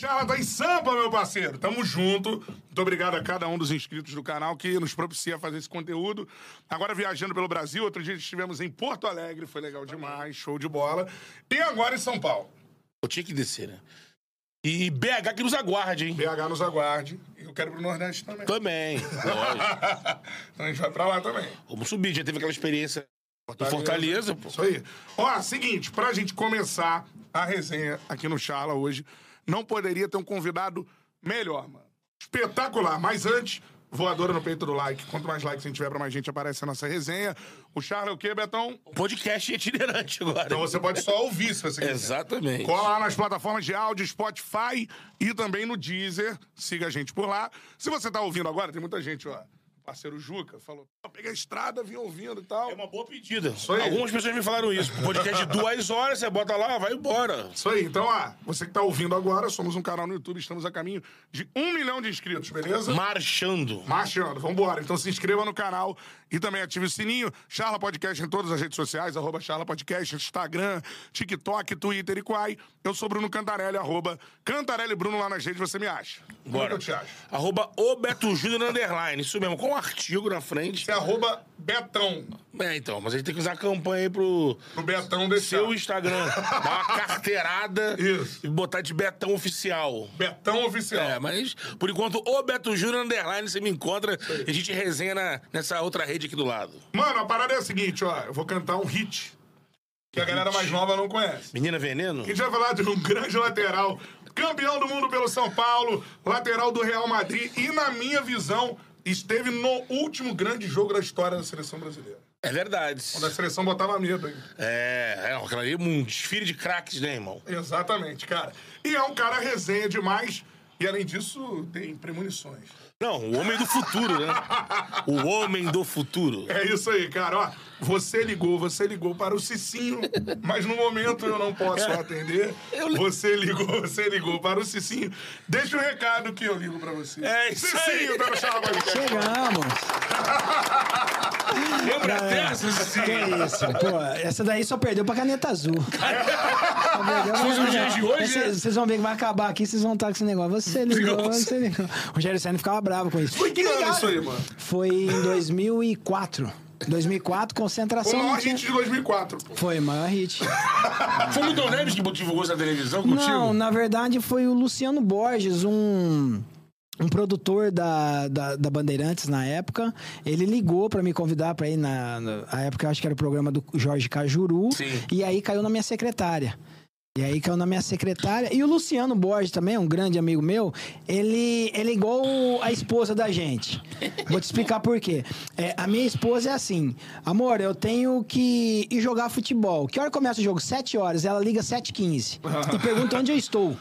Charla tá em Sampa, meu parceiro. Tamo junto. Muito obrigado a cada um dos inscritos do canal que nos propicia fazer esse conteúdo. Agora viajando pelo Brasil, outro dia estivemos em Porto Alegre, foi legal demais, show de bola. E agora em São Paulo. Eu tinha que descer, né? E BH que nos aguarde, hein? BH nos aguarde. E eu quero pro Nordeste também. Também, lógico. então a gente vai pra lá também. Vamos subir, já teve aquela experiência em Fortaleza, pô. Isso aí. Ó, seguinte, pra gente começar a resenha aqui no Charla hoje, não poderia ter um convidado melhor, mano. Espetacular. Mas antes, voadora no peito do like. Quanto mais likes a gente tiver, pra mais gente aparece a nossa resenha. O Charla é o quê, Betão? Podcast itinerante agora. Então você pode só ouvir se você quiser. Exatamente. Cola lá nas plataformas de áudio, Spotify e também no Deezer. Siga a gente por lá. Se você tá ouvindo agora, tem muita gente, ó. Parceiro Juca falou: peguei a estrada, vim ouvindo e tal. É uma boa pedida. aí. Algumas pessoas me falaram isso. Podcast de duas horas, você bota lá, vai embora. Isso aí. Então, ó, você que tá ouvindo agora, somos um canal no YouTube, estamos a caminho de um milhão de inscritos, beleza? Marchando. Marchando, vambora. Então se inscreva no canal e também ative o sininho. Charla Podcast em todas as redes sociais, arroba Charla Podcast, Instagram, TikTok, Twitter e Quai. Eu sou Bruno Cantarelli, arroba Cantarelli Bruno lá nas redes, você me acha. Como é Bora. eu te acho? Arroba o Beto Júnior Underline. Isso mesmo, com um artigo na frente. Você é arroba Betão. É, então, mas a gente tem que usar a campanha aí pro No Betão desse seu. Instagram. Dar uma carteirada Isso. e botar de Betão Oficial. Betão Oficial. É, mas por enquanto, o Beto Júnior Underline, você me encontra a gente resenha na- nessa outra rede aqui do lado. Mano, a parada é a seguinte, ó. Eu vou cantar um hit que a galera mais nova não conhece. Menina Veneno? A gente vai falar de um grande lateral, campeão do mundo pelo São Paulo, lateral do Real Madrid e, na minha visão, esteve no último grande jogo da história da seleção brasileira. É verdade. Quando a seleção botava medo aí. É, é um desfile de craques, né, irmão? Exatamente, cara. E é um cara resenha demais. E além disso, tem premonições. Não, o homem do futuro, né? O homem do futuro. É isso aí, cara. Ó, você ligou, você ligou para o Cicinho, mas no momento eu não posso atender. Você ligou, você ligou para o Cicinho. Deixa o recado que eu ligo para você. É isso aí. Cicinho, tá no Charla Podcast. Chegamos. Lembra dessa? Que isso? Pô, essa daí só perdeu pra caneta azul. Né? Vocês vão ver que vai acabar aqui, vocês vão estar com esse negócio. Você ligou, você ligou. O Rogério Senna ficava bravo com isso. Foi que ano isso aí, mano? Foi em 2004. 2004, O concentração. maior não tinha- hit de 2004, pô. Foi o maior hit. Foi o Milton Neves que divulgou essa televisão contigo? Não, na verdade foi o Luciano Borges, um, um produtor da, da, da Bandeirantes na época. Ele ligou pra me convidar pra ir na, na época, eu acho que era o programa do Jorge Cajuru. Sim. E aí caiu na minha secretária. E aí caiu na minha secretária. E o Luciano Borges também, um grande amigo meu, ele, ele é igual a esposa da gente. Vou te explicar por quê. É, a minha esposa é assim: amor, eu tenho que ir jogar futebol. Que hora começa o jogo? 7 horas. Ela liga 7h15 e pergunta onde eu estou.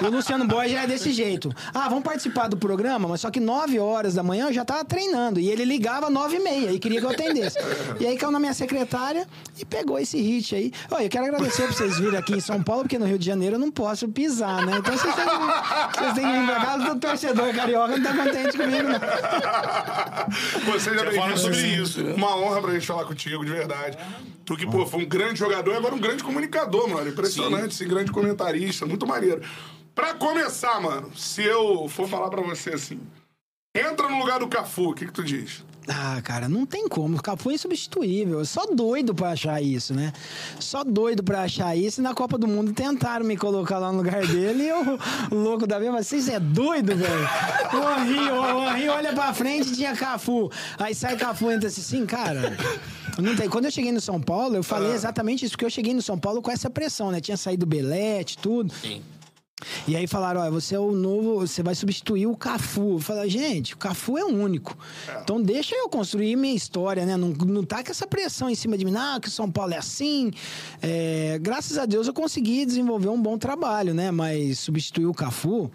E o Luciano Borges é desse jeito. Ah, vamos participar do programa, mas só que 9 horas da manhã eu já tava treinando. E ele ligava 9 e meia e queria que eu atendesse. E aí caiu na minha secretária e pegou esse hit aí. Olha, eu quero agradecer por vocês virem aqui em São Paulo, porque no Rio de Janeiro eu não posso pisar, né? Então vocês têm vocês têm que vir pra o torcedor carioca não tá contente comigo, não. Você já fala sobre Sim. isso? Uma honra pra gente falar contigo, de verdade. Tu que, pô, foi um grande jogador e agora um grande comunicador, mano. Impressionante, esse grande comentarista, muito maneiro. Pra começar, mano, se eu for falar pra você assim, Entra no lugar do Cafu, o que, que tu diz? Ah, cara, não tem como. O Cafu é insubstituível. Eu só doido pra achar isso, né? Só doido pra achar isso. E na Copa do Mundo tentaram me colocar lá no lugar dele e eu, o louco da minha, vocês é doido, velho? O Henri, o Henri olha pra frente e tinha Cafu. Aí sai Cafu e entra assim, sim, cara. Não tem. Quando eu cheguei no São Paulo, eu falei exatamente isso, porque eu cheguei no São Paulo com essa pressão, né? Tinha saído o Belete, tudo. Sim. E aí falaram, ó, você é o novo, você vai substituir o Cafu. Eu falei, gente, o Cafu é único. Então deixa eu construir minha história, né? Não, não tá com essa pressão em cima de mim, não, que o São Paulo é assim. É, graças a Deus eu consegui desenvolver um bom trabalho, né? Mas substituir o Cafu,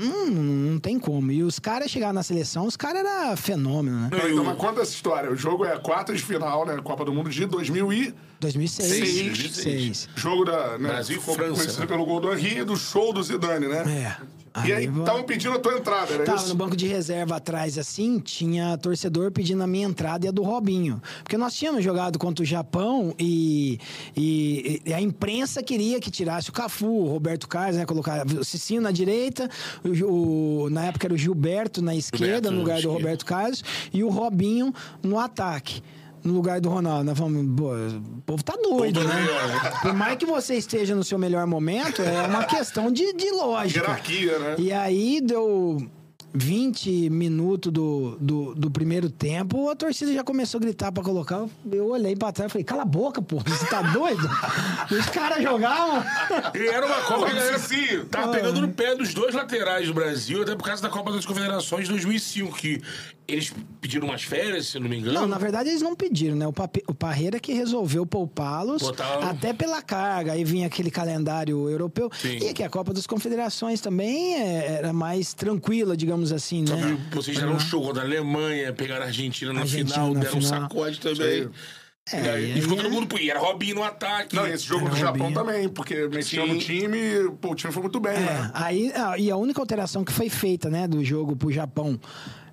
hum, não tem como. E os caras chegaram na seleção, os caras eram fenômeno, né? Não, então, mas conta essa história. O jogo é quarta de final, né? Copa do Mundo de 2000 e... 2006. Seis. 2006. Jogo da... Né, Brasil e França, conhecido né? pelo gol do Henri e do show do Zidane, né? É. E aí, vou- estavam pedindo a tua entrada, era Tava isso? no banco de reserva atrás, assim, tinha torcedor pedindo a minha entrada e a do Robinho. Porque nós tínhamos jogado contra o Japão e, e- e a imprensa queria que tirasse o Cafu, o Roberto Carlos, né? Colocar o Cicinho na direita, o, o- na época era o Gilberto na esquerda, Gilberto no lugar do esquerda. Roberto Carlos, e o Robinho no ataque. No lugar do Ronaldo. Nós falamos, pô, o povo tá doido, Todo né? mundo. Por mais que você esteja no seu melhor momento, é uma questão de, de lógica. Hierarquia, né? E aí deu 20 minutos do, do, do primeiro tempo, a torcida já começou a gritar pra colocar. Eu olhei pra trás e falei, cala a boca, pô, você tá doido? Os caras jogavam. E era uma Copa que a galera Sim. tava pegando no pé dos dois laterais do Brasil, até por causa da Copa das Confederações de 2005, que eles pediram umas férias, se não me engano. Não, na verdade eles não pediram, né? O, Pape- o Parreira que resolveu poupá-los, Botar- até pela carga. Aí vinha aquele calendário europeu. Sim. E que a Copa das Confederações também é, era mais tranquila, digamos assim, Só né? que vocês deram um show contra a Alemanha, pegaram a Argentina na Argentina final, na deram um final. sacode também. É, e, aí, e ficou todo mundo. E era Robinho no ataque. Não, esse jogo do Japão também, porque mexeu no time, pô, o time foi muito bem, É, né? aí, ah, e a única alteração que foi feita, né, do jogo pro Japão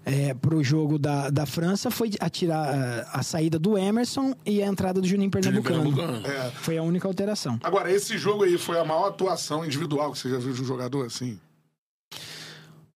é, pro jogo da, da França foi a tirar ah, a saída do Emerson e a entrada do Juninho Pernambucano. Pernambucano. É. Foi a única alteração. Agora, esse jogo aí foi a maior atuação individual que você já viu de um jogador assim?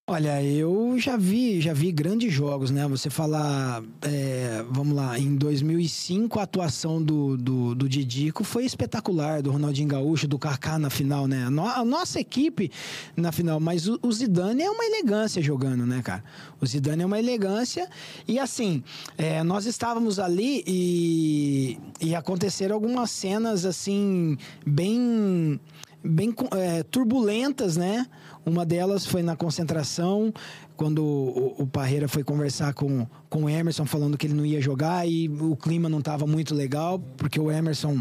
Olha, eu já vi, já vi grandes jogos, né? Você falar, é, vamos lá, em 2005 a atuação do, do, do Didico foi espetacular, do Ronaldinho Gaúcho, do Kaká na final, né? A, no- a nossa equipe na final, mas o, o Zidane é uma elegância jogando, né, cara? O Zidane é uma elegância e assim, é, nós estávamos ali e, e aconteceram algumas cenas assim bem bem é, turbulentas, né? Uma delas foi na concentração, quando o, o Parreira foi conversar com, com o Emerson, falando que ele não ia jogar e o clima não estava muito legal, porque o Emerson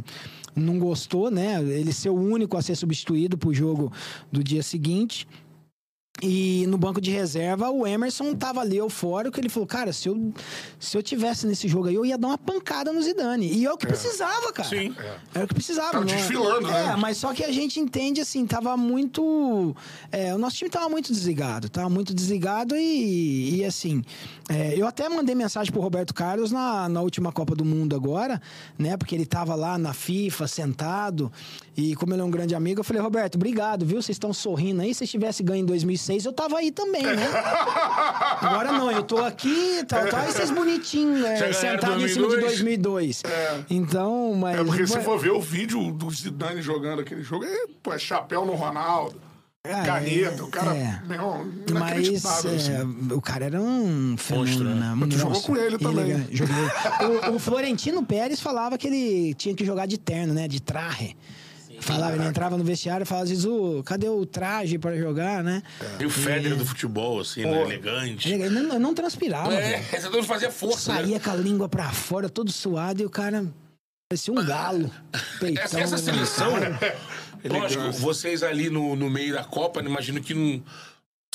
não gostou, né? Ele ser o único a ser substituído para o jogo do dia seguinte. E no banco de reserva, o Emerson tava ali eufórico. Ele falou: Cara, se eu, se eu tivesse nesse jogo aí, eu ia dar uma pancada no Zidane. E é o que precisava, cara. Sim. Era o que precisava. Tava não é? desfilando, né? É, mas só que a gente entende assim, tava muito. é, o nosso time tava muito desligado. Tava muito desligado e, e assim. é, eu até mandei mensagem pro Roberto Carlos na, na última Copa do Mundo agora, né? Porque ele tava lá na FIFA, sentado. E como ele é um grande amigo, eu falei, Roberto, obrigado, viu? Vocês estão sorrindo aí. Se vocês tivessem ganho em 2006, eu tava aí também, né? Agora não, eu tô aqui, tal, tal. E vocês bonitinhos, é, Já ganharam sentados em cima de 2002? 2002. Então, mas. É porque se for ver o vídeo do Zidane jogando aquele jogo, é, pô, é chapéu no Ronaldo, Ah, caneta, é, o cara, é. meu, Mas é, assim. o cara era um fenômeno, Monstro, né? né? Mas tu jogou com ele também. Joguei. o, o Florentino Pérez falava que ele tinha que jogar de terno, né? De traje. Falava, ele entrava no vestiário e falava, Zizu, cadê o traje pra jogar, né? E o Federer do futebol, assim, né? Elegante. Ele não, não transpirava, É, essa dor fazia força, né? Saía com a língua pra fora, todo suado, e o cara parecia um galo. Peitão, Essa, essa né? seleção, lógico, Elegância. vocês ali no, no meio da Copa, né, imagino que não.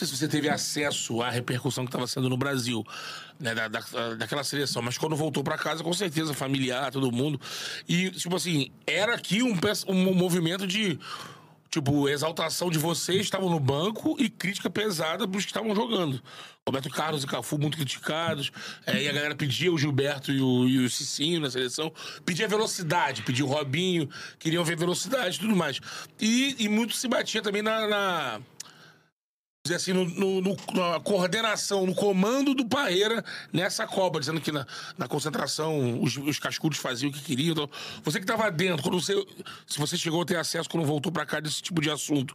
Sei se você teve acesso à repercussão que estava sendo no Brasil, né, da, da- daquela seleção, mas quando voltou para casa, com certeza, familiar, todo mundo. E, tipo assim, era aqui um, um movimento de. Tipo, exaltação de vocês estavam no banco e crítica pesada pros que estavam jogando. Roberto Carlos e Cafu muito criticados. é, e a galera pedia o Gilberto e o, e o Cicinho na seleção. Pedia velocidade, pedia o Robinho, queriam ver velocidade e tudo mais. E, e muito se batia também na. na dizer assim, no, no- no- na coordenação, no comando do Parreira nessa Copa, dizendo que na, na concentração os, os cascudos faziam o que queriam. Então, você que estava dentro, quando você, se você chegou a ter acesso quando voltou pra cá desse tipo de assunto,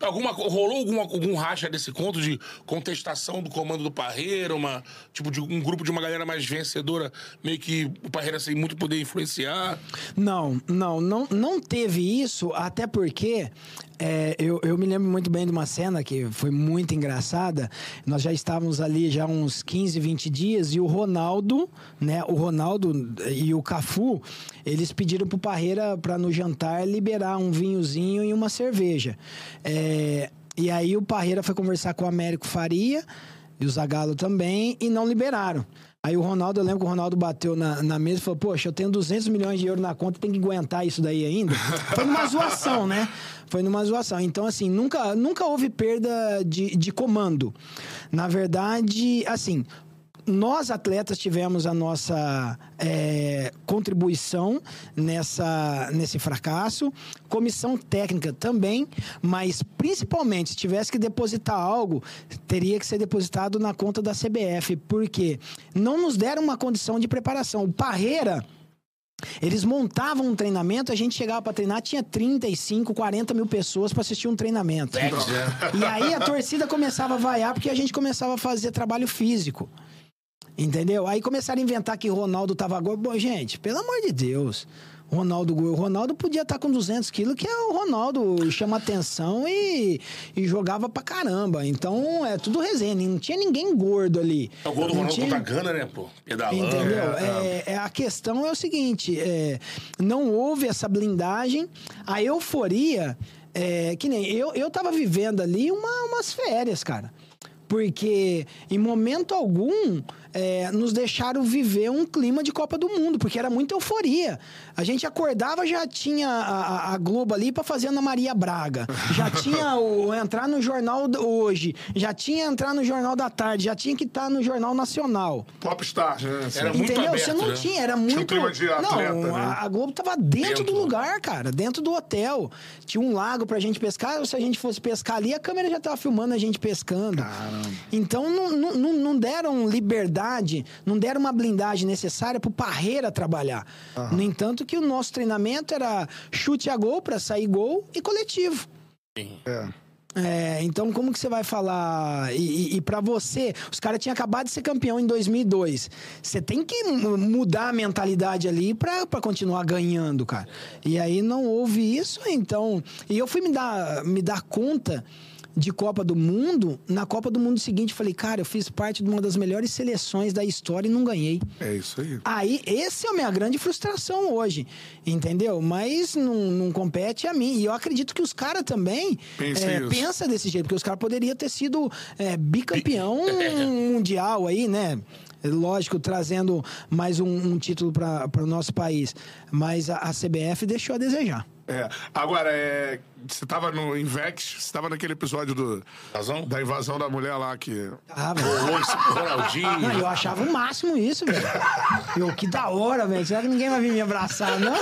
alguma, rolou alguma, algum racha desse conto de contestação do comando do Parreira, uma, tipo de um grupo de uma galera mais vencedora, meio que o Parreira sem muito poder influenciar? Não, não, não, não teve isso, até porque é, eu, eu me lembro muito bem de uma cena que foi muito engraçada. Nós já estávamos ali já uns 15, 20 dias e o Ronaldo, né? O Ronaldo e o Cafu, eles pediram pro Parreira para no jantar liberar um vinhozinho e uma cerveja. É, e aí o Parreira foi conversar com o Américo Faria e o Zagallo também e não liberaram. Aí o Ronaldo, eu lembro que o Ronaldo bateu na, na mesa e falou: Poxa, eu tenho 200 milhões de euros na conta, tem que aguentar isso daí ainda. Foi numa zoação, né? Foi numa zoação. Então, assim, nunca, nunca houve perda de, de comando. Na verdade, assim, nós atletas tivemos a nossa é, contribuição nessa, nesse fracasso, comissão técnica também, mas principalmente se tivesse que depositar algo, teria que ser depositado na conta da CBF, porque não nos deram uma condição de preparação. O Parreira. Eles montavam um treinamento, a gente chegava para treinar, tinha 35, 40 mil pessoas para assistir um treinamento. E aí a torcida começava a vaiar porque a gente começava a fazer trabalho físico. Entendeu? Aí começaram a inventar que Ronaldo tava gordo. Bom, gente, pelo amor de Deus. Ronaldo gordo. Ronaldo podia estar com 200 quilos, que é o Ronaldo chama atenção e, e jogava pra caramba. Então é tudo resenha. Não tinha ninguém gordo ali. É o gol do Não Ronaldo tinha- contra a Gana, né, pô? Pedalando. Entendeu? É, é, a questão é o seguinte: é, não houve essa blindagem, a euforia, é, que nem eu, eu tava vivendo ali uma, umas férias, cara. Porque em momento algum é, nos deixaram viver um clima de Copa do Mundo, porque era muita euforia. A gente acordava, já tinha a, a- a Globo ali para fazer Ana Maria Braga. Já tinha o entrar no jornal do- hoje, já tinha entrar no jornal da tarde, já tinha que estar no Jornal Nacional. Popstar, né? assim. Era muito Entendeu? aberto, Você não né? tinha, era um muito. clima de atleta, não, né? a, Globo tava dentro, Dentro. do lugar, cara, dentro do hotel. Tinha um lago pra gente pescar. Se a gente fosse pescar ali, a câmera já tava filmando a gente pescando. Então não, não, não- não deram liberdade, não deram uma blindagem necessária pro Parreira trabalhar. No entanto, que o nosso treinamento era chute a gol pra sair gol e coletivo. É. É, então como que você vai falar? E, e, e para você, os caras tinham acabado de ser campeão em 2002. Você tem que mu- mudar a mentalidade ali pra pra continuar ganhando, cara. E aí não houve isso, então. E eu fui me dar, me dar conta de Copa do Mundo. Na Copa do Mundo seguinte, falei, cara, eu fiz parte de uma das melhores seleções da história e não ganhei. É isso aí. Aí, essa é a minha grande frustração hoje, entendeu? Mas não, não compete a mim. E eu acredito que os caras também Pensa é, pensa desse jeito, porque os caras poderiam ter sido é, bicampeão mundial aí, né? Lógico, trazendo mais um, um título para o nosso país. Mas a, a CBF deixou a desejar. É. Agora, é, você tava no Invex, você tava naquele episódio do, Razão? da invasão da mulher lá que. Ah, velho. Não, eu achava o máximo isso, velho. Eu, que da hora, velho. Será que ninguém vai vir me abraçar, não?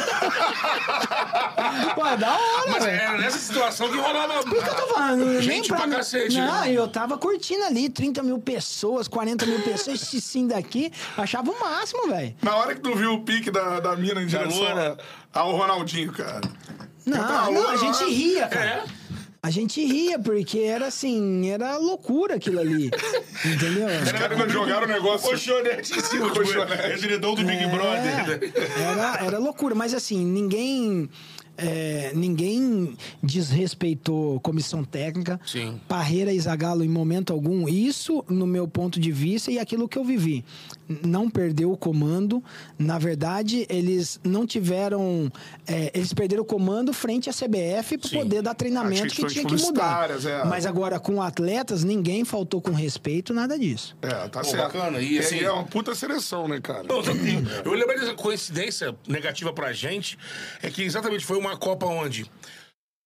Pô, é da hora, Mas velho. era nessa situação que rolava. Por que eu tô falando? Gente pra cacete, Não, né? eu tava curtindo ali, 30 mil pessoas, 40 mil pessoas, esse sim daqui. Achava o máximo, velho. Na hora que tu viu o pique da, da mina em direção. Ao Ronaldinho, cara. Não, não, a gente ria, cara. É? A gente ria, porque era assim, era loucura aquilo ali. Entendeu? Os caras jogaram o negócio. Colchonete em cima, edredom do Big Brother. É, era, era loucura, mas assim, ninguém. é, ninguém desrespeitou comissão técnica. Sim. Parreira e Zagallo em momento algum. Isso, no meu ponto de vista, e aquilo que eu vivi. Não perdeu o comando. Na verdade, eles não tiveram. é, eles perderam o comando frente à CBF para poder dar treinamento que tinha que mudar. é. Mas agora, com atletas, ninguém faltou com respeito, nada disso. É, tá Pô, certo. bacana. E, assim- é uma puta seleção, né, cara? Eu- eu lembrei dessa coincidência negativa pra gente, é que exatamente foi uma Copa onde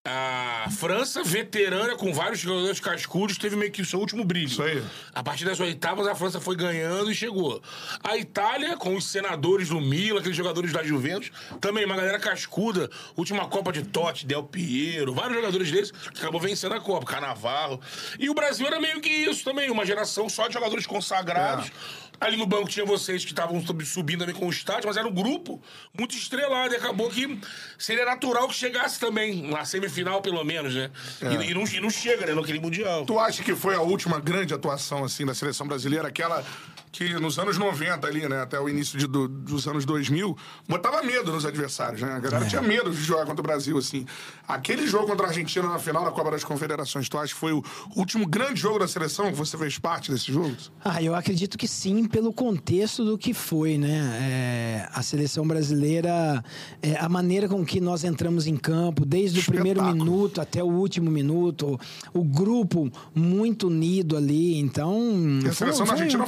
A França, veterana, com vários jogadores cascudos, teve meio que o seu último brilho. Isso aí. A partir das oitavas, a França foi ganhando e chegou. A Itália, com os senadores do Milan, aqueles jogadores da Juventus, também uma galera cascuda. Última Copa de Totti, Del Piero, vários jogadores desses que acabou vencendo a Copa, Canavarro. E o Brasil era meio que isso também, uma geração só de jogadores consagrados. Ali no banco tinha vocês que estavam sub- subindo também com o estádio, mas era um grupo muito estrelado. E acabou que seria natural que chegasse também, na semifinal, pelo menos, né? E, e não, e não chega, né? Naquele Mundial. Tu acha que foi a última grande atuação, assim, da seleção brasileira? Aquela que nos anos 90 ali, né? Até o início de- do- dos anos 2000, botava medo nos adversários, né? A galera É. tinha medo de jogar contra o Brasil, assim. Aquele jogo contra a Argentina na final da Copa das Confederações, tu acha que foi o último grande jogo da seleção? Que você fez parte desse jogo? Ah, eu acredito que sim, pelo contexto do que foi, né? É, a seleção brasileira, é, a maneira com que nós entramos em campo, desde o primeiro Espetáculo. minuto até o último minuto, o grupo muito unido ali, então. E a foi- seleção da foi- Argentina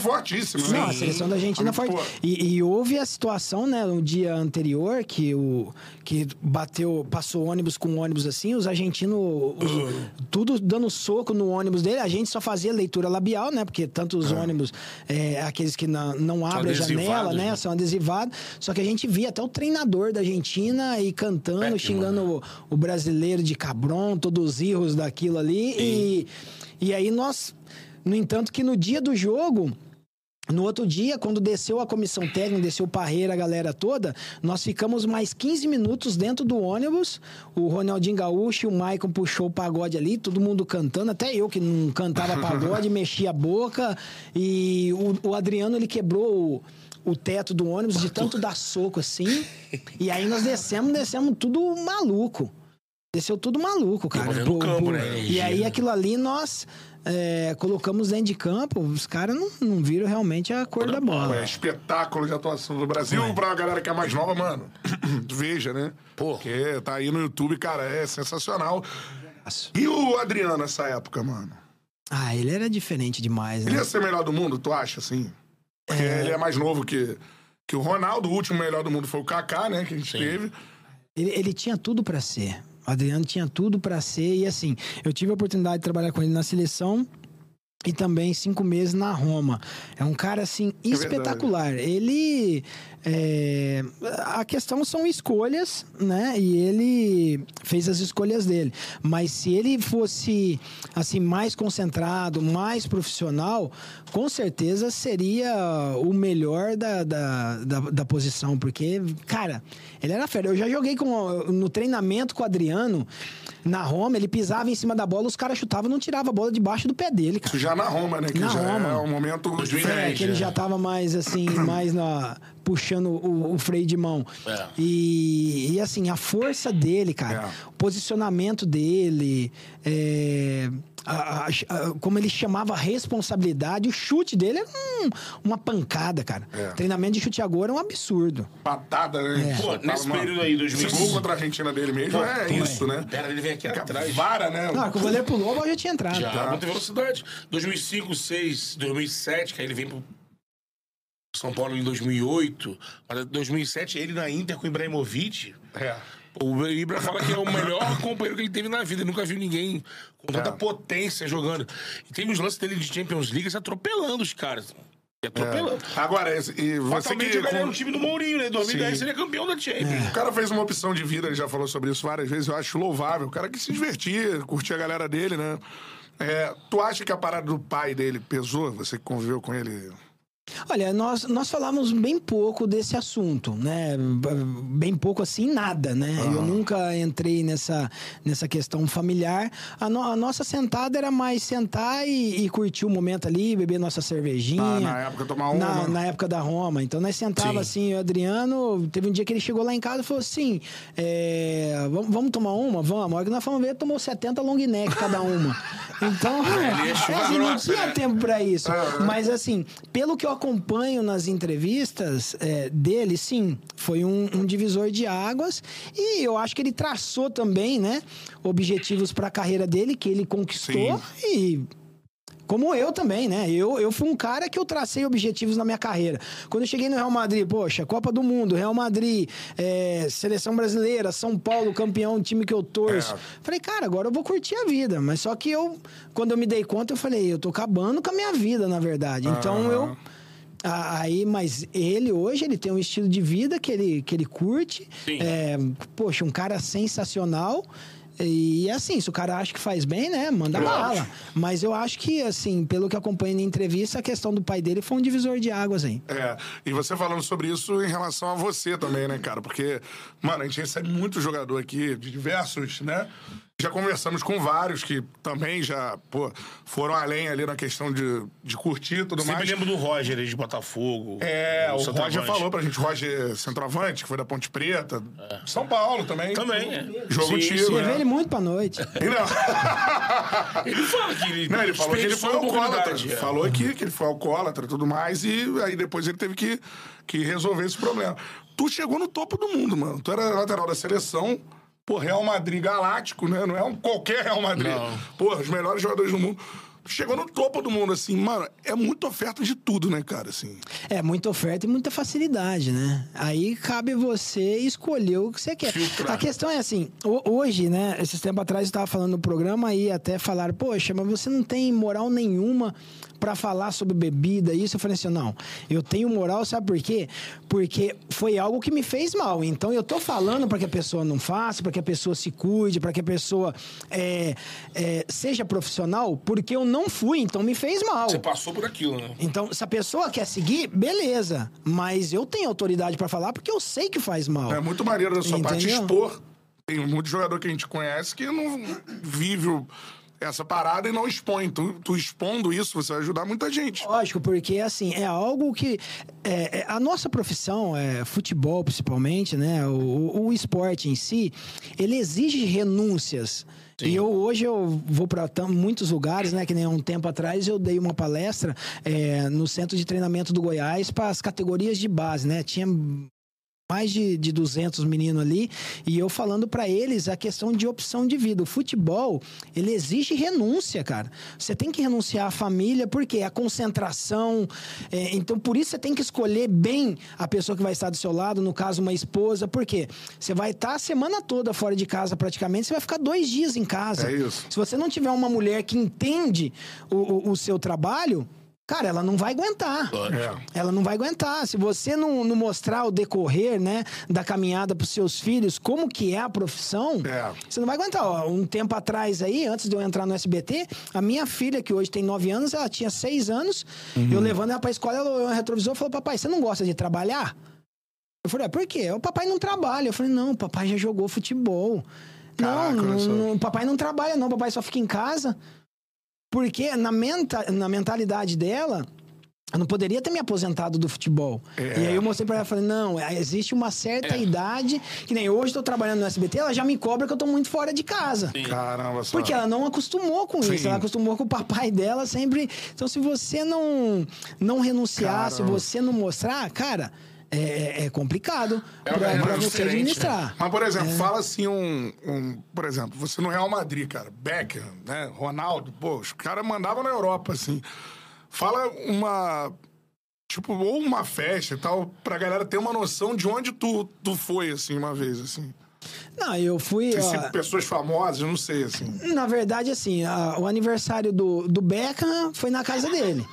é né? Não, a seleção da Argentina foi. E, e houve a situação, né, no dia anterior, que o que bateu, passou ônibus com ônibus assim, os argentinos, os- tudo dando soco no ônibus dele. A gente só fazia leitura labial, né? Porque tanto os ônibus, é, aqueles que não, não abrem a janela, né? né? São adesivados. Só que a gente via até o treinador da Argentina e cantando, Beckman. xingando o, o brasileiro de cabrão, todos os erros daquilo ali. E, e aí nós. No entanto, que no dia do jogo. No outro dia, quando desceu a comissão técnica, desceu o Parreira, a galera toda, nós ficamos mais 15 minutos dentro do ônibus. O Ronaldinho Gaúcho e o Maicon puxou o pagode ali, todo mundo cantando, até eu que não cantava pagode, mexia a boca. E o, o Adriano, ele quebrou o, o teto do ônibus de tanto dar soco assim. E aí nós descemos, descemos tudo maluco. Desceu tudo maluco, cara. Pro- campo, pro- né? E aí aquilo ali nós é, colocamos dentro de campo, os caras não, não viram realmente a cor da bola. É espetáculo de atuação do Brasil pra galera que é mais nova, mano. Veja, né? Pô. Porque tá aí no YouTube, cara, é sensacional. E o Adriano nessa época, mano? Ah, ele era diferente demais, Ele né? ia ser melhor do mundo, tu acha, assim? Porque ele é mais novo que, que o Ronaldo. O último melhor do mundo foi o Kaká, né? Que a gente teve. Ele, ele tinha tudo pra ser. Adriano tinha tudo pra ser. E assim, eu tive a oportunidade de trabalhar com ele na seleção e também cinco meses na Roma. É um cara, assim, espetacular. ele. É, a questão são escolhas, né? E ele fez as escolhas dele. Mas se ele fosse, assim, mais concentrado, mais profissional, com certeza seria o melhor da, da, da, da posição. Porque, cara, ele era fera. Eu já joguei com, no treinamento com o Adriano. Na Roma, ele pisava em cima da bola, os caras chutavam e não tirava a bola debaixo do pé dele, cara. Isso já na Roma, né? Que Na já Roma. é um momento 2010, É, que ele já tava mais assim, mais na. Puxando o, o freio de mão. É. E, e, assim, a força dele, cara, É. o posicionamento dele, é, a- a- a- como ele chamava a responsabilidade, o chute dele era um- uma pancada, cara. É. Treinamento de chute agora é um absurdo. patada, né? Pô, Soltava nesse uma- período aí, 2000. Esse gol contra a Argentina dele mesmo é isso, né? Pera, ele vem aqui atrás. Vara, né? Não, que o goleiro pulou, a bola já tinha entrado. Já, Tá. muita velocidade. 2005, 2006, 2007, que aí ele vem pro São Paulo em 2008. Mas em 2007, ele na Inter com o Ibrahimovic. É. O Ibra fala que é o melhor companheiro que ele teve na vida. Ele nunca viu ninguém com tanta É. potência jogando. E tem os lances dele de Champions League se atropelando os caras. E atropelando. Agora, esse- e você Fatalmente que... jogaria no time do Mourinho, né? Em 2010 Sim. seria campeão da Champions. O cara fez uma opção de vida, ele já falou sobre isso várias vezes, eu acho louvável. O cara que se divertia, curtia a galera dele, né? É, tu acha que a parada do pai dele pesou? Você que conviveu com ele? Olha, nós, nós falamos bem pouco desse assunto, né? Bem pouco assim, nada, né? Eu nunca entrei nessa, nessa questão familiar. A, no- a nossa sentada era mais sentar e, e curtir o momento ali, beber nossa cervejinha. Ah, na época tomar uma. Na, na época da Roma. Então nós sentava Sim. assim, o Adriano, teve um dia que ele chegou lá em casa e falou assim: é, vamos, vamos tomar uma? Vamos. A hora que nós fomos ver, tomou 70 long neck cada uma. Então, é chuva assim, não tinha né? tempo pra isso. Mas assim, pelo que eu acompanho nas entrevistas é, dele, sim, foi um, um divisor de águas. E eu acho que ele traçou também, né, objetivos pra carreira dele, que ele conquistou. E Como eu também, né? Eu, eu fui um cara que eu tracei objetivos na minha carreira. Quando eu cheguei no Real Madrid, poxa, Copa do Mundo, Real Madrid, é, Seleção Brasileira, São Paulo, campeão, time que eu torço. É. Falei, cara, agora eu vou curtir a vida. Mas só que eu, quando eu me dei conta, eu falei, eu tô acabando com a minha vida, na verdade. Então eu. Aí, mas ele hoje ele tem um estilo de vida que ele, que ele curte. Sim. É, poxa, um cara sensacional. E assim, se o cara acha que faz bem, né? Manda bala. Mas eu acho que, assim, pelo que eu acompanhei na entrevista, a questão do pai dele foi um divisor de águas aí. É, e você falando sobre isso em relação a você também, né, cara? Porque, mano, a gente recebe muito jogador aqui, de diversos, né? Já conversamos com vários que também já, pô, foram além ali na questão de, de curtir e tudo Sempre mais. lembro do Roger aí de Botafogo. É, o. Roger falou pra gente, Roger Centroavante, que foi da Ponte Preta. São Paulo também. Também, é. Jogo Sim, tiro, sim. né? Levei ele muito pra noite. E Não. Ele fala que ele, Não, ele falou que ele foi alcoólatra. é. Falou aqui que ele foi alcoólatra e tudo mais, e aí depois ele teve que, que resolver esse problema. Tu chegou no topo do mundo, mano. Tu era lateral da seleção, pô, Real Madrid galáctico, né? Não é um qualquer Real Madrid. Não. Pô, os melhores jogadores do mundo. Chegou no topo do mundo, assim, mano, é muita oferta de tudo, né, cara, assim. É, muita oferta e muita facilidade, né? Aí cabe você escolher o que você quer. Filtrar. A questão é assim, ho- hoje, né? Esses tempos atrás eu estava falando no programa e até falaram, poxa, mas você não tem moral nenhuma para falar sobre bebida, isso. Eu falei assim, não, eu tenho moral, sabe por quê? Porque foi algo que me fez mal. Então eu tô falando para que a pessoa não faça, para que a pessoa se cuide, para que a pessoa é, é, seja profissional, porque eu não fui, então me fez mal. Você passou por aquilo, né? Então, se a pessoa quer seguir, beleza. Mas eu tenho autoridade pra falar porque eu sei que faz mal. É muito maneiro da sua parte Entendeu? expor. Tem muito jogador que a gente conhece que não vive o- essa parada e não expõe. Tu, tu expondo isso, você vai ajudar muita gente. Lógico, porque assim, é algo que. é, é, a nossa profissão, é, futebol principalmente, né? O, o- o esporte em si, ele exige renúncias. E eu, hoje eu vou para muitos lugares, né? Que nem um tempo atrás eu dei uma palestra é, no centro de treinamento do Goiás para as categorias de base, né? Tinha mais de, de 200 meninos ali, e eu falando pra eles a questão de opção de vida. O futebol, ele exige renúncia, cara. Você tem que renunciar à família, porque a concentração. é, então, por isso você tem que escolher bem a pessoa que vai estar do seu lado, no caso, uma esposa, porque você vai estar a semana toda fora de casa praticamente, você vai ficar dois dias em casa. É isso. Se você não tiver uma mulher que entende o, o- o seu trabalho. Cara, ela não vai aguentar. É. Ela não vai aguentar. Se você não, não mostrar o decorrer, né, da caminhada para seus filhos, como que é a profissão, É. você não vai aguentar. Ó, um tempo atrás aí, antes de eu entrar no SBT, a minha filha, que hoje tem 9 anos, ela tinha 6 anos, Uhum. eu levando ela pra escola, ela olhou retrovisor e falou, papai, você não gosta de trabalhar? Eu falei, é, por quê? O papai não trabalha. Eu falei, não, o papai já jogou futebol. Caraca, não, não, não, o papai não trabalha, não, o papai só fica em casa. Porque na, menta, na mentalidade dela, eu não poderia ter me aposentado do futebol. É. E aí eu mostrei pra ela, falei, não, é, existe uma certa idade, que nem hoje tô trabalhando no SBT, ela já me cobra que eu tô muito fora de casa. Caramba, só. Porque ela não acostumou com Sim. isso, ela acostumou com o papai dela sempre. Então, se você não, não renunciar, se você não mostrar, cara, é, é- é complicado É pra, uma- pra é você diferente, administrar. Mas, por exemplo, fala assim um, um- Por exemplo, você no Real Madrid, cara, Beckham, né? Ronaldo, pô, os caras mandavam na Europa, assim. Fala uma. Tipo, ou uma festa e tal, pra galera ter uma noção de onde tu, tu foi, assim, uma vez, assim. Não, eu fui. Se, ó, pessoas famosas, eu não sei, assim. Na verdade, assim, a- o aniversário do, do Beckham foi na casa dele.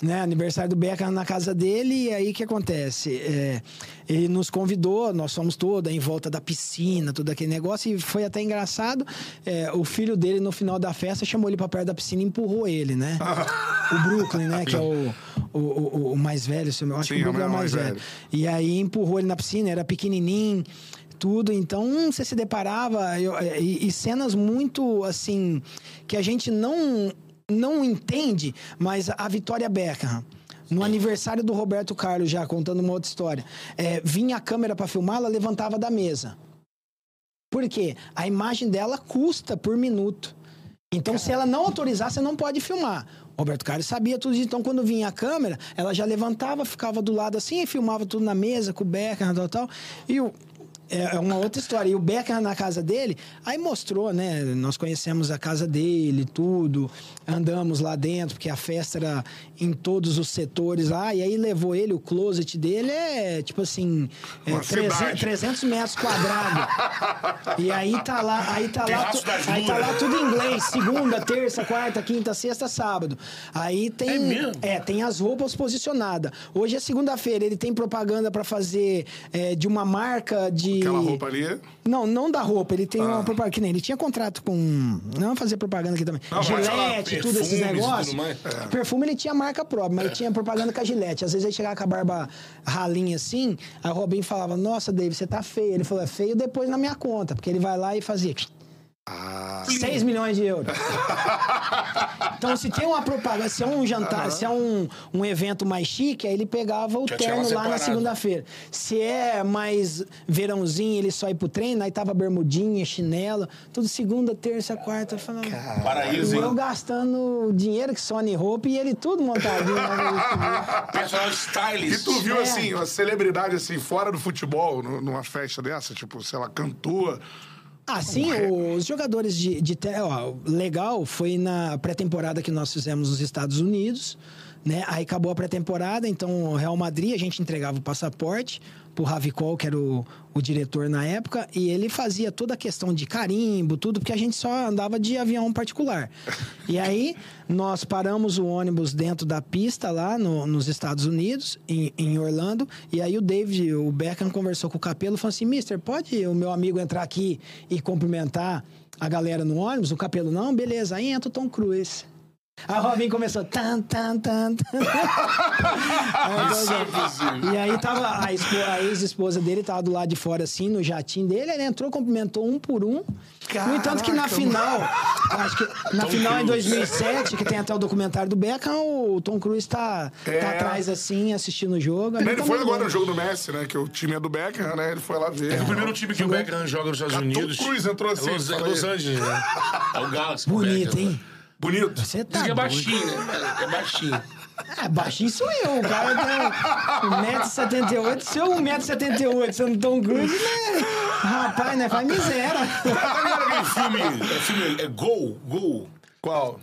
Né, aniversário do Beckham na casa dele, e aí o que acontece? É, ele nos convidou, nós fomos todos em volta da piscina, todo aquele negócio, e foi até engraçado. é, o filho dele, no final da festa, chamou ele pra perto da piscina e empurrou ele, né? o Brooklyn, né? Que é o, o, o- o mais velho, eu- acho Sim, que o é o Brooklyn é o mais mais velho. velho. E aí empurrou ele na piscina, era pequenininho, tudo. Então você se deparava eu- e, e cenas muito assim que a gente não não entende, mas a Vitória Beckham no aniversário do Roberto Carlos, já contando uma outra história, é, vinha a câmera para filmar, ela levantava da mesa. Por quê? A imagem dela custa por minuto. Então, se ela não autorizar, você não pode filmar. Roberto Carlos sabia tudo isso. Então, quando vinha a câmera, ela já levantava, ficava do lado assim filmava tudo na mesa, com o Beckham, tal, tal. E o, é é uma outra história. E o Beckham na casa dele, aí mostrou, né? Nós conhecemos a casa dele, tudo. Andamos lá dentro, porque a festa era em todos os setores lá. E aí levou ele, o closet dele é tipo assim, é Uma 300, cidade. 300 metros quadrados. e aí tá lá, aí tá lá, tu- aí tá lá tudo em inglês. Segunda, terça, quarta, quinta, sexta, sábado. Aí tem. É? É, tem as roupas posicionadas. Hoje é segunda-feira, ele tem propaganda pra fazer é, de uma marca de. Aquela roupa ali. Não, não da roupa. Ele tem uma propaganda. Que nem ele tinha contrato com. Não fazer propaganda aqui também. Não, Gillette, fala tudo esses negócios. tudo mais. Perfume ele tinha marca própria, mas ele tinha propaganda com a Gillette. Às vezes ele chegava com a barba ralinha assim, a Robin falava: Nossa, David, você tá feio. Ele falou: É feio depois na minha conta, porque ele vai lá e fazia. Ah. 6 milhões de euros. Então, se tem uma propaganda, se é um jantar, se é um, um evento mais chique, aí ele pegava o Já terno lá na segunda-feira. Se é mais verãozinho, ele só ir pro treino, aí tava bermudinha, chinelo, tudo segunda, terça, quarta. eu Falava, Paraíso, e eu hein? gastando dinheiro que Sony roupa e ele tudo montadinho. lá no- Personal E stylist. tu viu, É. assim, uma celebridade, assim, fora do futebol, nu- numa festa dessa, tipo, sei lá, cantor. Ah, sim, os jogadores de, de ó, legal foi na pré-temporada que nós fizemos nos Estados Unidos, né? Aí acabou a pré-temporada, então o Real Madrid, a gente entregava o passaporte pro Ravicol, que era o, o diretor na época, e ele fazia toda a questão de carimbo, tudo, porque a gente só andava de avião particular. E aí nós paramos o ônibus dentro da pista lá no- nos Estados Unidos, em, em Orlando, e aí o David, o Beckham conversou com o Capelo e falou assim, Mister, pode o meu amigo entrar aqui e cumprimentar a galera no ônibus? O Capelo, não, beleza, aí entra o Tom Cruise. A Robin começou. Tan, tan, tan, tan. Isso é possível. E aí tava a, a ex-esposa dele tava do lado de fora, assim, no jatinho dele. Ele entrou, cumprimentou um por um. no entanto que na Caraca, final, acho que na Tom final em Cruise. 2007, que tem até o documentário do Beckham, o Tom Cruise tá, É. tá atrás, assim, assistindo o jogo. Ele tá foi agora no jogo do Messi, né? Que o time é do Beckham, né? Ele foi lá ver. É o primeiro time que o Beckham joga nos Estados Tom Unidos. Cruise entrou assim, É Los. Los Angeles, né? É o Galaxy. Bonito, Beckham. hein? Bonito. Você tá Diz que é baixinho, né? É baixinho. É, baixinho sou eu. O cara tem 1,78m. Se eu 1,78m sendo Tom Cruise, né? Rapaz, né? Faz miséria. Tá filme? É filme. É Gol? Gol. Qual?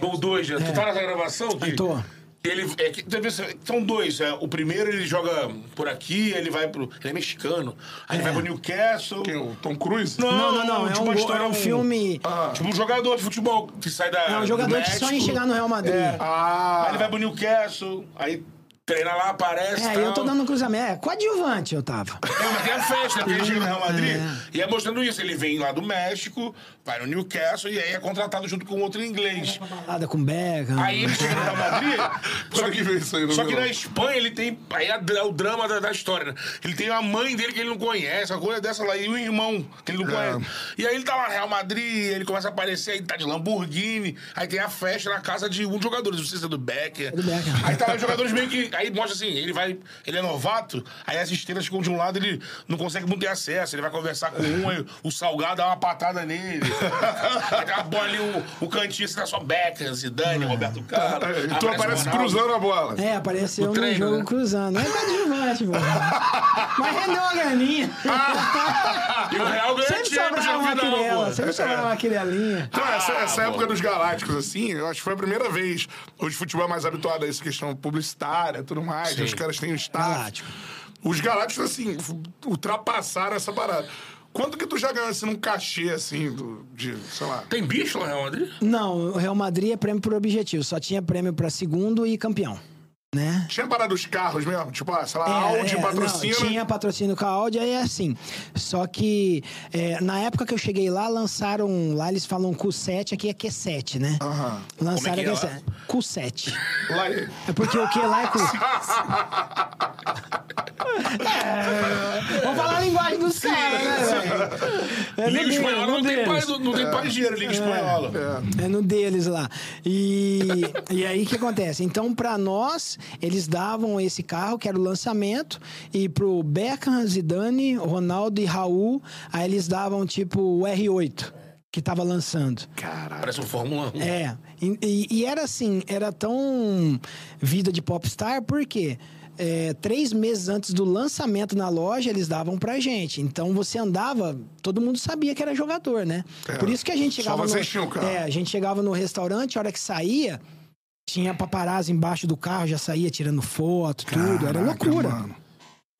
Gol 2, né? Tu tá nessa gravação? Que, Eu tô. Ele, é, que, vê, são dois. É, o primeiro ele joga por aqui, ele vai pro. Ele é mexicano. Aí ele vai pro Newcastle. Quem? O Tom Cruise? Não, não, não. É tipo um, uma go- história, é um filme. Tipo um jogador de futebol que sai da. É um do jogador que sonha em chegar no Real Madrid. É. Ah. Aí ele vai pro Newcastle, aí treina lá, aparece. É, tal. eu tô dando cruzamento. É, coadjuvante eu tava. É, mas tem a festa, porque ele chega no Real Madrid. E é mostrando isso. Ele vem lá do México, vai no Newcastle e aí é contratado junto com outro inglês. Nada com Beckham. Aí ele chega no Real Madrid. só que, que aí só que na Espanha ele tem. Aí é é o drama da, da história, né? Ele tem a mãe dele que ele não conhece, a coisa dessa lá, e o irmão que ele não É. conhece. E aí ele tá lá no Real Madrid, ele começa a aparecer, aí tá de Lamborghini. Aí tem a festa na casa de um dos jogadores, não sei se é do Becker. do Becker. Aí tá lá os jogadores meio que. Aí mostra assim, ele vai. Ele é novato, aí as estrelas ficam de um lado, ele não consegue muito ter acesso. Ele vai conversar com um, aí o salgado dá uma patada nele. aí tem uma bola ali, o, o cantinho, assim, tá só Becker, Zidane, Roberto Carlos. É, E tu aparece Ronaldo. cruzando a bola. É, apareceu No no treino, jogo né? cruzando. Não é coadjuvante, pô. Mas rendeu uma graninha. E o Real ganha Sempre sobrava no uma final, quirela, pô. sempre sobrava uma quirelinha. Então, essa, essa Ah, época dos Galácticos, assim, eu acho que foi a primeira vez. Hoje o futebol é mais habituado a essa questão publicitária e tudo mais. Sim. Os caras têm o staff. Galáctico. Os Galácticos, assim, ultrapassaram essa parada. Quanto que tu já ganhou, assim, num cachê, assim, do, de, sei lá... Tem bicho no Real Madrid? Não, o Real Madrid é prêmio por objetivo. Só tinha prêmio pra segundo e campeão. Né? Tinha parada dos carros mesmo? Tipo, ah, sei lá, É, Audi é, patrocina... Não, tinha patrocínio com a Audi, aí é assim. Só que é, na época que eu cheguei lá, lançaram. Lá eles falam Q7, aqui é Q7, né? Aham. Lançaram Como é que é Q7. Q7. Lá, é- É porque o que lá é Q. É, vamos falar a linguagem dos caras, né, velho? É Liga deles, Espanhola não tem não tem pai dinheiro, Liga Espanhola. É no deles lá. E, e aí o que acontece? Então, pra nós, eles davam esse carro, que era o lançamento, e pro Beckham, Zidane, Ronaldo e Raul, aí eles davam tipo o R8, que tava lançando. Parece um Fórmula 1. É, e, e- e era assim, era tão vida de popstar, por quê? é, três meses antes do lançamento na loja, eles davam pra gente. Então você andava, todo mundo sabia que era jogador, né? Por isso que a gente Só chegava vocês no. tinham carro. É, a gente chegava no restaurante, a hora que saía, tinha paparazzi embaixo do carro, já saía tirando foto, tudo. Era Caraca, loucura. mano.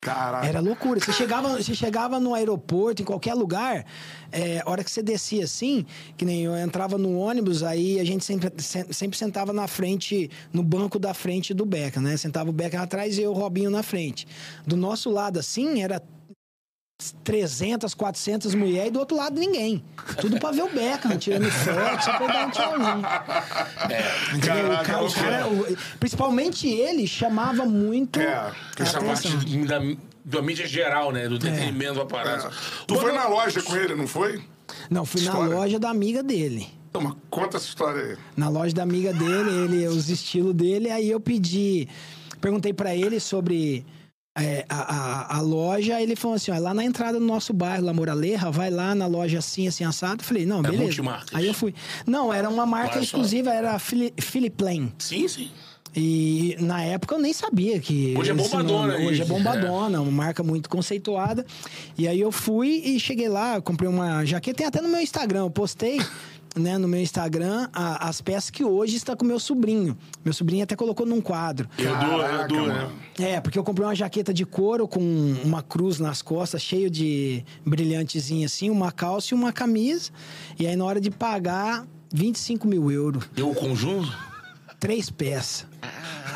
Caraca. Era loucura. Você chegava, você chegava no aeroporto, em qualquer lugar, é, a hora que você descia assim, que nem eu entrava no ônibus, aí a gente sempre, se- sempre sentava na frente, no banco da frente do Beca, né? Sentava o Beca atrás e eu, o Robinho, na frente. Do nosso lado, assim, era 300, 400 mulheres e do outro lado ninguém. Tudo pra ver o Beckham tirando foto, só pra dar um tchauzinho. Entendeu? O Caraca, cara- o cara- o- principalmente ele chamava muito É, a Essa parte atenção. da, da mídia geral, né? Do É. entretenimento da parada. Tu foi na loja com ele, não foi? Não, fui História. na loja da amiga dele. Então, mas conta essa história aí. Na loja da amiga dele, ele, os estilos dele, aí eu pedi. Perguntei pra ele sobre é, a, a, a loja, ele falou assim: ó, é lá na entrada do nosso bairro, La Moraleja, vai lá na loja assim, assim, assado. Falei, não, Da beleza. Multimarcas. Aí eu fui. Não, era uma marca Olha só. exclusiva, era a Lane. Sim, sim. E na época eu nem sabia que. Hoje é bombadona nome- Hoje é bombadona, uma marca muito conceituada. E aí eu fui e cheguei lá, comprei uma jaqueta, tem até no meu Instagram, eu postei. Né, no meu Instagram, a- as peças que hoje está com meu sobrinho. Meu sobrinho até colocou num quadro. Edu, Caraca, Edu, né? mano. É, porque eu comprei uma jaqueta de couro com uma cruz nas costas, cheio de brilhantezinho assim, uma calça e uma camisa. E aí, na hora de pagar, 25 mil euros. Deu o conjunto? Três peças.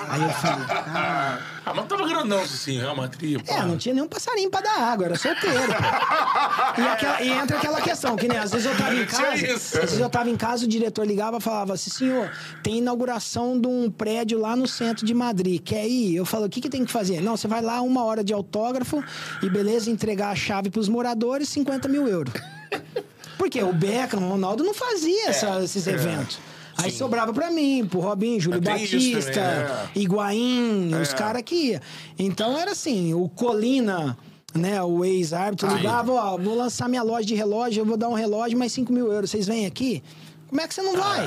Aí eu falei, ah, Ah, mas tava grandão, assim, Real Madrid. pô. É, não tinha nenhum passarinho pra dar água, era solteiro. E, aquela- e entra aquela questão, que nem às vezes eu tava em Tinha casa. isso. Às vezes eu tava em casa, o diretor ligava e falava assim, senhor, tem inauguração de um prédio lá no centro de Madrid. Quer ir? Eu falo, o que, que tem que fazer? Não, você vai lá, uma hora de autógrafo e beleza, entregar a chave pros moradores, 50 mil euros. Porque o Beckham, o Ronaldo não fazia essa- esses eventos. Aí sobrava pra mim, pro Robinho, Júlio isso Batista, também, Higuaín, É. os caras que ia. Então era assim, o Colina, né, o ex-árbitro, Aí. ligava, ó, vou lançar minha loja de relógio, eu vou dar um relógio, mais 5 mil euros, vocês vêm aqui? Como é que você não vai?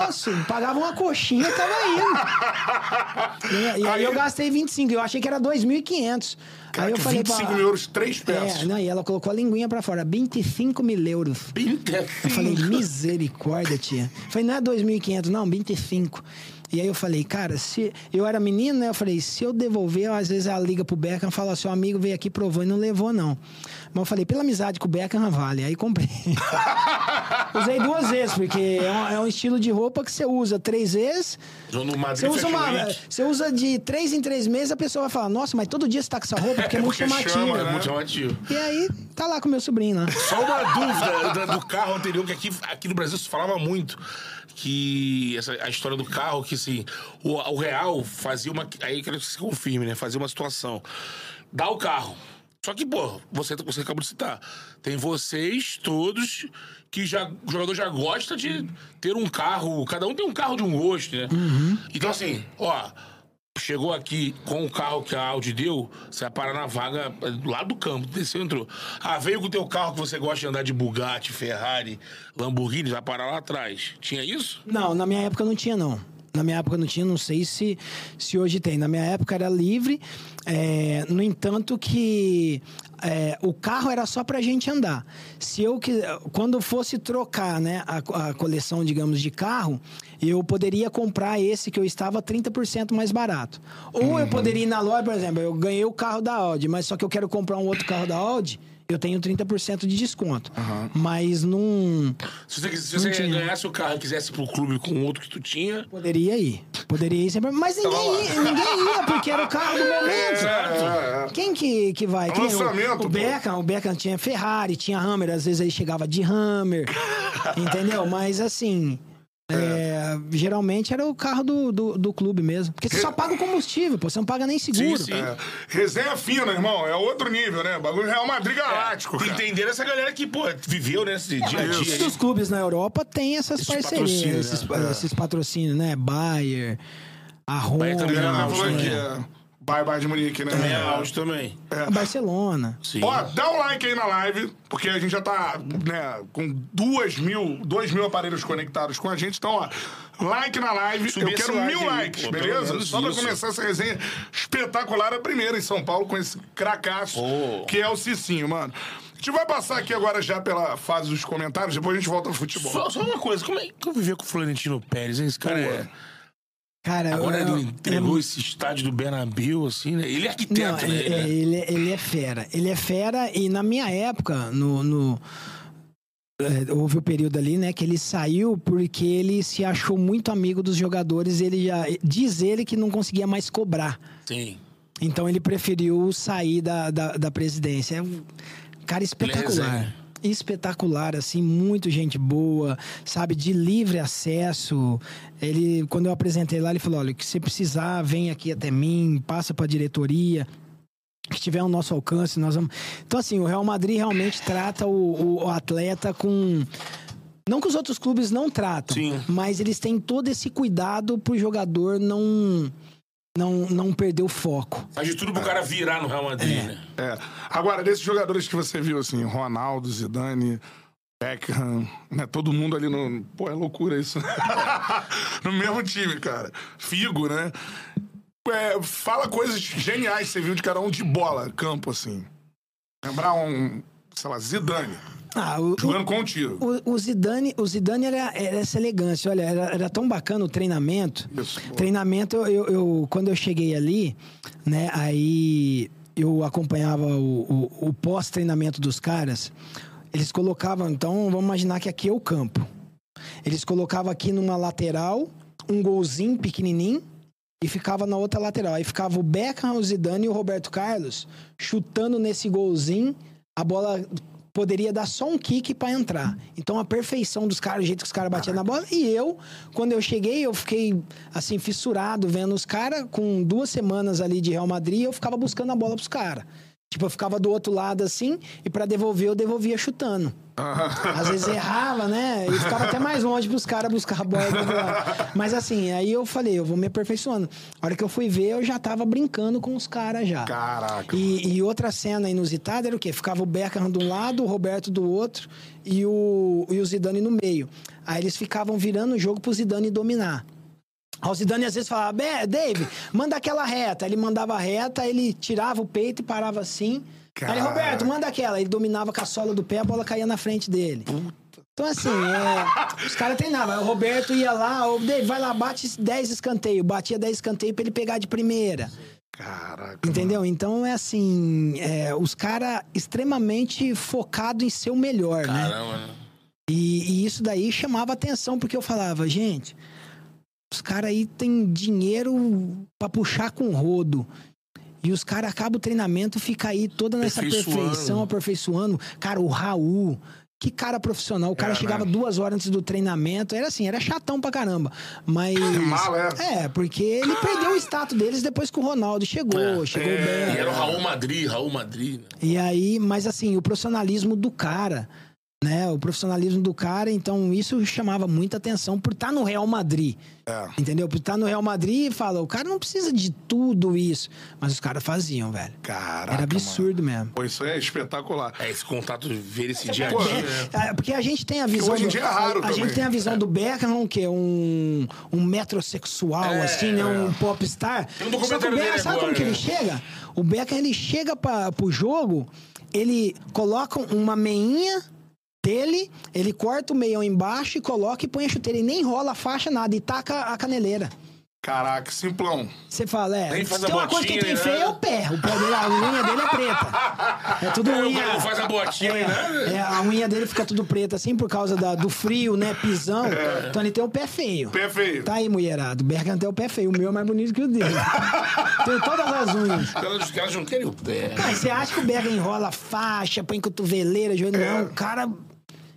Nossa, pagava uma coxinha, tava indo. E, e aí eu gastei 25, eu achei que era 2.500. Aí eu falei 25 pra... mil euros, três peças. É, não, e ela colocou a linguinha pra fora, 25 mil euros. Eu falei, misericórdia, tia. Eu falei, não é 2.500, não, 25. E aí eu falei, cara, se eu era menino, né? Eu falei, se eu devolver, às vezes ela liga pro Beckham e fala, seu amigo veio aqui, provou e não levou, não. Mas eu falei, pela amizade com o Beckham, vale. Aí comprei. Usei duas vezes, porque é um, é um estilo de roupa que você usa três vezes. Você usa, uma, você usa de três em três meses, a pessoa vai falar, nossa, mas todo dia você tá com essa roupa, porque é, muito porque chamativa. chama, É né? muito chamativo. E aí, tá lá com meu sobrinho lá. Só uma dúvida da- do carro anterior, que aqui, aqui no Brasil se falava muito. Que essa, a história do carro, que assim, o, o Real fazia uma. Aí quero que você confirme, né? Fazia uma situação. Dá o carro. Só que, pô, você, você acabou de citar. Tem vocês todos que já, o jogador já gosta de ter um carro. Cada um tem um carro de um gosto, né? Então, assim, ó. Chegou aqui com o carro que a Audi deu, você vai parar na vaga eh, do lado do campo, desceu, entrou. Ah, veio com o teu carro que você gosta de andar de Bugatti, Ferrari, Lamborghini, vai parar lá atrás. Tinha isso? Não, na minha época não tinha, não. Na minha época não tinha, não sei se, se hoje tem. Na minha época era livre, é, no entanto que é, o carro era só pra gente andar. Se eu que- quando fosse trocar né, a, a coleção, digamos, de carro, eu poderia comprar esse que eu estava 30% mais barato. Ou eu poderia ir na loja, por exemplo, eu ganhei o carro da Audi, mas só que eu quero comprar um outro carro da Audi, eu tenho 30% de desconto. Mas não. Se você, se você ganhasse o carro e quisesse ir pro clube com outro que tu tinha, Poderia ir. Poderia ir sempre. Mas ninguém ia, ninguém ia, porque era o carro do momento. Quem que, que vai? Que nem Lançamento, o, o Beckham, o Beckham tinha Ferrari, tinha Hammer, às vezes ele chegava de Hammer. entendeu? Mas assim. É, geralmente era o carro do, do, do clube mesmo. Porque você só paga o combustível, pô, você não paga nem seguro. sim. É. Resenha fina, irmão. É outro nível, né? Bagulho Real Madrid Galáctico, cara. entender essa galera que, pô, viveu nesse dia a dia. Todos os clubes na Europa têm essas Esses parcerias, patrocínios, esses, né? esses patrocínios, né? Bayer, a Roma. Bayer também É, Não, ela é. Vai, Bayern de Munique, né? É alto também. Barcelona. Sim. Ó, dá um like aí na live, porque a gente já tá, né, com duas mil, dois mil aparelhos conectados com a gente. Então, ó, like na live. Subir Eu quero like mil aí, likes, pô, beleza? Só pra isso. começar essa resenha espetacular, a primeira em São Paulo, com esse cracaço, Pô. que é o Cicinho, mano. A gente vai passar aqui agora já pela fase dos comentários, depois a gente volta ao futebol. Só, só uma coisa, como é que eu viver com o Florentino Pérez, hein? Esse cara é. Cara, Agora eu- ele entregou esse estádio do Bernabéu, assim, né? Ele é arquiteto, Não, né? é- é, ele, é- ele é fera. Ele é fera e na minha época, no. no- é, houve o período ali, né, que ele saiu porque ele se achou muito amigo dos jogadores. Ele já diz ele que não conseguia mais cobrar. Sim. Então ele preferiu sair da, da, da presidência. É um cara espetacular. Espetacular, assim, muito gente boa, sabe, de livre acesso. Ele, quando eu apresentei lá, ele falou: olha, que se precisar, vem aqui até mim, passa pra diretoria. Que tiver ao nosso alcance, nós vamos. Então, assim, o Real Madrid realmente trata o, o atleta com. Não que os outros clubes não tratam, Sim. mas eles têm todo esse cuidado pro jogador não, não, não perder o foco. Faz de tudo pro cara virar no Real Madrid, né? É. Agora, desses jogadores que você viu, assim, Ronaldo, Zidane, Beckham, né? Todo mundo ali no. Pô, é loucura isso. no mesmo time, cara. Figo, né? É, fala coisas geniais que você viu de cada um de bola, campo, assim. Lembrar um, sei lá, Zidane, Ah, o, jogando contigo. o, o Zidane, o Zidane era, era essa elegância. Olha, era, era tão bacana o treinamento. Isso. Treinamento, eu, eu- eu- quando eu cheguei ali, né, aí eu acompanhava o, o- o pós-treinamento dos caras. Eles colocavam, então, vamos imaginar que aqui é o campo. Eles colocavam aqui numa lateral um golzinho pequenininho e ficava na outra lateral. Aí ficava o Beckham, o Zidane e o Roberto Carlos chutando nesse golzinho. A bola poderia dar só um kick pra entrar. Então a perfeição dos caras, o jeito que os caras batiam na bola. E eu, quando eu cheguei, eu fiquei assim fissurado vendo os caras com duas semanas ali de Real Madrid, eu ficava buscando a bola pros caras. Tipo, eu ficava do outro lado assim, e pra devolver, eu devolvia chutando. Às vezes errava, né? E ficava até mais longe pros caras buscar a bola. Mas assim, aí eu falei, eu vou me aperfeiçoando. A hora que eu fui ver, eu já tava brincando com os caras já. Caraca. E, e outra cena inusitada era o quê? Ficava o Beckham de um lado, o Roberto do outro e o, e o Zidane no meio. Aí eles ficavam virando o jogo pro Zidane dominar. Aí O Zidane às vezes falava, "Be- Dave, manda aquela reta. Aí Ele mandava a reta, ele tirava o peito e parava assim. Aí Cara. Roberto, manda aquela. Ele dominava com a sola do pé, a bola caía na frente dele. Então, assim, é, os caras treinavam. Aí O Roberto ia lá, o Dave, vai lá, bate 10 escanteios. Batia 10 escanteios pra ele pegar de primeira. Caraca. Entendeu? Então é assim, é, os caras extremamente focados em ser o melhor, né? Caramba, né? E, e isso daí chamava atenção, porque eu falava, gente, os caras aí têm dinheiro pra puxar com rodo. E os caras acabam o treinamento, fica aí toda nessa perfeição, aperfeiçoando. Cara, o Raul, que cara profissional. O cara É, chegava né? duas horas antes do treinamento. Era assim, era chatão pra caramba. Mas. Mal, é. É, porque ele perdeu o status deles depois que o Ronaldo chegou. É. chegou É. bem. E era o Raul Madrid, Raul Madrid. Né? E aí, mas assim, o profissionalismo do cara, né? O profissionalismo do cara, então isso chamava muita atenção por estar no Real Madrid. É. Entendeu? Por estar no Real Madrid e fala, o cara não precisa de tudo isso. Mas os caras faziam, velho. Caraca. Era absurdo mesmo. Pô, isso é espetacular. É, esse contato, ver esse dia a Pô, dia. é. né? É, porque a gente tem a visão. hoje em do- dia é raro a, a gente tem a visão do Beckham, o quê? Um, um metrosexual, É, assim, né? Um popstar. Tem um Só que o documentário Beckham, sabe como agora, que ele né? chega? O Beckham, ele chega pra, pro jogo, ele coloca uma meinha dele, ele corta o meião embaixo e coloca e põe a chuteira. E nem enrola a faixa, nada. E taca a caneleira. Caraca, simplão. Você fala, é. Nem faz se a tem uma coisa que tem né? feio é o pé. O pé dele, a unha dele é preta. É tudo É, unha. cara não faz a botinha, né? É, a unha dele fica tudo preta assim por causa da- do frio, né? Pisão. Então ele tem o pé feio. Pé feio. Tá aí, mulherado. O Bergan tem o pé feio. O meu é mais bonito que o dele. tem todas as unhas. Os caras- não querem o pé. Mas você acha que o Bergan enrola faixa, põe cotoveleira, joelho? Não, o cara.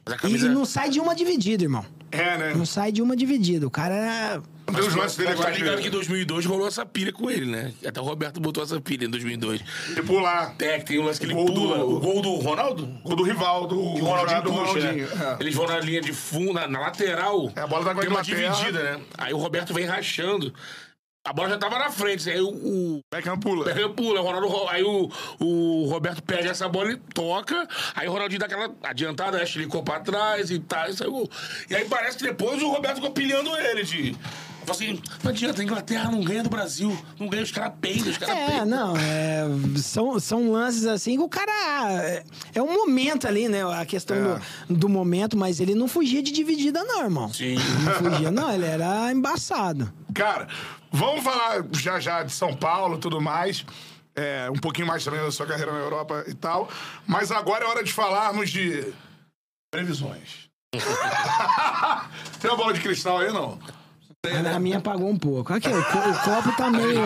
Mas a E camisa... não sai de uma dividida, irmão. É, né? Não sai de uma dividida. O cara era. Os lances dele Mas tá agora. ligado que em de- 2002 rolou essa pilha com ele, né? Até o Roberto botou essa pilha em 2002. De pular. É, que tem um lance que ele Gol do- pula. O gol do Ronaldo? O do rival, do O Ronaldinho do puxa, Ronaldinho. né? É. Eles vão na linha de fundo, na, na lateral. É, a bola tá com a Tem uma dividida, né? Aí o Roberto vem rachando. A bola já tava na frente. Aí o, o Beckham pula. Beckham pula, o Ronaldo, ro- aí o, o Roberto perde essa bola e toca. Aí o Ronaldinho dá aquela adiantada, ele ficou pra trás e tal. E, e aí parece que depois o Roberto ficou pilhando ele. De, assim: não adianta, a Inglaterra não ganha do Brasil. Não ganha, os caras peidam, os caras É, peidam. não, é, são, são lances assim que o cara. É, é um momento ali, né? A questão É. do, do momento, mas ele não fugia de dividida, não, irmão. Sim. Não fugia, não, ele era embaçado. Cara, vamos falar já já de São Paulo tudo mais. É, um pouquinho mais também da sua carreira na Europa e tal. Mas agora é hora de falarmos de previsões. Tem uma bola de cristal aí, não? A, minha apagou um pouco. Aqui, o, o copo tá meio.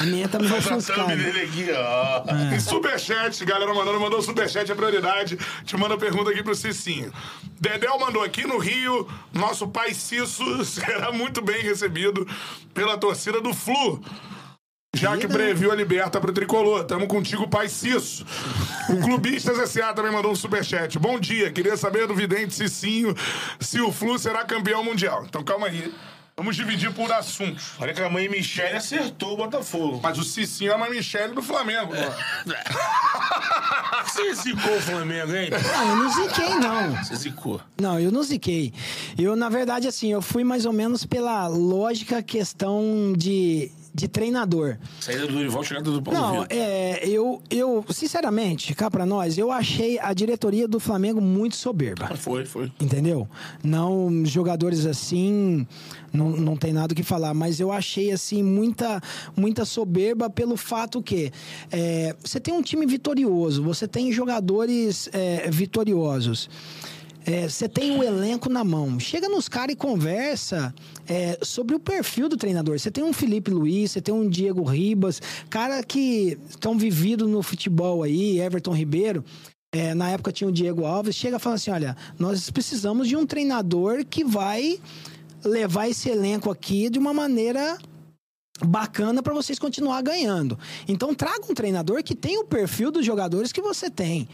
A minha tá thumb ofuscada. aqui, ó. E superchat, galera mandando, mandou superchat, é prioridade. Te manda pergunta aqui pro Cicinho. Dedel mandou aqui no Rio, nosso pai Cisso será muito bem recebido pela torcida do Flu. Já que previu a liberta pro tricolor. Tamo contigo, pai Cisso. O Clubistas S.A. também mandou um superchat. Bom dia, queria saber do vidente Cicinho se o Flu será campeão mundial. Então calma aí. Vamos dividir por assuntos. Olha que a mãe Michele acertou o Botafogo. Mas o Cicinho é uma Michele do Flamengo. ó. Você zicou o Flamengo, hein? Não, eu não ziquei, não. Você zicou. Não, eu não ziquei. Eu, na verdade, assim, eu fui mais ou menos pela lógica questão de, de treinador. Saída do Dorival, chegada do Paulo Não, é, eu, eu, sinceramente, cá pra nós, eu achei a diretoria do Flamengo muito soberba. Foi, foi. Entendeu? Não, jogadores assim, não, não tem nada o que falar, mas eu achei assim muita, muita soberba pelo fato que é, você tem um time vitorioso, você tem jogadores é, vitoriosos. É, Você tem o elenco na mão. Chega nos caras e conversa é, sobre o perfil do treinador. Você tem um Felipe Luiz, você tem um Diego Ribas, cara que estão vividos no futebol aí, Everton Ribeiro. É, na época tinha o Diego Alves, chega e fala assim: olha, nós precisamos de um treinador que vai levar esse elenco aqui de uma maneira bacana para vocês continuar ganhando. Então traga um treinador que tem o perfil dos jogadores que você tem.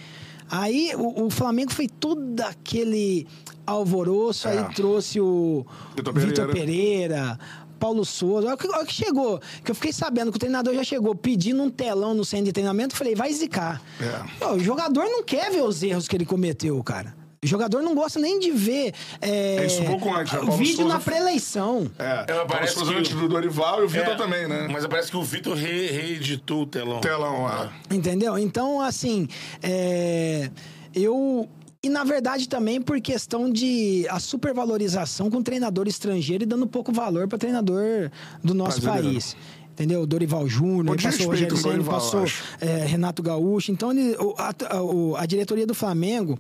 Aí o, o Flamengo fez todo aquele alvoroço, É. aí trouxe o Vitor Vitor Pereira. Pereira. Paulo Souza, olha que, olha que chegou, que eu fiquei sabendo que o treinador já chegou pedindo um telão no centro de treinamento, falei, vai zicar. É. Pô, o jogador não quer ver os erros que ele cometeu, cara. O jogador não gosta nem de ver é, É isso um pouco antes, né? Paulo vídeo Souza na pré-eleição. É, É, parece Paulo Souza que- antes do Dorival e o Vitor É, também, né? Mas parece que o Vitor re- reeditou o telão. Telão, ah. Entendeu? Então, assim, é, eu. E na verdade também por questão de a supervalorização com treinador estrangeiro e dando pouco valor para treinador do nosso Brasileiro. país. Entendeu? Dorival Júnior, passou Rogério Ceni, passou é, Renato Gaúcho. Então, ele- o- a, a- o- a diretoria do Flamengo.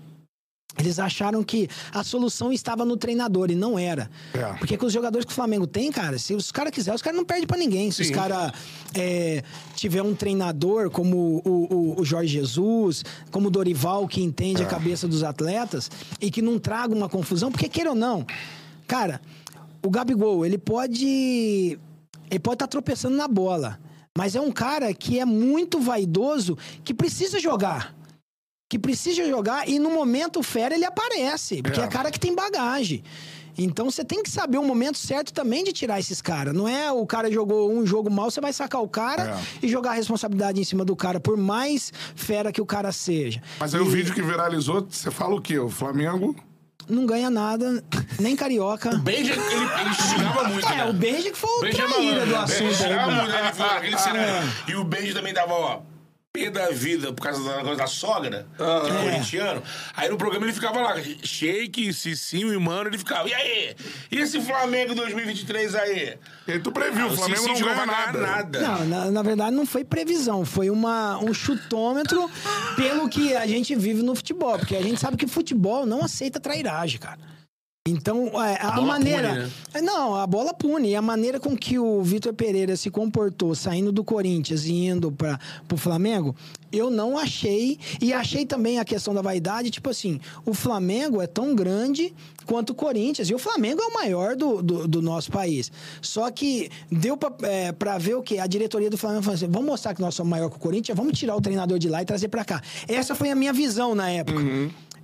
Eles acharam que a solução estava no treinador e não era. É. Porque com os jogadores que o Flamengo tem, cara, se os caras quiserem, os caras não perdem pra ninguém. Se os Sim. caras é, tiver um treinador como o, o- o Jorge Jesus, como o Dorival, que entende É. a cabeça dos atletas e que não traga uma confusão, porque queira ou não, cara, o Gabigol, ele pode. Ele pode estar tropeçando na bola. Mas é um cara que é muito vaidoso, que precisa jogar que precisa jogar e no momento fera ele aparece, porque é, É. cara que tem bagagem. Então você tem que saber o momento certo também de tirar esses caras. Não é o cara jogou um jogo mal, você vai sacar o cara É. e jogar a responsabilidade em cima do cara, por mais fera que o cara seja. Mas aí o E- vídeo que viralizou, você fala o quê? O Flamengo. não ganha nada, nem carioca. Benja, ele, ele xingava muito. É, né? o Benja que foi o Benja é traíra do né? assunto Benja aí. xingava muito, né? Ele falou aquele cenário. E o Benja também dava, ó, pé da vida por causa da da sogra, que é corintiano. Aí no programa ele ficava lá, Shake, Cicinho e Mano, ele ficava, e aí? E esse Flamengo 2023 aí? E tu previu, o Flamengo não vai ganhar nada. Não, na, na verdade não foi previsão, foi uma, um chutômetro pelo que a gente vive no futebol. Porque a gente sabe que futebol não aceita trairagem, cara. Então, é, a, bola maneira. pune, né? É, Não, a bola pune. E a maneira com que o Vitor Pereira se comportou saindo do Corinthians e indo para o Flamengo, eu não achei. E achei também a questão da vaidade, tipo assim, o Flamengo é tão grande quanto o Corinthians. E o Flamengo é o maior do, do, do nosso país. Só que deu para ver o quê? A diretoria do Flamengo falou assim: vamos mostrar que nós somos maior que o Corinthians, vamos tirar o treinador de lá e trazer para cá. Essa foi a minha visão na época.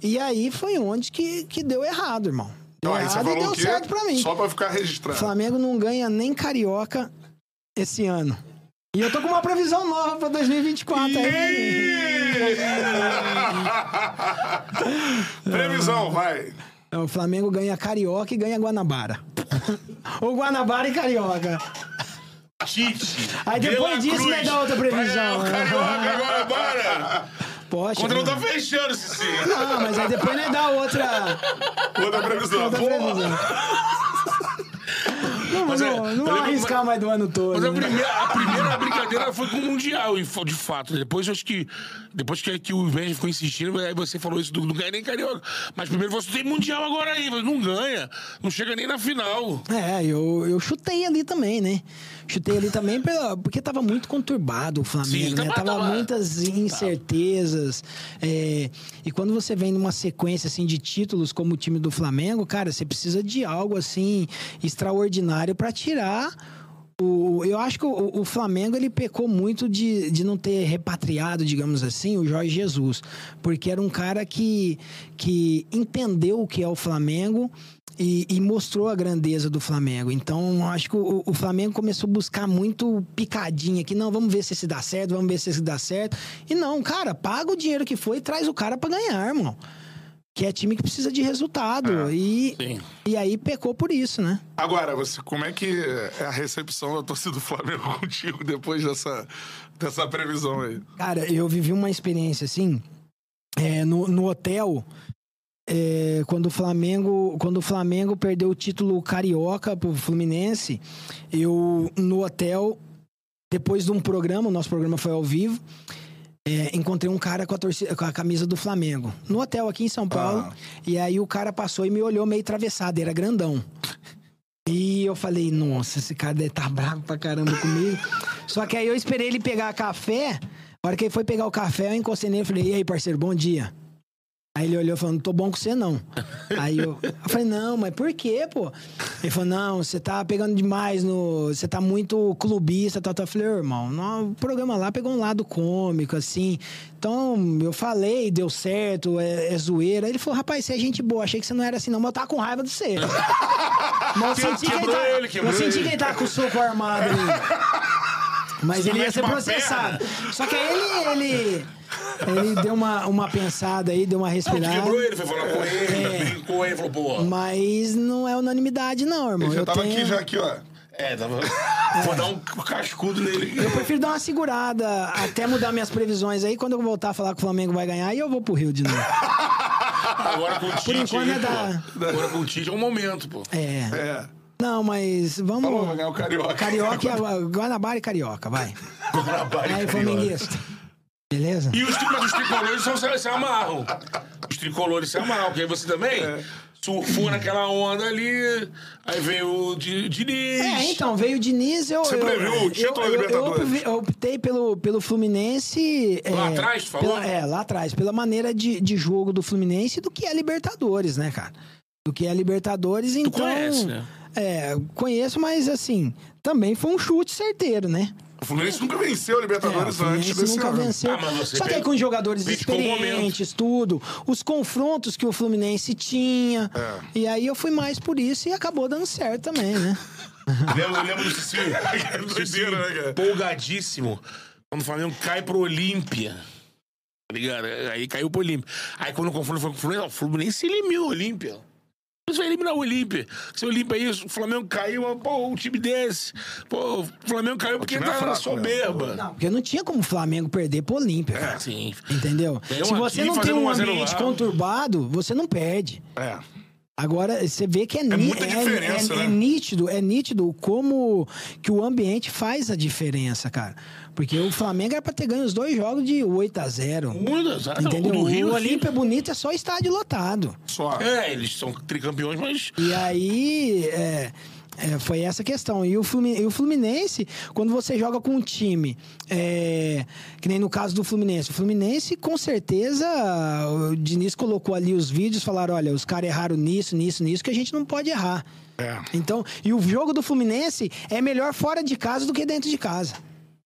E aí foi onde que, que deu errado, irmão. Deu Então, aí você errado e falou deu o quê? certo pra mim. Só pra ficar O registrado. Flamengo não ganha nem carioca esse ano. E eu tô com uma previsão nova pra 2024 aí. Previsão, vai. O Flamengo ganha carioca e ganha Guanabara. Ou Guanabara e carioca. Tite. Aí De depois disso me dá outra previsão. Vai, é, o Carioca bora. Poxa. O contra não tá mano. fechando, Cicinho. Não, mas aí depois nós dá outra, Outra previsão. outra previsão. Não, Mas é, não, eu não vou arriscar mais do ano todo. Mas a né? primeira, a primeira brincadeira foi com o Mundial, de fato. Depois eu acho que. Depois que, que o Benji ficou insistindo, aí você falou isso do não ganha nem carioca. Mas primeiro você tem Mundial agora aí, mas não ganha. Não chega nem na final. É, eu, eu chutei ali também, né? Chutei ali também pela, porque tava muito conturbado o Flamengo, Sim, né? tava- Tava, muitas incertezas. é, e quando você vem numa sequência assim de títulos como o time do Flamengo, cara, você precisa de algo assim extraordinário pra tirar o, eu acho que o, o Flamengo ele pecou muito de, de não ter repatriado, digamos assim, o Jorge Jesus. Porque era um cara que, que entendeu o que é o Flamengo e, e mostrou a grandeza do Flamengo. Então, acho que o, o Flamengo começou a buscar muito picadinha aqui. Não, vamos ver se esse dá certo, vamos ver se esse dá certo. E não, cara, paga o dinheiro que foi e traz o cara pra ganhar, irmão. Que é time que precisa de resultado. e, sim. e aí pecou por isso, né? Agora, você, como é que é a recepção da torcida do Flamengo contigo depois dessa, dessa previsão aí? Cara, eu vivi uma experiência assim, é, no, no hotel, é, quando o Flamengo, quando o Flamengo perdeu o título carioca pro Fluminense, eu no hotel, depois de um programa, o nosso programa foi ao vivo. É, encontrei um cara com a, torcida, com a camisa do Flamengo no hotel aqui em São Paulo. E aí o cara passou e me olhou meio atravessado, era grandão. E eu falei, nossa, esse cara deve estar bravo pra caramba comigo. Só que aí eu esperei ele pegar café. A hora que ele foi pegar o café, eu encostei nele e falei, e aí, parceiro, bom dia. Aí ele olhou e falou, não tô bom com você, não. Aí eu, eu falei, não, mas por quê, pô? Ele falou, não, você tá pegando demais no... Você tá muito clubista, tal, tal. Eu falei, "Ô, irmão, no, o programa lá pegou um lado cômico, assim. Então, eu falei, deu certo, é, é zoeira. Aí ele falou, rapaz, você é gente boa, achei que você não era assim, não, mas eu tava com raiva de você. mas eu senti que ele tá, ele, Eu senti que ele tava com o soco armado ali. Mas ele ia ser processado. Só que aí ele, ele, ele deu uma, uma pensada aí, deu uma Não, respirada. quebrou ele, foi falar com ele, É. brincou com ele, falou, pô. Mas não é unanimidade, não, irmão. Ele já eu tava tenho- aqui, já aqui, ó. É, tava. Vou dar um cascudo nele. Eu prefiro dar uma segurada até mudar minhas previsões aí. Quando eu voltar a falar que o Flamengo vai ganhar, aí eu vou pro Rio de novo. Agora com o Tite. enquanto aí, é da-. Agora com o Tite é um momento, pô. É. É. Não, mas vamos. Falou, vai ganhar o Carioca. Carioca e Guanabara e Carioca, vai. Aí, flamenguista. Beleza? E os, os tricolores são, se amarram. Os tricolores se amarram, porque aí você também É. surfou naquela onda ali, aí veio o Di- Diniz. É, então, veio o Diniz, eu. Você previu o título eu, Libertadores? optei- eu optei pelo, pelo Fluminense. Lá é, atrás, tu falou? pela- é, lá atrás, pela maneira de, de jogo do Fluminense e do que é Libertadores, né, cara? Do que é Libertadores, então. conhece, né? É, conheço, mas assim, também foi um chute certeiro, né? O Fluminense nunca venceu a É, o Libertadores antes desse nunca ano. venceu. Ah, Só que aí com jogadores experientes, tudo. Os confrontos que o Fluminense tinha. É. E aí eu fui mais por isso e acabou dando certo também, né? Lembro, eu lembro do doideira, né, cara? Empolgadíssimo. Quando o Flamengo cai pro Olímpia. Tá ligado? Aí caiu pro Olímpia. Aí quando o confronto foi com o Fluminense, o Fluminense eliminou o Olímpia. Você vai eliminar o Olímpia. Se o Olímpia é isso, o Flamengo caiu, pô, um time desse. Pô, o Flamengo caiu porque é tá na fraco, né? soberba. Não, porque não tinha como o Flamengo perder pro Olímpia. cara. Sim. Entendeu? Tem um Se você aqui não tem um 1 a 0 ambiente lá. conturbado, você não perde. É. Agora, você vê que é, ni- muita diferença, é- né? é nítido, é nítido como que o ambiente faz a diferença, cara. Porque o Flamengo era pra ter ganho os dois jogos de 8 a 0 Muda, sabe? Entendeu? O Rio o aqui- Olímpia Bonito é só estádio lotado. Só. É, eles são tricampeões, mas. E aí, é, é, foi essa questão. E o, Flumi- o Fluminense, quando você joga com um time, é, que nem no caso do Fluminense, o Fluminense, com certeza, o Diniz colocou ali os vídeos, falaram: olha, os caras erraram nisso, nisso, nisso, que a gente não pode errar. É. Então, e o jogo do Fluminense é melhor fora de casa do que dentro de casa.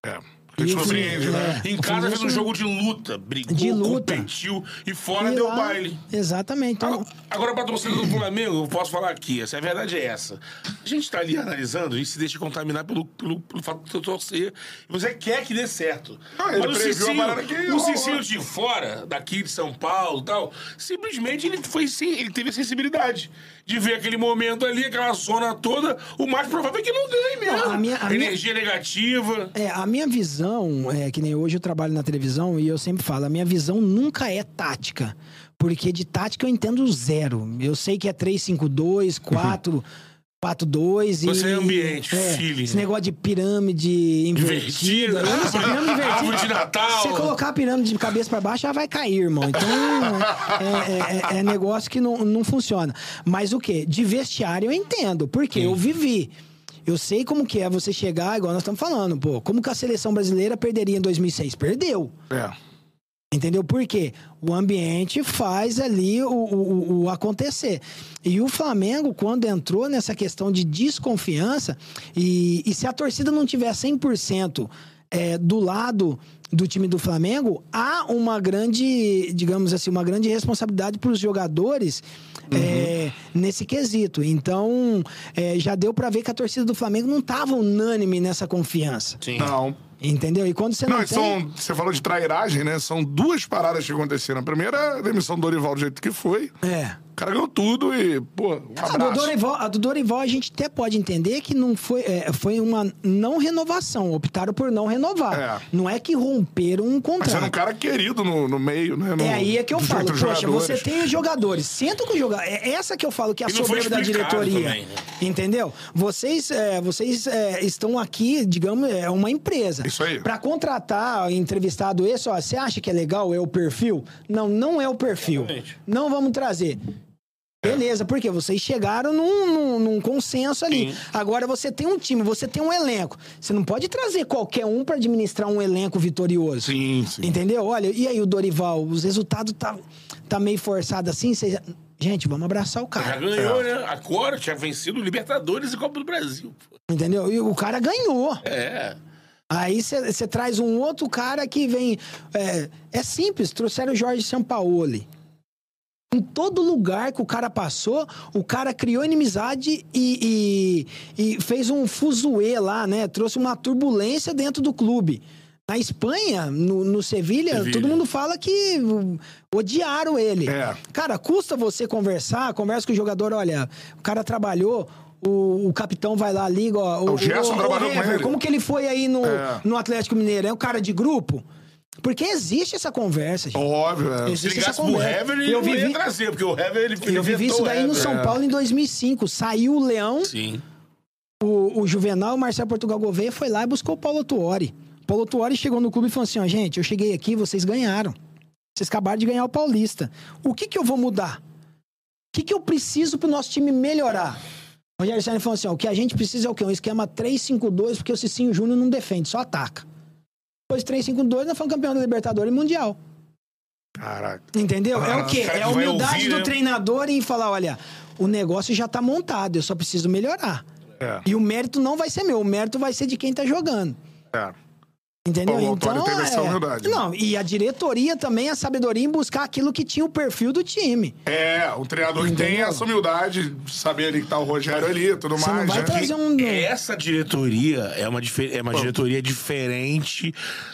É. Porque te E o surpreende, Fluminense- né? é. Em casa fez um jogo de luta, brigou, De luta. competiu e fora E deu lá- baile. Exatamente. Então, Agora, pra torcida do Flamengo, eu posso falar aqui, essa, a verdade é essa. A gente tá ali analisando e se deixa contaminar pelo, pelo, pelo fato de eu torcer. Você quer que dê certo. Ele Mas o a Cicinho, o. Cicinho de fora, daqui de São Paulo e tal, simplesmente ele foi sim, ele teve a sensibilidade de ver aquele momento ali, aquela zona toda, o mais provável é que não ganhe mesmo. A minha- a minha- Energia negativa. É, a minha visão, é que nem hoje eu trabalho na televisão e eu sempre falo, a minha visão nunca é tática. Porque de tática eu entendo zero. Eu sei que é 3-5-2, 4. 4-2 e. Você é ambiente, feeling. Esse negócio de pirâmide invertida. Invertida. Pirâmide invertida. Árvore de Natal. Se você colocar a pirâmide de cabeça pra baixo, já vai cair, irmão. Então, é, é- é negócio que não, não funciona. Mas o quê? De vestiário eu entendo. Porque eu vivi. Eu sei como que é você chegar, igual nós estamos falando, pô. Como que a seleção brasileira perderia em 2006? Perdeu. É. Entendeu? Por quê? O ambiente faz ali o, o- o- o acontecer. E o Flamengo, quando entrou nessa questão de desconfiança, e, e se a torcida não tiver 100% é, do lado do time do Flamengo, há uma grande, digamos assim, uma grande responsabilidade para os jogadores é, nesse quesito. Então, é, já deu para ver que a torcida do Flamengo não estava unânime nessa confiança. Sim. Não. Entendeu? E quando você não, Não, tem... são, você falou de trairagem, né? São duas paradas que aconteceram. A primeira é a demissão do Dorival do jeito que foi. É. O cara ganhou tudo e, pô, um A do, abraço. Dorival, a do Dorival a gente até pode entender que não foi, é, foi uma não renovação. Optaram por não renovar. É. Não é que romperam um Mas contrato. era um cara querido no, no meio, né? No- É aí é que eu falo, poxa, jogadores. você tem os jogadores, senta com os jogadores. É essa que eu falo que é a soberba da diretoria. também, né? Entendeu? Vocês, é, vocês é, estão aqui, digamos, é uma empresa. Isso aí. Pra contratar entrevistado esse, ó, você acha que é legal? É o perfil? Não, não é o perfil. Exatamente. Não vamos trazer. Beleza, porque vocês chegaram num, num- num consenso ali. Sim. Agora você tem um time, você tem um elenco. Você não pode trazer qualquer um pra administrar um elenco vitorioso. Sim, sim. Entendeu? Olha, e aí o Dorival, os resultados tá, tá meio forçado assim. Vocês... Gente, vamos abraçar o Já cara. ganhou, né? Agora tinha vencido o Libertadores e Copa do Brasil. pô. Entendeu? E o cara ganhou. É. Aí você traz um outro cara que vem. É, é simples, trouxeram o Jorge Sampaoli. Em todo lugar que o cara passou, o cara criou inimizade e, e, e fez um fuzuê lá, né? Trouxe uma turbulência dentro do clube. Na Espanha, no, no Sevilha, Sevilha. todo mundo fala que odiaram ele. É. Cara, custa você conversar, conversa com o jogador, olha, o cara trabalhou, o, o capitão vai lá, liga, ó. O Gerson trabalhou com Hever, ele. Como que ele foi aí no, É. no Atlético Mineiro? É um cara de grupo? Porque existe essa conversa, gente. Óbvio, é. Se Existe ligasse essa pro. Hever, ele Eu não ia vivi- trazer, porque o Hever, ele, Eu vivi isso o daí no. São Paulo em 2005. Saiu o Leão, Sim. o, o Juvenal, o Marcelo Portugal Gouveia foi lá e buscou o Paulo Tuori. Paulo Tuori chegou no clube e falou assim: ó, gente, eu cheguei aqui, vocês ganharam. Vocês acabaram de ganhar o Paulista. O que que eu vou mudar? O que que eu preciso pro nosso time melhorar? O Rogério Senna falou assim: ó, o que a gente precisa é o quê? Um esquema 3-5-2, porque o Cicinho Júnior não defende, só ataca. Depois 3-5-2, nós fomos campeão da Libertadores e Mundial. Caraca. Entendeu? É o quê? cara É a humildade ouvir, do né? treinador em falar: olha, o negócio já tá montado, eu só preciso melhorar. É. E o mérito não vai ser meu, o mérito vai ser de quem tá jogando. É. Entendeu? O então, teve essa é... humildade? Não, e a diretoria também, a sabedoria em buscar aquilo que tinha o perfil do time. É, o treinador que tem essa humildade, de saber ali que tá o Rogério ali e tudo Você não mais. vai né? trazer um. Essa diretoria é uma, é uma diretoria diferente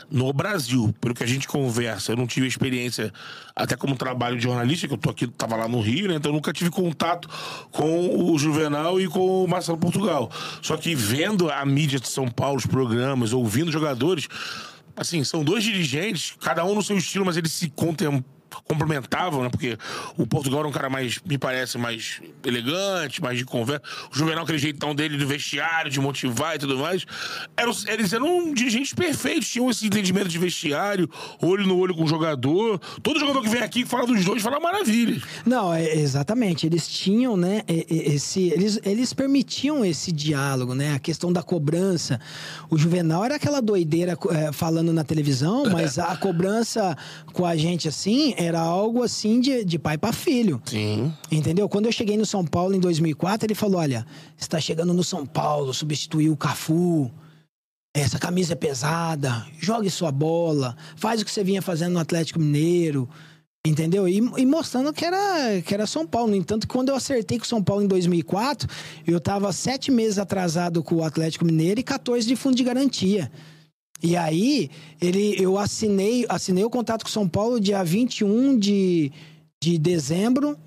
no Brasil. Pelo que a gente conversa, eu não tive experiência, até como trabalho de jornalista, que eu tô aqui, tava lá no Rio, né? Então eu nunca tive contato com o Juvenal e com o Marcelo Portugal. Só que vendo a mídia de São Paulo, os programas, ouvindo jogadores, assim, são dois dirigentes, cada um no seu estilo, mas eles se contem complementavam, né? Porque o Portugal era um cara mais, me parece, mais elegante, mais de conversa. O Juvenal, aquele jeitão dele do vestiário, de motivar e tudo mais. Eram, eles eram dirigentes perfeitos, tinham esse entendimento de vestiário, olho no olho com o jogador. Todo jogador que vem aqui fala dos dois fala maravilha. Não, é, exatamente. Eles tinham, né, esse, eles, eles permitiam esse diálogo, né? A questão da cobrança. O Juvenal era aquela doideira é, falando na televisão, mas a cobrança com a gente assim era algo assim de, de pai para filho. Sim. Entendeu? Quando eu cheguei no São Paulo em 2004, ele falou: Olha, você está chegando no São Paulo, substituiu o Cafu. Essa camisa é pesada, jogue sua bola, faz o que você vinha fazendo no Atlético Mineiro. Entendeu? E, e mostrando que era, que era São Paulo. No entanto, quando eu acertei com o São Paulo em 2004, eu tava sete meses atrasado com o Atlético Mineiro e 14 de fundo de garantia. E aí, ele, eu assinei, assinei o contrato com São Paulo dia 21 de, de dezembro,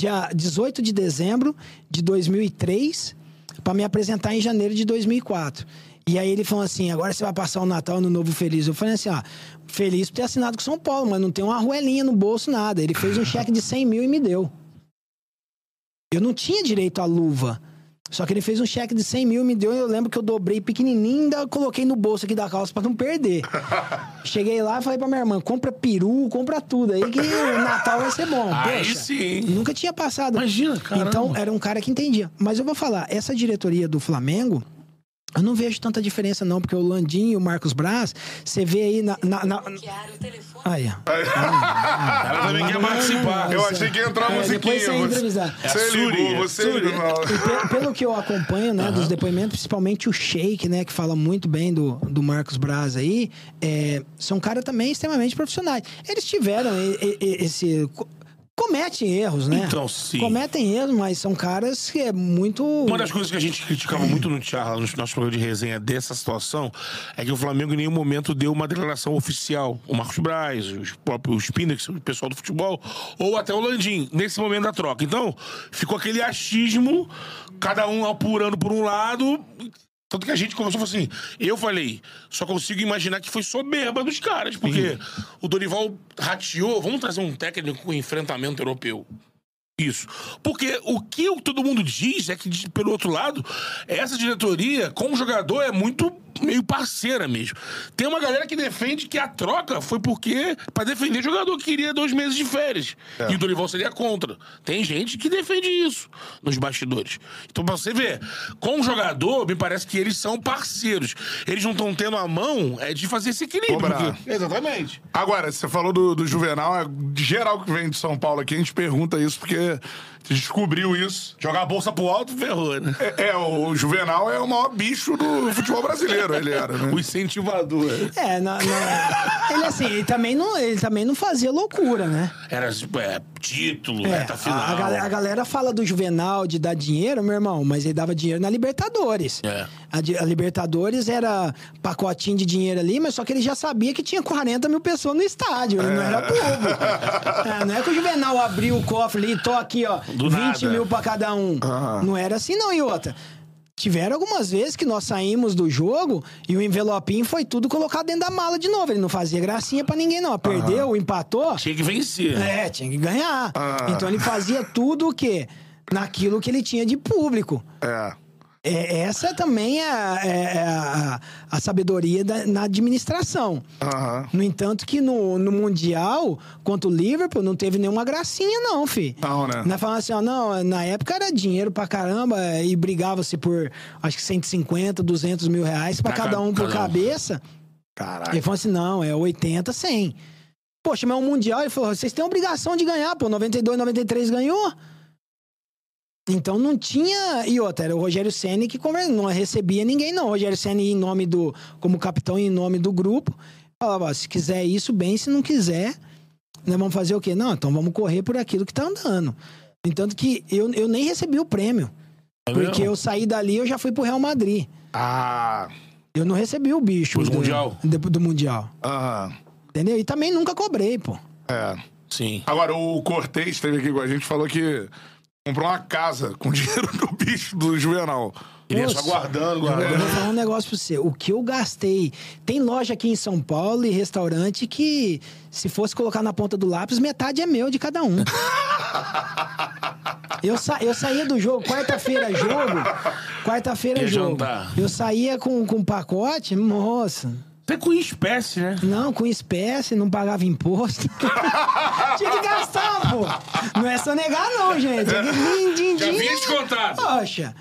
dia 18 de dezembro de 2003, para me apresentar em janeiro de 2004. E aí ele falou assim: agora você vai passar o Natal no Novo Feliz. Eu falei assim: ó, feliz por ter assinado com São Paulo, mas não tem uma arruelinha no bolso, nada. Ele fez um cheque de 100 mil e me deu. Eu não tinha direito à luva. Só que ele fez um cheque de 100 mil, me deu. Eu lembro que eu dobrei pequenininho e ainda coloquei no bolso aqui da calça pra não perder. Cheguei lá e falei pra minha irmã: compra peru, compra tudo aí que o Natal vai ser bom. Aí Poxa, sim. Nunca tinha passado. Imagina, caramba. Então, era um cara que entendia. Mas eu vou falar: essa diretoria do Flamengo. Eu não vejo tanta diferença, não, porque o Landim e o Marcos Braz, você vê aí na. na, na... Aí, ó. Ela também quer participar. Eu achei que ia entrar a É, depois musiquinha. você. É você Suri, ligou, é você ligou. não. E pe- pelo que eu acompanho, né, dos depoimentos, principalmente o Sheik, né, que fala muito bem do, do Marcos Braz aí, é, são caras também extremamente profissionais. Eles tiveram esse. Co- Cometem erros, né? Então, sim. Cometem erros, mas são caras que é muito. Uma das coisas que a gente criticava muito no Charla, no nosso programa de resenha dessa situação, é que o Flamengo em nenhum momento deu uma declaração oficial. O Marcos Braz, os próprios Spinnex, o pessoal do futebol, ou até o Landim, nesse momento da troca. Então, ficou aquele achismo, cada um apurando por um lado. Tanto que a gente começou assim. Eu falei, só consigo imaginar que foi soberba dos caras, porque o Dorival rateou, vamos trazer um técnico com enfrentamento europeu. Isso. Porque o que todo mundo diz é que, pelo outro lado, essa diretoria, com o jogador, é muito meio parceira mesmo. Tem uma galera que defende que a troca foi porque. pra defender o jogador que queria dois meses de férias. E o Dorival seria contra. Tem gente que defende isso nos bastidores. Então, pra você ver, com o jogador, me parece que eles são parceiros. Eles não estão tendo a mão é de fazer esse equilíbrio. Porque- Exatamente. Agora, você falou do, do Juvenal, é, geral que vem de São Paulo aqui, a gente pergunta isso porque descobriu isso. Jogar a bolsa pro alto, ferrou, né? É, é, o Juvenal é o maior bicho do futebol brasileiro, ele era, né? O incentivador. É, na- na- ele assim, ele também, não, ele também não fazia loucura, né? Era é, título, É, reta final. a, a galera, a galera fala do Juvenal de dar dinheiro, meu irmão, mas ele dava dinheiro na Libertadores. É. A, a Libertadores era pacotinho de dinheiro ali, mas só que ele já sabia que tinha 40 mil pessoas no estádio, ele não era público. É, não é que o Juvenal abriu o cofre ali e tô aqui, ó, Do 20 nada. mil pra cada um. Não era assim, não, e outra. Tiveram algumas vezes que nós saímos do jogo e o envelopinho foi tudo colocado dentro da mala de novo. Ele não fazia gracinha pra ninguém, não. Perdeu, empatou. Tinha que vencer. É, tinha que ganhar. Então ele fazia tudo o quê? Naquilo que ele tinha de público. É. É, essa também é, a- é- é a, a sabedoria da- na administração. Aham. No entanto, que no, no Mundial, contra o Liverpool, não teve nenhuma gracinha, não, fi. Não, né? Nós falamos assim, ó, não, na época era dinheiro pra caramba e brigava-se por, acho que 150, 200 mil reais pra cada ca- um por cabeça. Caralho. Ele falou assim: não, é 80, 100. Poxa, mas é um Mundial. Ele falou: vocês têm obrigação de ganhar, pô. 92, 93 ganhou. Então não tinha. E outra, era o Rogério Senna que conver- não recebia ninguém, não. O Rogério Senna ia em nome do. Como capitão em nome do grupo. Falava, ó, se quiser isso, bem, se não quiser, nós vamos fazer o quê? Não, então vamos correr por aquilo que tá andando. Entanto que eu, eu nem recebi o prêmio. É porque mesmo? eu saí dali eu já fui pro Real Madrid. Ah. Eu não recebi o bicho. Do Mundial? Depois do Mundial. Aham. Entendeu? E também nunca cobrei, pô. É. Sim. Agora, o Cortez esteve aqui com a gente falou que comprou uma casa com dinheiro do bicho do Juvenal. Ele ia só Nossa. guardando, Eu vou guardando. falar um negócio pra você. O que eu gastei. Tem loja aqui em São Paulo e restaurante que, se fosse colocar na ponta do lápis, metade é meu de cada um. Eu, sa eu saía do jogo, quarta-feira jogo. Quarta-feira jogo. jantar. Eu saía com, com pacote, moça. Até com espécie, né? Não, com espécie, não pagava imposto. Tinha que gastar, pô. Não é só negar, não, gente. É que din, din, Já din, vinha descontado. Poxa,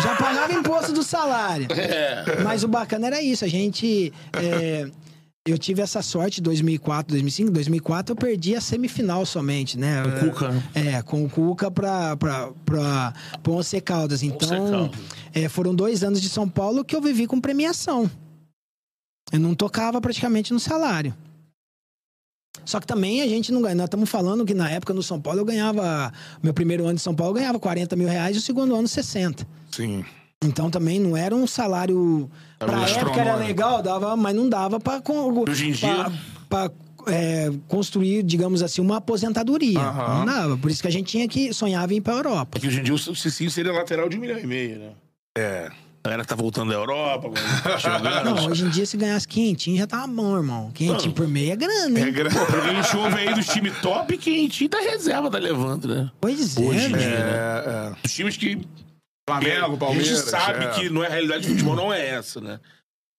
já pagava imposto do salário. É. Mas o bacana era isso, a gente. é, eu tive essa sorte em 2004, 2005. 2004 eu perdi a semifinal somente, né? Com o Cuca, né? É, com o Cuca pra, pra, pra, pra Once Caldas. Então, Caldas. é, foram dois anos de São Paulo que eu vivi com premiação. Eu não tocava praticamente no salário. Só que também a gente não ganha. Nós estamos falando que na época no São Paulo eu ganhava. Meu primeiro ano de São Paulo eu ganhava 40 mil reais e o segundo ano 60. Sim. Então também não era um salário. Pra época era legal, dava, mas não dava pra. con- Hoje em dia- pra- pra, é, construir, digamos assim, uma aposentadoria. Aham. Não dava. Por isso que a gente tinha que sonhava em ir pra Europa. É que hoje em dia o Cicinho seria lateral de um milhão e meio, né? É. A galera tá voltando da Europa, tá. Não, hoje em dia se ganhasse quentinho já tava bom, irmão. Quentinho por meio é grana, hein? É grande. Pô, porque a gente ouve aí dos times top quentinho da reserva tá levando, né? Pois é, Hoje dia, né? É, é. Os times que. Flamengo, Palmeiras. A gente sabe é. que não é a realidade do futebol, não é essa, né?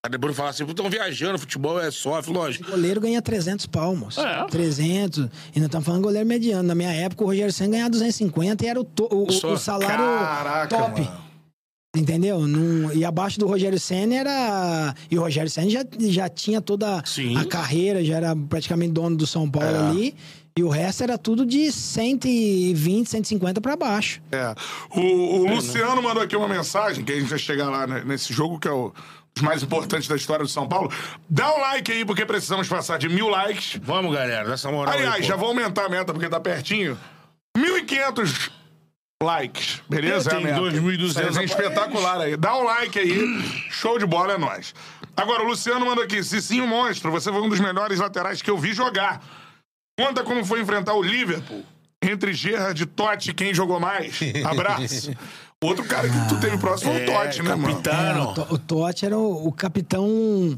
Aí depois falar assim, estão viajando, futebol é sofre, lógico. Goleiro ganha 300 palmos. É. 300. E nós estamos falando goleiro mediano. Na minha época, o Rogério Senna ganhava 250 e era o, to- o- o- o salário Caraca, top. mano. Entendeu? Não- e abaixo do Rogério Senna era. E o Rogério Senna já, já tinha toda Sim. a carreira, já era praticamente dono do São Paulo É. ali. E o resto era tudo de 120, 150 pra baixo. É. O, o Luciano mandou aqui uma mensagem, que a gente vai chegar lá né, nesse jogo, que é o mais importantes da história do São Paulo. Dá um like aí, porque precisamos passar de mil likes. Vamos, galera, dessa moral. aí, Aliás, pô. já vou aumentar a meta, porque tá pertinho. 1.500 likes, beleza? É, É tem meta. 2.200 Isso aí é espetacular aí. Dá um like aí, show de bola, é nóis. Agora, o Luciano mandou aqui, Cicinho Monstro, você foi um dos melhores laterais que eu vi jogar. Conta como foi enfrentar o Liverpool. Entre Gerrard e Totti, quem jogou mais? Abraço. Outro cara que tu teve próximo foi o Totti, né, mano? capitão. É, o Totti era o, o capitão.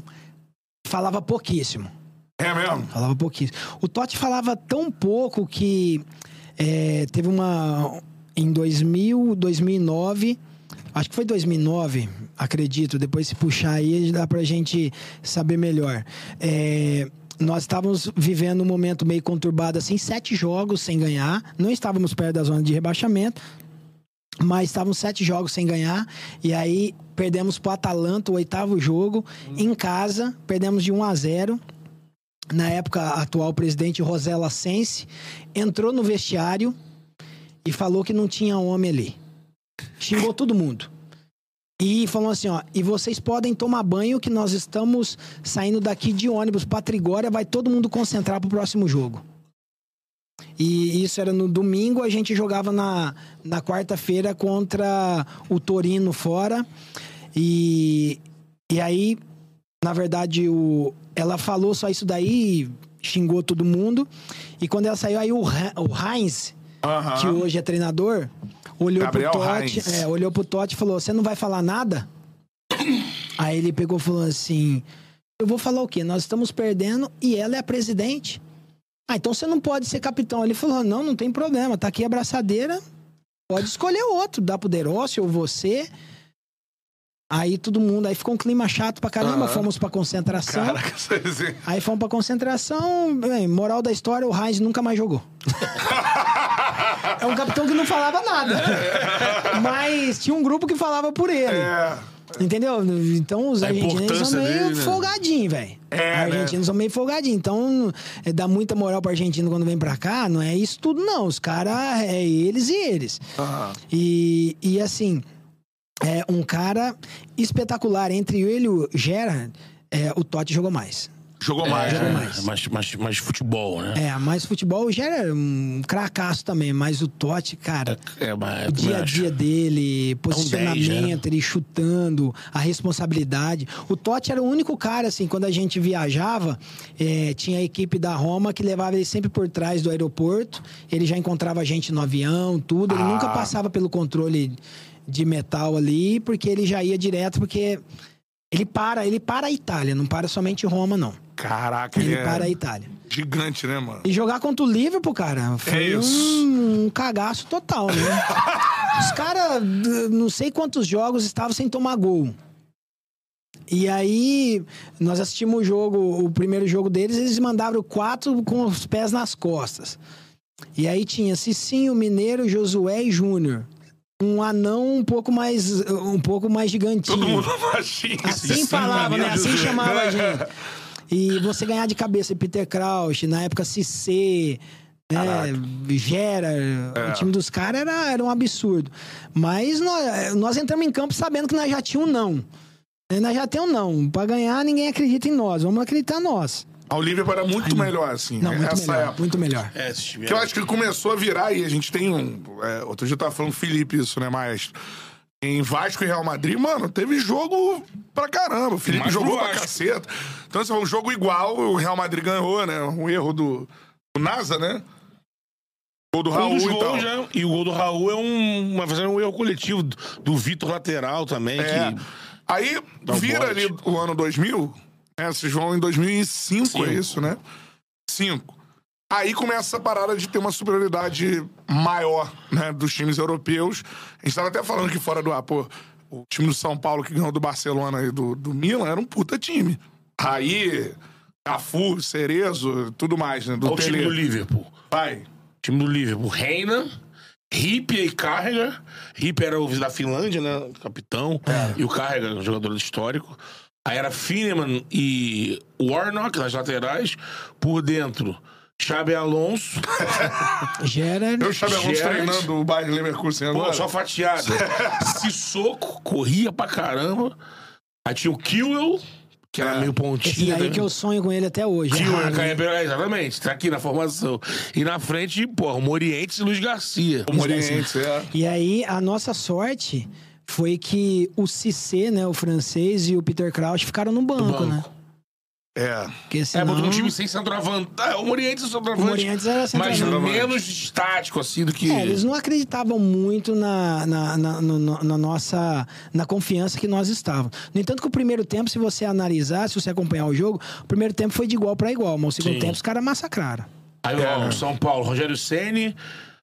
Falava pouquíssimo. É mesmo? Falava pouquíssimo. O Totti falava tão pouco que é, teve uma. Em 2000, 2009. Acho que foi 2009, acredito. Depois, se puxar aí, dá pra gente saber melhor. É, nós estávamos vivendo um momento meio conturbado, assim, sete jogos sem ganhar. Não estávamos perto da zona de rebaixamento. Mas estavam sete jogos sem ganhar. E aí perdemos pro Atalanta o oitavo jogo. Em casa, perdemos de 1 a 0 na época, a atual presidente Rosela Sense entrou no vestiário e falou que não tinha homem ali. Xingou todo mundo. E falou assim, ó, e vocês podem tomar banho que nós estamos saindo daqui de ônibus pra Trigória, vai todo mundo concentrar pro próximo jogo. E isso era no domingo, a gente jogava na, na quarta-feira contra o Torino fora. E, e aí, na verdade, o, ela falou só isso daí, xingou todo mundo. E quando ela saiu, aí o, o Heinz, Aham. que hoje é treinador, olhou Gabriel pro Totti, é, olhou pro Totti e falou: Você não vai falar nada? Aí ele pegou e falou assim: Eu vou falar o quê? Nós estamos perdendo e ela é a presidente. Ah, então você não pode ser capitão. Ele falou: Não, não tem problema, tá aqui a abraçadeira, pode escolher outro, dá pro Derossi ou você. Aí todo mundo, aí ficou um clima chato pra caramba, Aham. fomos pra concentração. Caraca. Aí fomos pra concentração, bem, moral da história, o Heinz nunca mais jogou. é um capitão que não falava nada. Mas tinha um grupo que falava por ele. É. Entendeu? Então os A argentinos são meio dele, né? folgadinhos, velho. É, argentinos são meio folgadinhos. Então, é, dá muita moral pro argentino quando vem pra cá. Não é isso tudo, não. Os caras, é eles e eles. Aham. E, e assim, é um cara espetacular. Entre ele e o Gerard, é, o Totti jogou mais. Jogou mais, É, né? mais. mais, mais, mais futebol, né? É, mais futebol, o Gerard é um cracaço também. Mas o Totti, cara... É, mas O eu também dia a dia dele, 10, posicionamento, ele chutando, a responsabilidade. O Totti era o único cara, assim, quando a gente viajava, eh, tinha a equipe da Roma que levava ele sempre por trás do aeroporto. Ele já encontrava a gente no avião, tudo. Ele Ah. nunca passava pelo controle de metal ali, porque ele já ia direto, porque ele para, ele para a Itália, não para somente Roma, não. Caraca, ele Ele é para a Itália. gigante, né, mano? E jogar contra o Liverpool, cara, foi isso. um, um cagaço total, né? Os caras, não sei quantos jogos estavam sem tomar gol. E aí, nós assistimos o jogo, o primeiro jogo deles, eles mandaram quatro com os pés nas costas. E aí tinha Cicinho, Mineiro, Josué e Júnior. Um anão um pouco mais, um pouco mais gigantinho. Todo mundo baixinho. Assim falava, né? Assim chamava a gente. E você ganhar de cabeça Peter Crouch, na época Cissé, né? Gera, o time dos caras era, era um absurdo. Mas nós, nós entramos em campo sabendo que nós já tínhamos um não. Né, Nós já temos um não. Pra ganhar, ninguém acredita em nós. Vamos acreditar em nós. A Olivia era muito melhor, assim. Não, muito essa melhor. época. Muito melhor. É, Que eu é- acho que começou a virar e a gente tem um. é, outro dia eu tava falando Felipe isso, né, maestro? Em Vasco e Real Madrid, mano, teve jogo pra caramba. O Felipe Mais jogou pra caceta. Então, foi um jogo igual, o Real Madrid ganhou, né? Um erro do, do NASA, né? Gol do Um Raul dos e tal. gols, né? E o gol do Raul é um, uma, é um erro coletivo do, do Vitor lateral também. É. Que, Aí Dá um vira ali o ano 2000, né? Vocês vão em 2005, Cinco. é isso, né? Cinco. Aí começa essa parada de ter uma superioridade maior, né, dos times europeus. A gente tava até falando aqui fora do ar, pô, o time do São Paulo que ganhou do Barcelona e do, do Milan era um puta time. Aí, Cafu, Cerezo, tudo mais, né? Do Olha o time do Liverpool. Vai. time do Liverpool. Reina, Rip e Carrega. Rip era o da Finlândia, né? Capitão. E o Carrega, um jogador histórico. Aí era Fineman e Warnock nas laterais. Por dentro, Xabi Alonso. Gera. Eu Xabi Alonso Gerrard. treinando o Bayern Leverkusen Pô, agora. só fatiada. Sissoko, corria pra caramba. Aí tinha o Kiwell, que era meio Esse pontinha. daí né? que eu sonho com ele até hoje. É raro, né? é, exatamente, tá aqui na formação. E na frente, porra, o Morientes e Luiz Garcia. O Morientes, é. E aí, a nossa sorte foi que o Cissé, né, o francês, e o Peter Crouch ficaram no banco, banco. né? É. Porque É, senão... botou um time sem centroavante. Ah, o Morientes é centroavante. O Morientes era Mas centroavante. menos estático, assim, do que... É, eles não acreditavam muito na, na, na, no- na nossa na confiança que nós estávamos. No entanto, que o primeiro tempo, se você analisar, se você acompanhar o jogo, o primeiro tempo foi de igual para igual, mas o segundo Sim. tempo os caras massacraram. Aí, ó, o São Paulo, Rogério Ceni,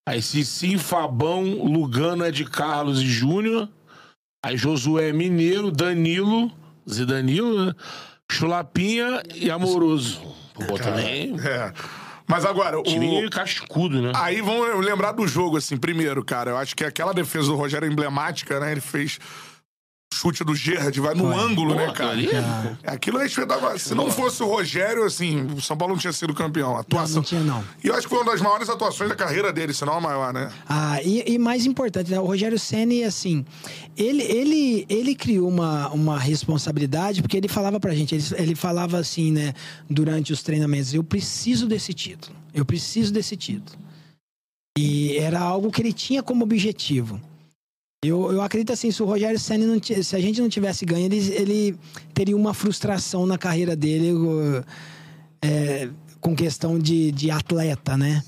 aí Cicim, Fabão, Lugano, Ed Carlos e Júnior. Aí Josué Mineiro, Danilo, Zidanilo, né? Chulapinha e Amoroso. Pô, também. É. Mas agora, o... Time cascudo, né? Aí vamos lembrar do jogo, assim, primeiro, cara. Eu acho que aquela defesa do Rogério é emblemática, né? Ele fez chute do Gerrard, vai no ângulo, Pô, né, cara? ali é- Aquilo é espetacular. Se não fosse o Rogério, assim, o São Paulo não tinha sido campeão. A Atuação... Não, não tinha, não. E eu acho que foi uma das maiores atuações da carreira dele, se não a maior, né? Ah, e, e mais importante, né? O Rogério Ceni, assim, ele, ele, ele criou uma, uma responsabilidade, porque ele falava pra gente, ele, ele falava assim, né, durante os treinamentos, eu preciso desse título, eu preciso desse título. E era algo que ele tinha como objetivo. Eu, eu acredito assim, se o Rogério Ceni não se a gente não tivesse ganho, ele, ele teria uma frustração na carreira dele é, com questão de, de atleta, né?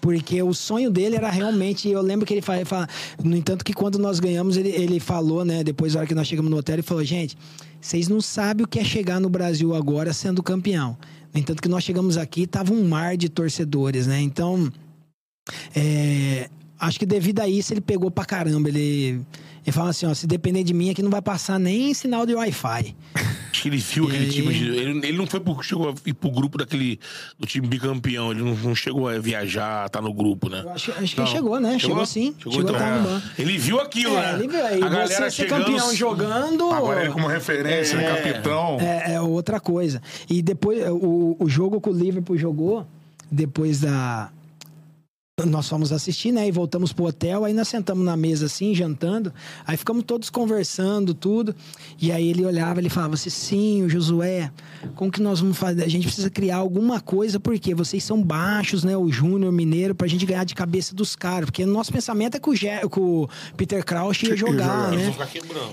Porque o sonho dele era realmente. Eu lembro que ele fala. no entanto, que quando nós ganhamos, ele, ele falou, né? Depois, na hora que nós chegamos no hotel, ele falou: gente, vocês não sabem o que é chegar no Brasil agora sendo campeão. No entanto, que nós chegamos aqui, tava um mar de torcedores, né? Então. é, acho que devido a isso, ele pegou pra caramba. Ele, ele fala assim: ó, se depender de mim, aqui não vai passar nem sinal de Wi-Fi. Acho que ele viu aquele aí? time. de- ele, ele não foi pro, chegou a ir pro grupo daquele. do time bicampeão. Ele não, não chegou a viajar, tá no grupo, né? Eu acho, acho que Não. chegou, né? Chegou, sim. Chegou, então. a estar no banco. Ele viu aquilo, É, né? ele viu aí. A galera Você ser chegando- campeão jogando. Agora ele como referência, capitão. É, é outra coisa. E depois, o, o jogo que o Liverpool jogou, depois da. Nós fomos assistir, né? E voltamos pro hotel. Aí nós sentamos na mesa assim, jantando. Aí ficamos todos conversando, tudo. E aí ele olhava, ele falava assim: sim, o Josué, como que nós vamos fazer? A gente precisa criar alguma coisa, porque vocês são baixos, né? O Júnior Mineiro, pra gente ganhar de cabeça dos caras. Porque o nosso pensamento é que o, Gé- que o Peter Crouch ia jogar, né?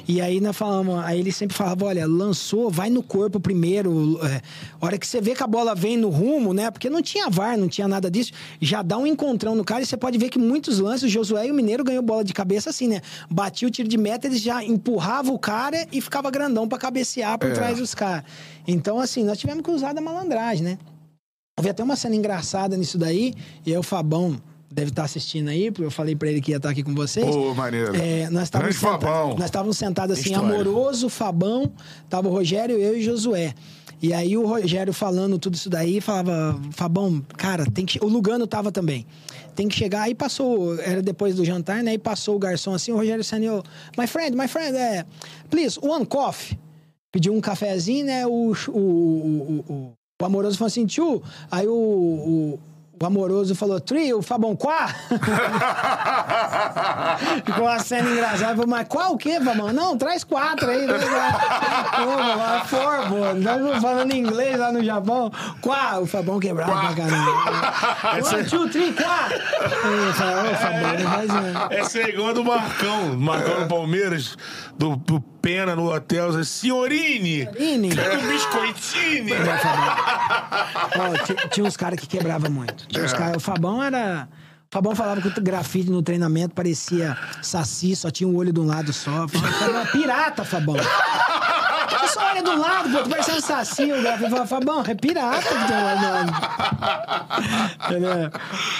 E aí nós falamos, aí ele sempre falava, olha, lançou, vai no corpo primeiro. É, hora que você vê que a bola vem no rumo, né? Porque não tinha VAR, não tinha nada disso. Já dá um encontrão no cara e você pode ver que muitos lances, o Josué e o Mineiro ganhou bola de cabeça assim, né? Batia o tiro de meta, eles já empurravam o cara e ficava grandão pra cabecear por trás dos caras. Então, assim, nós tivemos que usar da malandragem, né? Houve até uma cena engraçada nisso daí, e aí o Fabão deve estar assistindo aí, porque eu falei pra ele que ia estar aqui com vocês. Ô, maneiro. É, nós estávamos senta- Fabão. nós estávamos sentados assim, História. amoroso, Fabão, tava o Rogério, eu e Josué. E aí o Rogério falando tudo isso daí, falava, Fabão, cara, tem que. che-" O Lugano tava também. Tem que chegar. Aí passou, era depois do jantar, né? Aí passou o garçom assim, o Rogério Sanio, my friend, my friend, é, please, one coffee. Pediu um cafezinho, né? O, o, o, o, o amoroso falou assim, tio. Aí o, o, o amoroso falou, three, o Fabão, quá? Ficou uma cena engraçada. Falei, mas qual o quê, Fabão? Não, traz quatro aí. Traz quatro. Pô. Nós falando inglês lá no Japão. Quá? O Fabão quebrava pra caramba. One, two, three, quá? Ô, Fabão, não faz não. Essa é igual a do Marcão. Marcão no Palmeiras, do, do Pena no hotel. assim, Senhorini! Senhorini. Quero um biscoitini! Ó, ti- tinha uns caras que quebravam muito. Tinha uns cara- o Fabão era. O Fabão falava que o grafite no treinamento parecia saci, só tinha um olho de um lado só. Falava, Fabão, é pirata, Fabão. Só olha do lado, pô, tu parecendo um saci. O grafite falava, Fabão, é pirata que tem?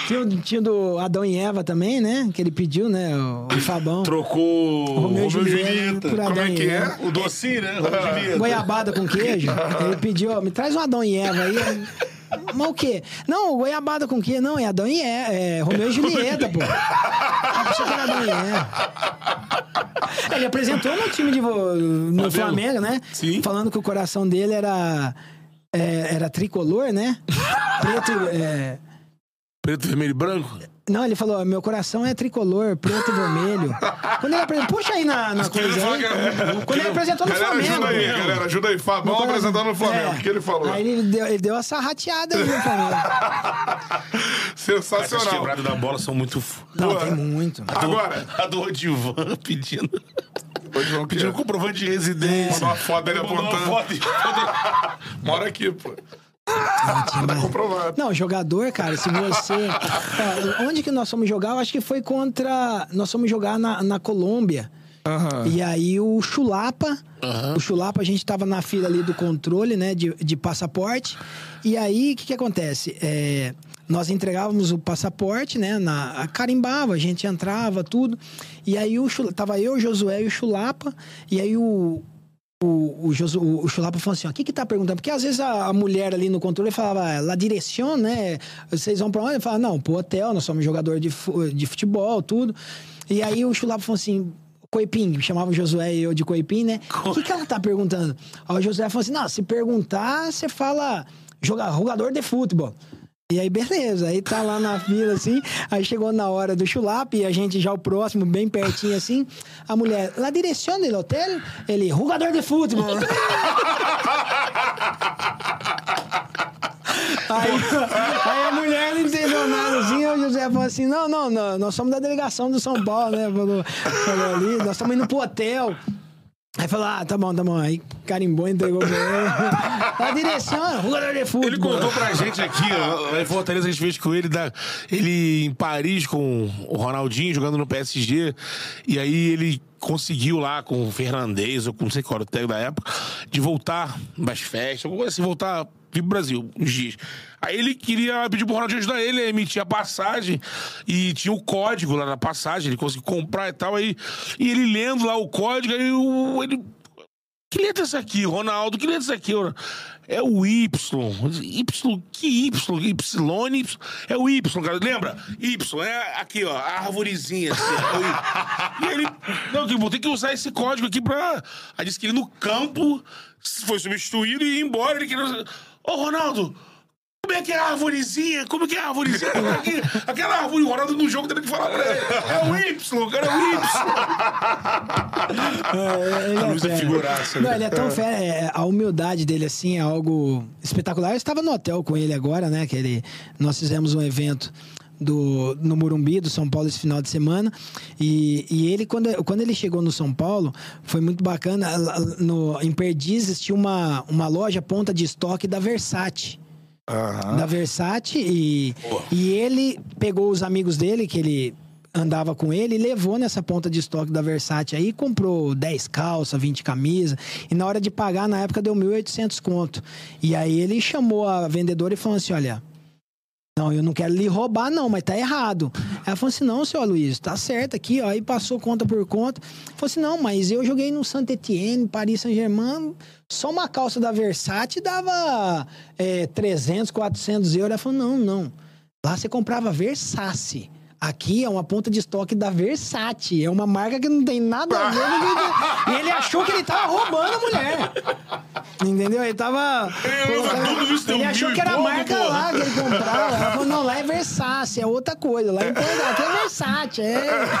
Tinha, o- tinha o do Adão e Eva também, né? Que ele pediu, né? O, o Fabão. Trocou e Romeu e Julieta por Adão Como é que é? O docinho, né? Romeu. Goiabada com queijo. Ele pediu, ó, me traz um Adão e Eva aí. Mas o quê? Não, goiabada com quê? Não, é Adão e Eva. É Romeu e Julieta, pô. Pensei que era Adão e Eva. Ele apresentou no time de no Flamengo, né? Sim. Falando que o coração dele era é, era tricolor, né? Preto, é, Preto, vermelho e branco? não, ele falou, meu coração é tricolor, preto e vermelho. Quando ele apresentou, puxa aí na, na coisa aí. Quando ele apresentou no Galera, Flamengo. ajuda aí, galera, ajuda aí. Fabão coração- apresentando no Flamengo. É. O que ele falou? Aí ele deu, ele deu essa rateada aí no Flamengo. Sensacional. quebradas da bola são muito... Não, Pô, tem muito. Agora, A do Odivan pedindo... Pediu um comprovante de residência. Mandou uma foto dele Mandou uma apontando. foto Mora aqui, pô. Tinha mais- comprovado. Não, jogador, cara, se você. Ó, onde que nós fomos jogar? Eu acho que foi contra. Nós fomos jogar na, na Colômbia. E aí o Chulapa. O Chulapa, a gente tava na fila ali do controle, né, de, de passaporte. E aí, o que que acontece? É, nós entregávamos o passaporte, né, na, carimbava, a gente entrava, tudo. E aí o Chula- tava eu, o Josué e o Chulapa. E aí o, o, o, Josu, o, Chulapa falou assim: ó, o que que tá perguntando? Porque às vezes a, a mulher ali no controle falava, la direção, né? Vocês vão pra onde? Ele falava, não, pro hotel, nós somos jogador de, de futebol, tudo. E aí o Chulapa falou assim. Coipim, chamava o Josué e eu de Coipim, né? O que, que ela tá perguntando? Aí o Josué falou assim: não, se perguntar, você fala joga- jogador de futebol. E aí, beleza. Aí tá lá na fila, assim. Aí chegou na hora do chulap e a gente já o próximo, bem pertinho, assim. A mulher, la direção do hotel? Ele, jogador de futebol. Aí, aí a mulher não entendeu nada assim, o José falou assim: não, não, não, nós somos da delegação do São Paulo, né? Falou, falou ali, nós estamos indo pro hotel. Aí falou, ah, tá bom, tá bom. Aí carimbou, entregou pra ele. A direção, jogador de futebol. Ele contou pra gente aqui, ó, lá em Fortaleza, a gente fez com ele, da, ele em Paris com o Ronaldinho jogando no PSG. E aí ele conseguiu lá com o Fernandes, ou com não sei qual era o técnico da época, de voltar das festas, coisa assim, voltar vir pro Brasil uns dias. Aí ele queria pedir pro Ronaldinho ajudar ele a emitir a passagem e tinha o código lá na passagem, ele conseguiu comprar e tal. Aí, e ele lendo lá o código, aí o- ele Que letra é essa aqui, Ronaldo? Que letra é essa aqui? É o Y. Y, que Y? Y, Y. É o Y, cara. Lembra? Y, é aqui, ó, a arvorezinha. Assim, é e ele. Não, tipo, tem que usar esse código aqui pra. Aí disse que ele no campo foi substituído e ia embora. Ele queria. Ô, Ronaldo, como é que é a arvorezinha? Como é que é a arvorezinha? Aquela árvore, o Ronaldo no jogo tendo que falar pra ele. É o Y, cara, é o Y. É, ele A é fera. figuraça, Não, né? ele é tão fera. é, a humildade dele, assim, é algo espetacular. Eu estava no hotel com ele agora, né? Que ele, nós fizemos um evento do, no Morumbi, do São Paulo, esse final de semana. E, e ele, quando, quando ele chegou no São Paulo, foi muito bacana. No, em Perdizes tinha uma, uma loja ponta de estoque da Versace da Versace e, e ele pegou os amigos dele, que ele andava com ele, e levou nessa ponta de estoque da Versace aí, comprou 10 calças, 20 camisas, e na hora de pagar, na época deu 1.800 conto. E aí ele chamou a vendedora e falou assim, olha... Não, eu não quero lhe roubar, não, mas tá errado. Ela falou assim: não, senhor Luiz, tá certo aqui, ó. Aí passou conta por conta. Falou assim: não, mas eu joguei no Saint Etienne, Paris Saint-Germain, só uma calça da Versace dava é, 300, 400 euros. Ela falou: não, não. Lá você comprava Versace. Aqui é uma ponta de estoque da Versace. É uma marca que não tem nada a ver. com- E ele achou que ele tava roubando a mulher. Entendeu? Ele tava. Ele usa tudo isso, ele achou que era a marca lá que ele comprava. Ela falou: não, lá é Versace, é outra coisa. Lá em Portugal, aqui é Versace. É.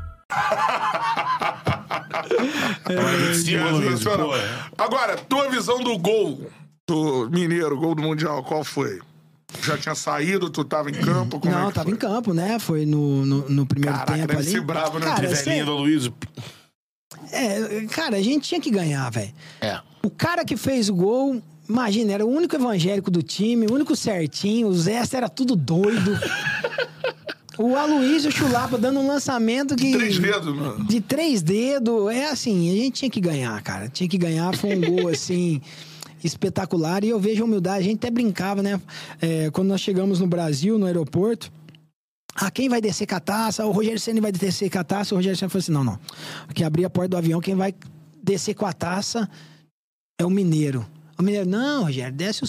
Sensacional. Agora, tua visão do gol do Mineiro, gol do Mundial, qual foi? Já tinha saído, tu tava em campo? Como é Não, que tava foi? em campo, né? Foi no, no, no primeiro Caraca, tempo deve ali. ser bravo, né? Cara, Velhinha cê- do Luiz. é, cara, a gente tinha que ganhar, velho. É. O cara que fez o gol, imagina, era o único evangélico do time, o único certinho, os extras era tudo doido. o Aloysio Chulapa dando um lançamento que. Três dedos, mano. De três dedos. É assim, a gente tinha que ganhar, cara. Tinha que ganhar. Foi um gol, assim, espetacular. E eu vejo a humildade. A gente até brincava, né? É, quando nós chegamos no Brasil, no aeroporto. Ah, quem vai descer com a taça? O Rogério Senna vai descer com a taça. O Rogério Senna falou assim: não, não. Aqui abrir a porta do avião, quem vai descer com a taça é o Mineiro. O Mineiro, não, Rogério, desce o.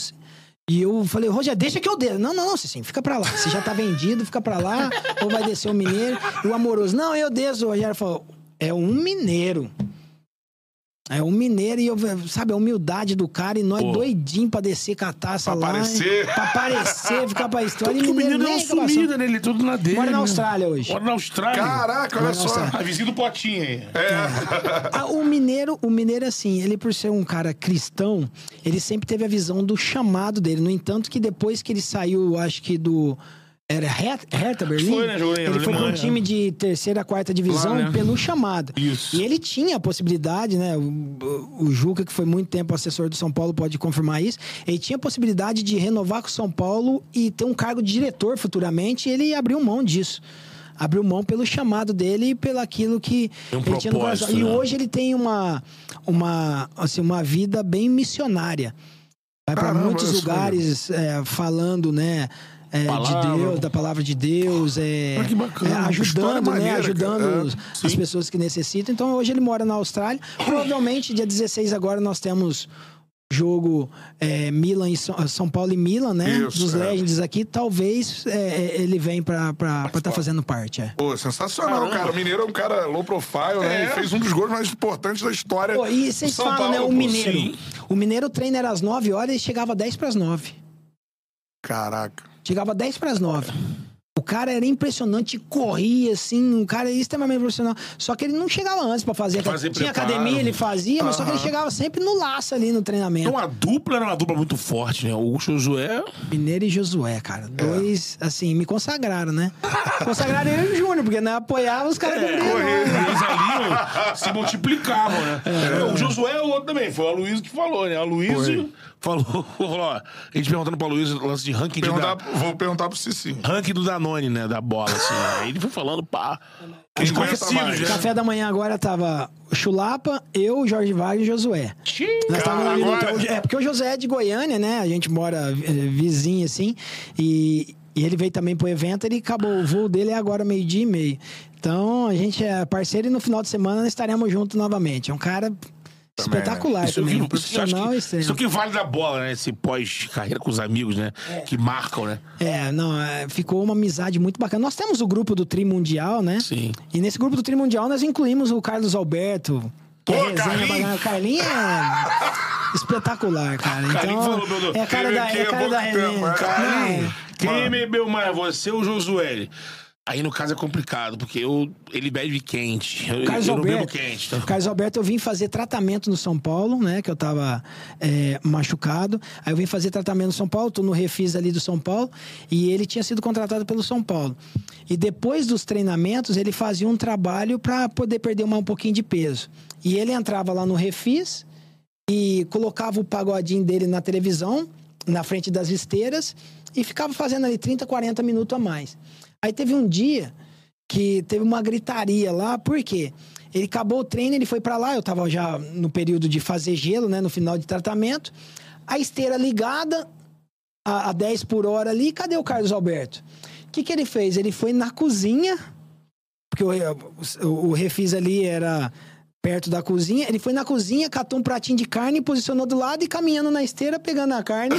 E eu falei, Rogério, deixa que eu desço. Não, não, não, Cicinho, fica pra lá. Você já tá vendido, fica pra lá. Ou vai descer o Mineiro. E o Amoroso, não, eu desço. O Rogério falou, é um Mineiro. É um mineiro e eu, sabe, a humildade do cara e nós Pô. doidinho pra descer com a taça Pra lá. aparecer. Pra aparecer, ficar pra história. Tanto que E o uma reclamação. sumida, né? Ele tudo na dele. Mora na? Austrália hoje. Mora na Austrália. Caraca, olha só. A vizinha do Potinho aí. Ah, o mineiro, o mineiro assim, ele por ser um cara cristão, ele sempre teve a visão do chamado dele. No entanto, que depois que ele saiu, acho que do era Her- Hertha Berlim, Foi, né? Jogou ele foi para um time de terceira, quarta divisão Lá, né? pelo chamado. Isso. E ele tinha a possibilidade, né? O, o Juca, que foi muito tempo assessor do São Paulo, pode confirmar isso. Ele tinha a possibilidade de renovar com o São Paulo e ter um cargo de diretor futuramente. E ele abriu mão disso. Abriu mão pelo chamado dele e pelo aquilo que um ele tinha no coração. E né? hoje ele tem uma, uma, assim, uma vida bem missionária. Vai para muitos lugares é, falando, né? É, de. Deus, da palavra de Deus, é, Ah, que bacana, é, ajudando, né? maneira, Ajudando os- É, as pessoas que necessitam. Então hoje ele mora na Austrália. Provavelmente dia 16 agora nós temos jogo é, Milan e São, São Paulo e Milan, né? Isso, Dos é. Legends aqui, talvez é, é, ele vem pra estar tá fazendo parte. É. Pô, sensacional, cara. O Mineiro é um cara low profile, né? É. E fez um dos gols mais importantes da história. Pô, e vocês falam, né? Paulo, O pô. Mineiro. sim. O Mineiro treina era às 9 horas e chegava 10 pras 9. Caraca. Chegava 10 pras 9. O cara era impressionante, corria assim, um cara extremamente profissional. Só que ele não chegava antes pra fazer. Fazer Tinha preparo. academia, ele fazia, mas só que ele chegava sempre no laço ali no treinamento. Então a dupla era uma dupla muito forte, né? O Josué. Mineiro e Josué, cara. Dois, assim, me consagraram, né? Consagraram eu e o Júnior, porque não apoiava os caras É, do Mineiro. eles ali se multiplicavam, né? O Josué é o outro também. Foi o Aloysio que falou, né? O Aloysio falou, falou, ó, a gente perguntando pro Aloysio lance de ranking de Perguntar- da, Vou perguntar pro Cici. ranking do Danone, né? Da bola, assim. Aí ele foi falando, pá. Quem Os aguenta conhecidos, mais? né? Café da manhã agora tava o Chulapa, eu, Jorge Wagner e Josué. Nós Cara, agora- hotel- É, porque o José é de Goiânia, né? A gente mora eh, vizinho, assim. E, e ele veio também pro evento, ele acabou. O voo dele é agora meio-dia e meio. Então, a gente é parceiro e no final de semana nós estaremos juntos novamente. É um cara espetacular Isso também. que- isso que eu acho profissional que- extremo. Isso que vale da bola, né? Esse pós-carreira com os amigos, né? Que marcam, né? É, não, é, ficou uma amizade muito bacana. Nós temos o grupo do Tri Mundial, né? Sim. E nesse grupo do Tri Mundial nós incluímos o Carlos Alberto. Que Pô, é resenha Carlinhos! Carlinhos é espetacular, cara. Carlinhos Então, falou, meu Deus, é a cara da, aqui é é cara da é. Não, é. Quem bebeu mais, você ou o Josué? Aí, no caso, é complicado, porque eu, ele bebe quente. Eu, Carlos eu não bebo Alberto, quente. Então. Carlos Alberto, eu vim fazer tratamento no São Paulo, né? Que eu tava é, machucado. Aí eu vim fazer tratamento no São Paulo, tô no refis ali do São Paulo. E ele tinha sido contratado pelo São Paulo. E depois dos treinamentos, ele fazia um trabalho para poder perder uma- um pouquinho de peso. E ele entrava lá no refis e colocava o pagodinho dele na televisão, na frente das esteiras, e ficava fazendo ali 30, 40 minutos a mais. Aí teve um dia que teve uma gritaria lá, por quê? Ele acabou o treino, ele foi pra lá, eu tava já no período de fazer gelo, né, no final de tratamento. A esteira ligada a, a 10 por hora ali, cadê o Carlos Alberto? O que que ele fez? Ele foi na cozinha, porque o, o, o refis ali era perto da cozinha. Ele foi na cozinha, catou um pratinho de carne, posicionou do lado e caminhando na esteira, pegando a carne.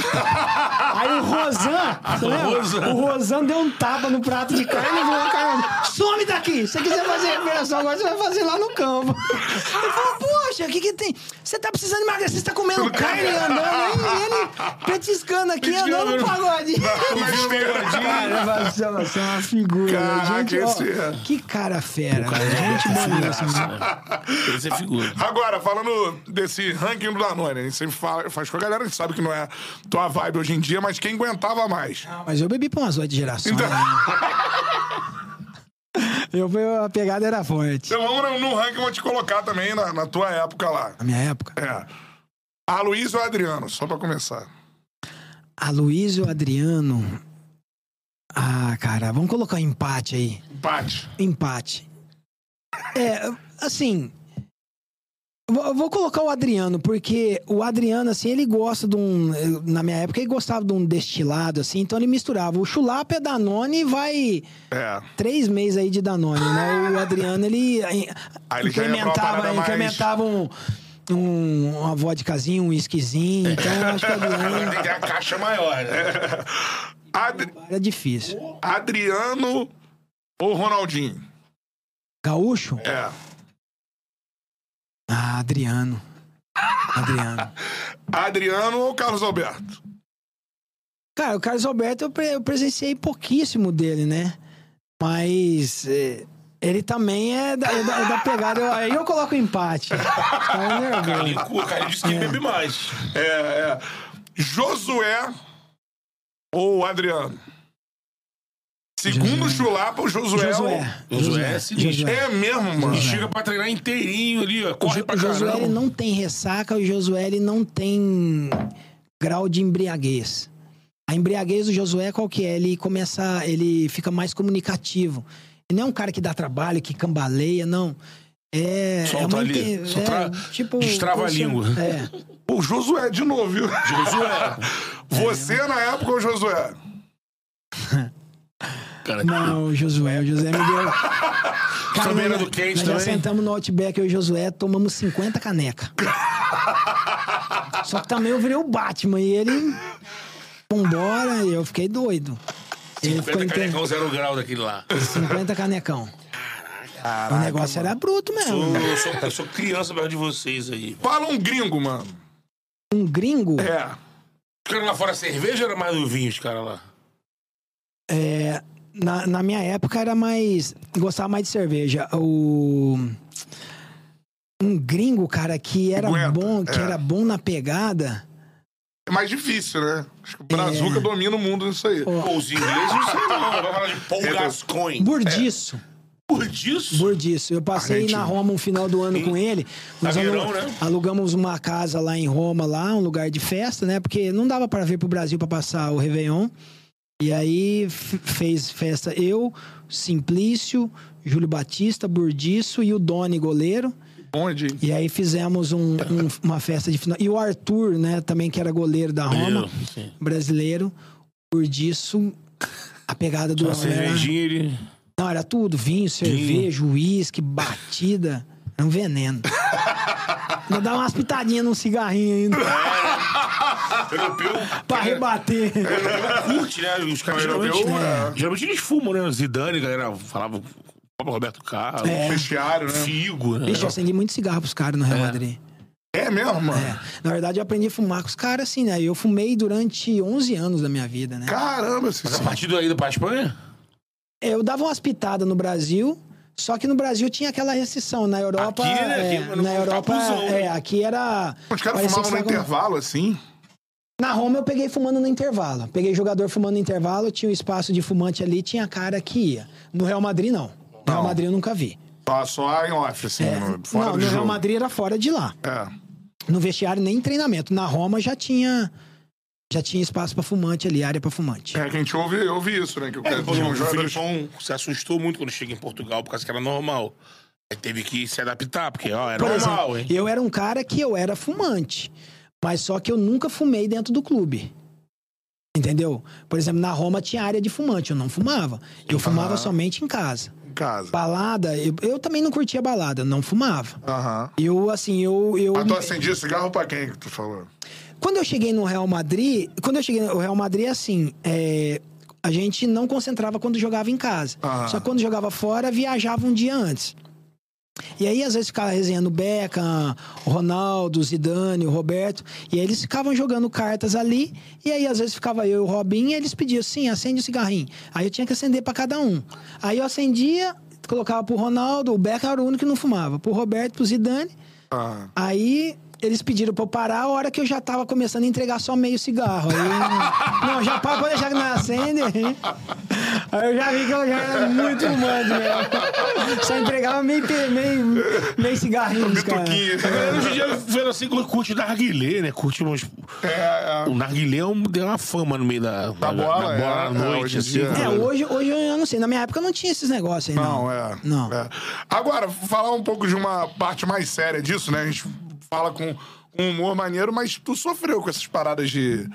Aí o Rosan, o Rosan deu um tapa no prato de carne e falou, carne, some daqui! Se você quiser fazer recuperação agora, você vai fazer lá no campo. Ele falou, poxa, o que que tem? Você tá precisando emagrecer, você tá comendo carne andando e ele petiscando aqui, Petiscando andando no pagode. Na esteira. Cara, você você é uma figura. Caraca, gente, ó, esse é- Que cara fera. gente boa assim. Esse é figura. Agora, falando desse ranking do Danone, a gente sempre fala, faz com a galera, a gente sabe que não é tua vibe hoje em dia, mas quem aguentava mais? Mas eu bebi pra umas oito gerações. Então- né? Eu, a pegada era forte. Então vamos no, no ranking, eu vou te colocar também na, na tua época lá. Na minha época. É. A Luiz ou Adriano, só pra começar. Aloysio Adriano. Ah, cara, vamos colocar um empate aí. Empate. Empate. É, assim. Vou eu vou colocar o Adriano, porque o Adriano, assim, ele gosta de um. Na minha época, ele gostava de um destilado, assim, então ele misturava. O chulapa é Danone e vai É. três meses aí de Danone, né? O Adriano, ele, ele incrementava, incrementava um, um, uma vodkazinha, um whiskyzinho. Então, acho que o Tem que Adriano ter a caixa maior, né? Ad- era difícil. Adriano ou Ronaldinho? Gaúcho? É. Ah, Adriano. Adriano. Adriano ou Carlos Alberto? Cara, o Carlos Alberto eu, pre- eu presenciei pouquíssimo dele, né? Mas é, ele também é da, é da- é da pegada. Eu- aí eu coloco empate. Nervoso. Carlinhos, o Carlinhos disse que bebe mais. É, é. Josué ou Adriano? Segundo o Chulapa, o Josué. é o- Josué. Josué é. Josué. É mesmo, mano. Ele chega pra treinar inteirinho ali, ó. O, Corre Jo- pra o Josué caramba. ele não tem ressaca, o Josué ele não tem grau de embriaguez. A embriaguez do Josué qual que é? Ele começa, ele fica mais comunicativo. Ele não é um cara que dá trabalho, que cambaleia, não. É, Solta é ali, inte- só tra- tipo destrava a língua. É. O Josué de novo, viu? Josué. Você na época ou Josué? Cara, Não, o Josué, o Josué me deu. Nós- do quente nós já também? sentamos no Outback, eu e o Josué, tomamos 50 caneca. Só que também eu virei o Batman e ele. Vambora, e eu fiquei doido. Ele ficou 50 inter... canecão zero grau daquele lá. 50 canecão. o negócio era bruto mesmo. Sou, eu, sou, eu sou criança perto de vocês aí. Fala um gringo, mano. Um gringo, É. Os caras lá fora cerveja ou era mais do vinho, os caras lá? é, na, na minha época era mais. Gostava mais de cerveja. O. Um gringo, cara, que era Aguenta, bom, que é. era bom na pegada. É mais difícil, né? Acho que o Brazuca domina o mundo nisso aí. Pô, os ingleses não sei não. Vai falar de Paul É, Gascoigne. Burdiço. Por disso? Burdiço. Eu passei na Roma um final do ano com ele. Nós Zagueirão, alu- né? alugamos uma casa lá em Roma, lá, um lugar de festa, né? Porque não dava para vir pro Brasil para passar o Réveillon. E aí fez festa eu, Simplício, Júlio Batista, Burdiço e o Doni, goleiro. Onde? E aí fizemos um- um- uma festa de final. E o Arthur, né, também que era goleiro da Roma, sim. brasileiro. Burdiço, a pegada do era- cervejinha ele... não, era tudo: vinho, cerveja, uísque, batida. Era um veneno. Ainda dá umas pitadinhas num cigarrinho ainda. Europeu... pra rebater. Europeu curte, né? Os caras geralmente... Europeu, é. Geralmente eles fumam, né? Zidane, galera, falava... Roberto Carlos, É. Vestiário, né? Figo, né? Bicho, eu acendi muito cigarro pros caras no Real Madrid. É mesmo, mano? É. Na verdade, eu aprendi a fumar com os caras assim, né? Eu fumei durante 11 anos da minha vida, né? Caramba, esse Mas a partir daí do pra Espanha? Eu dava umas pitadas no Brasil, só que no Brasil tinha aquela restrição. Na Europa. Aqui, né? é, Aqui, na Europa, capuzão, né? é, aqui era. Os caras fumavam no intervalo, assim? Na Roma eu peguei fumando no intervalo. Peguei jogador fumando no intervalo, tinha um espaço de fumante ali, tinha cara que ia. No Real Madrid, não. No Real. Madrid eu nunca vi. Só, só em off, assim, no- fora não, do no jogo. Real Madrid era fora de lá. É. No vestiário nem treinamento. Na Roma já tinha já tinha espaço pra fumante ali, área pra fumante. É que a gente ouve, ouve isso, né? Que o É, cara o jogadores... Filipão se assustou muito quando chega em Portugal, por causa que era normal. Aí teve que se adaptar, porque, ó, era Por normal, exemplo, hein? eu era um cara que eu era fumante, mas só que eu nunca fumei dentro do clube. Entendeu? Por exemplo, na Roma tinha área de fumante, eu não fumava. Eu fumava somente em casa. Em casa. Balada, eu, eu também não curtia balada, não fumava. Aham. Eu, assim, eu. eu Mas tu acendia cigarro pra quem que tu falou? Quando eu cheguei no Real Madrid, quando eu cheguei no Real Madrid, assim, é, a gente não concentrava quando jogava em casa. Aham. Só que quando jogava fora, viajava um dia antes. E aí, às vezes, ficava resenhando o Beckham, o Ronaldo, o Zidane, o Roberto. E aí eles ficavam jogando cartas ali. E aí, às vezes, ficava eu e o Robinho e eles pediam assim, acende o cigarrinho. Aí eu tinha que acender pra cada um. Aí eu acendia, colocava pro Ronaldo, o Beckham era o único que não fumava. Pro Roberto, pro Zidane. Ah. Aí eles pediram pra eu parar a hora que eu já tava começando a entregar só meio cigarro. Aí, não, já para, pode deixar que não acende. Aí eu já vi que eu já era muito fumante mesmo. Só entregava meio, meio, meio cigarrinhos, cara. Hoje em dia vendo assim, curte narguilé, né? Curte uns... É, O narguilé é um- tem uma fama no meio da, Da bola, da bola é, à é, noite, assim. É, hoje, hoje eu não sei. Na minha época não tinha esses negócios aí, não. Não, é. Não. é. Agora, falar um pouco de uma parte mais séria disso, né? A gente fala com um humor maneiro, mas tu sofreu com essas paradas de.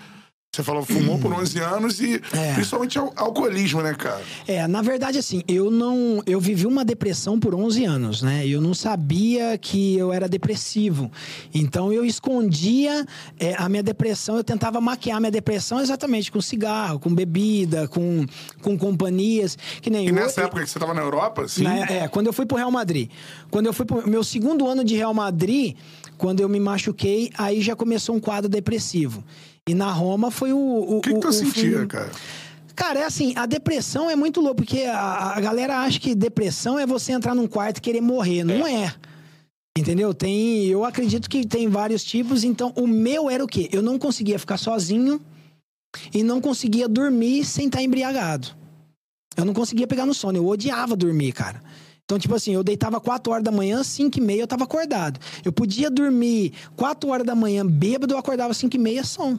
Você falou, fumou por 11 anos e É. principalmente al- alcoolismo, né, cara? É, na verdade, assim, eu não. Eu vivi uma depressão por 11 anos, né? Eu não sabia que eu era depressivo. Então eu escondia é, a minha depressão, eu tentava maquiar a minha depressão exatamente com cigarro, com bebida, com, com companhias. Que nem E eu- nessa época que você tava na Europa, assim. na- é, quando eu fui pro Real Madrid. Quando eu fui pro meu segundo ano de Real Madrid, quando eu me machuquei, aí já começou um quadro depressivo. E na Roma foi o. O, O que, que tu o sentia, cara? Cara, é assim, a depressão é muito louco, porque a, a galera acha que depressão é você entrar num quarto e querer morrer. Não é. Entendeu? Tem. Eu acredito que tem vários tipos. Então, o meu era o quê? Eu não conseguia ficar sozinho e não conseguia dormir sem estar embriagado. Eu não conseguia pegar no sono. Eu odiava dormir, cara. Então, tipo assim, eu deitava 4 horas da manhã, 5 e meia eu tava acordado. Eu podia dormir 4 horas da manhã bêbado, eu acordava 5 e meia som.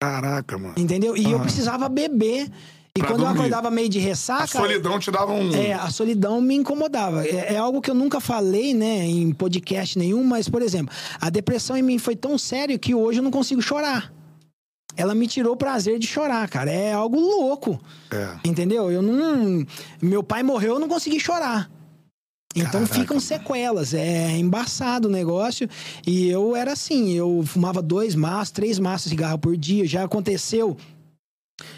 Caraca, mano. Entendeu? E eu precisava beber. E Pra quando eu dormir. acordava meio de ressaca. A solidão te dava um. É, a solidão me incomodava. É, é algo que eu nunca falei, né, em podcast nenhum, mas, por exemplo, a depressão em mim foi tão sério que hoje eu não consigo chorar. Ela me tirou o prazer de chorar, cara. É algo louco. É. Entendeu? Eu não. Meu pai morreu, eu não consegui chorar. Então ficam sequelas, é embaçado o negócio. E eu era assim, eu fumava dois maços, três maços de cigarro por dia. Já aconteceu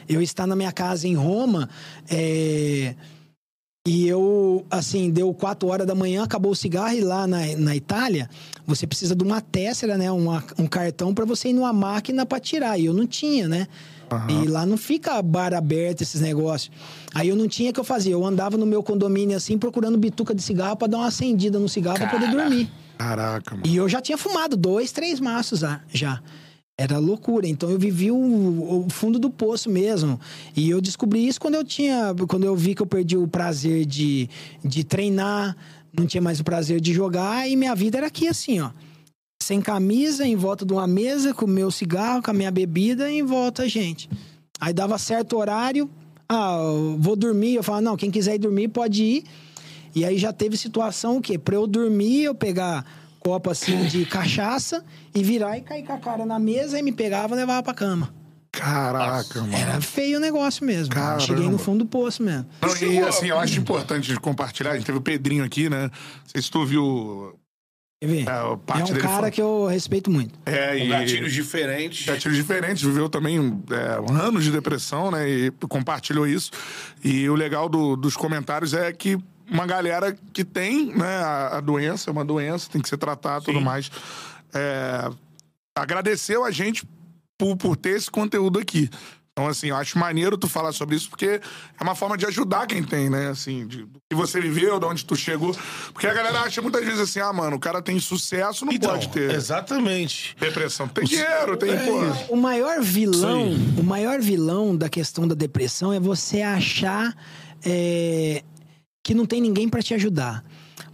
eu estar na minha casa em Roma, é, e eu, assim, deu quatro horas da manhã, acabou o cigarro, e lá na, na Itália, você precisa de uma tessera, né? Uma, um cartão para você ir numa máquina para tirar. E eu não tinha, né? E lá não fica bar aberto esses negócios. Aí eu não tinha o que eu fazia. Eu andava no meu condomínio assim, procurando bituca de cigarro para dar uma acendida no cigarro para poder dormir. Caraca, mano. E eu já tinha fumado dois, três maços já. já. Era loucura. Então eu vivi o, o fundo do poço mesmo. E eu descobri isso quando eu tinha. Quando eu vi que eu perdi o prazer de, de treinar, não tinha mais o prazer de jogar, e minha vida era aqui assim, ó. Sem camisa, em volta de uma mesa, com o meu cigarro, com a minha bebida, e em volta a gente. Aí dava certo horário, ah, eu vou dormir. Eu falava, não, quem quiser ir dormir pode ir. E aí já teve situação o quê? Pra eu dormir, eu pegar copo assim de cachaça e virar e cair com a cara na mesa e me pegava e levava pra cama. Caraca, mano. Era feio o negócio mesmo. Caramba. Cheguei no fundo do poço mesmo. Não, e assim, eu acho importante de compartilhar. A gente teve o Pedrinho aqui, né? Não sei se tu viu. É, É um cara foi- que eu respeito muito. É, Com e. gatilhos diferentes. gatilhos diferentes, viveu também é, anos de depressão, né? E compartilhou isso. E o legal do- dos comentários é que uma galera que tem né, a, a doença, é uma doença, tem que ser tratada e tudo mais, é, agradeceu a gente por, por ter esse conteúdo aqui. Então, assim, eu acho maneiro tu falar sobre isso, porque é uma forma de ajudar quem tem, né? Assim, de, do que você viveu, de onde tu chegou. Porque a galera acha muitas vezes assim, ah, mano, o cara tem sucesso, não Então, pode ter exatamente. depressão. Tem dinheiro, tem, pô... O maior vilão, o maior vilão da questão da depressão é você achar é, que não tem ninguém pra te ajudar.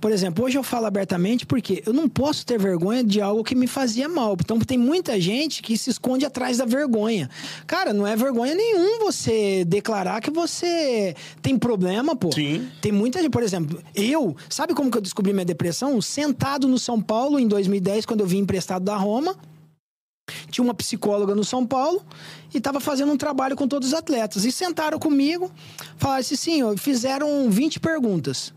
Por exemplo, hoje eu falo abertamente porque eu não posso ter vergonha de algo que me fazia mal. Então tem muita gente que se esconde atrás da vergonha. Cara, não é vergonha nenhum você declarar que você tem problema, pô. Sim. Tem muita gente, por exemplo, eu, sabe como que eu descobri minha depressão? Sentado no São Paulo em 2010, quando eu vim emprestado da Roma tinha uma psicóloga no São Paulo e estava fazendo um trabalho com todos os atletas. E sentaram comigo, falaram assim, sim, fizeram 20 perguntas.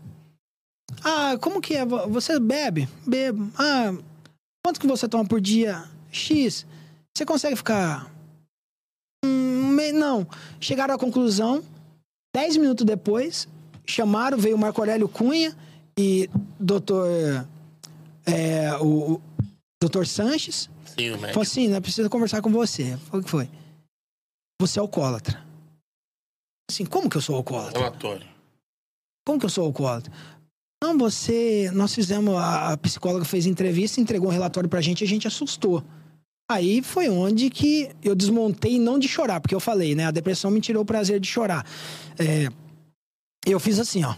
Ah, como que é? Vo- Você bebe? Bebo. Ah, quanto que você toma por dia? X. Você consegue ficar... Hum, não. Chegaram à conclusão, 10 minutos depois, chamaram, veio o Marco Aurélio Cunha e doutor... É, o, o doutor Sanches, Sim, o médico. Falou assim, né? Precisa conversar com você. Foi o que foi? Você é alcoólatra. Assim, como que eu sou alcoólatra? Relatório. Como que eu sou alcoólatra? Não, você. Nós fizemos. A, psicóloga fez entrevista, entregou um relatório pra gente e a gente assustou. Aí foi onde que eu desmontei, não de chorar, porque eu falei, né? A depressão me tirou o prazer de chorar. É, eu fiz assim, ó.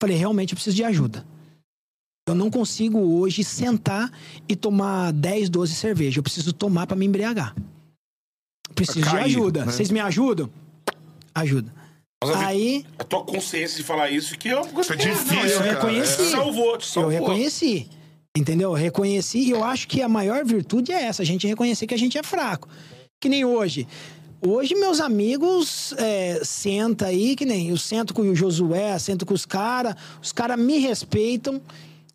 Falei, realmente eu preciso de ajuda. Eu não consigo hoje sentar e tomar 10, 12 cervejas. Eu preciso tomar pra me embriagar. Preciso cair, de ajuda. né? Vocês me ajudam? Ajuda. Aí a tua consciência de falar isso que é uma coisa É difícil, eu cara. reconheci. Te salvou, te eu salvou. reconheci. Entendeu? Eu reconheci e eu acho que a maior virtude é essa, a gente reconhecer que a gente é fraco. Que nem hoje. Hoje, meus amigos é, senta aí, que nem eu sento com o Josué, sento com os caras, os caras me respeitam,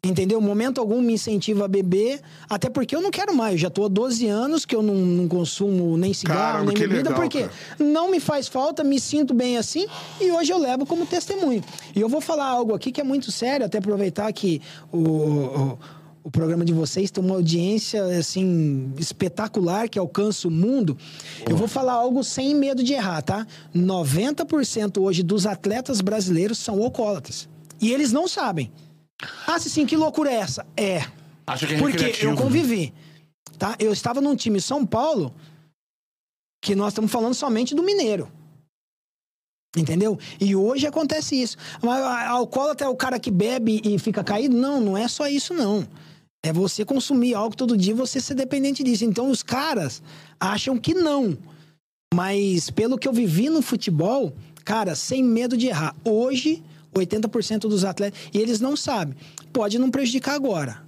entendeu? Momento algum me incentiva a beber, até porque eu não quero mais. Já tô há 12 anos que eu não, não consumo nem cigarro, Caramba, nem bebida, legal, porque cara. não me faz falta, me sinto bem assim e hoje eu levo como testemunho. E eu vou falar algo aqui que é muito sério, até aproveitar que o, o, o programa de vocês tem uma audiência assim espetacular que alcança o mundo. Eu vou falar algo sem medo de errar, tá? 90% hoje dos atletas brasileiros são alcoólatras. E eles não sabem. Ah, sim, que loucura é essa? É. Acha que é Porque recreativo, eu né? convivi. Tá? Eu estava num time São Paulo que nós estamos falando somente do mineiro. Entendeu? E hoje acontece isso. Mas a- alcoólatra é o cara que bebe e fica caído? Não, não é só isso, não. É você consumir álcool todo dia e você ser dependente disso. Então os caras acham que não. Mas pelo que eu vivi no futebol, cara, sem medo de errar. Hoje, 80% dos atletas. E eles não sabem. Pode não prejudicar agora.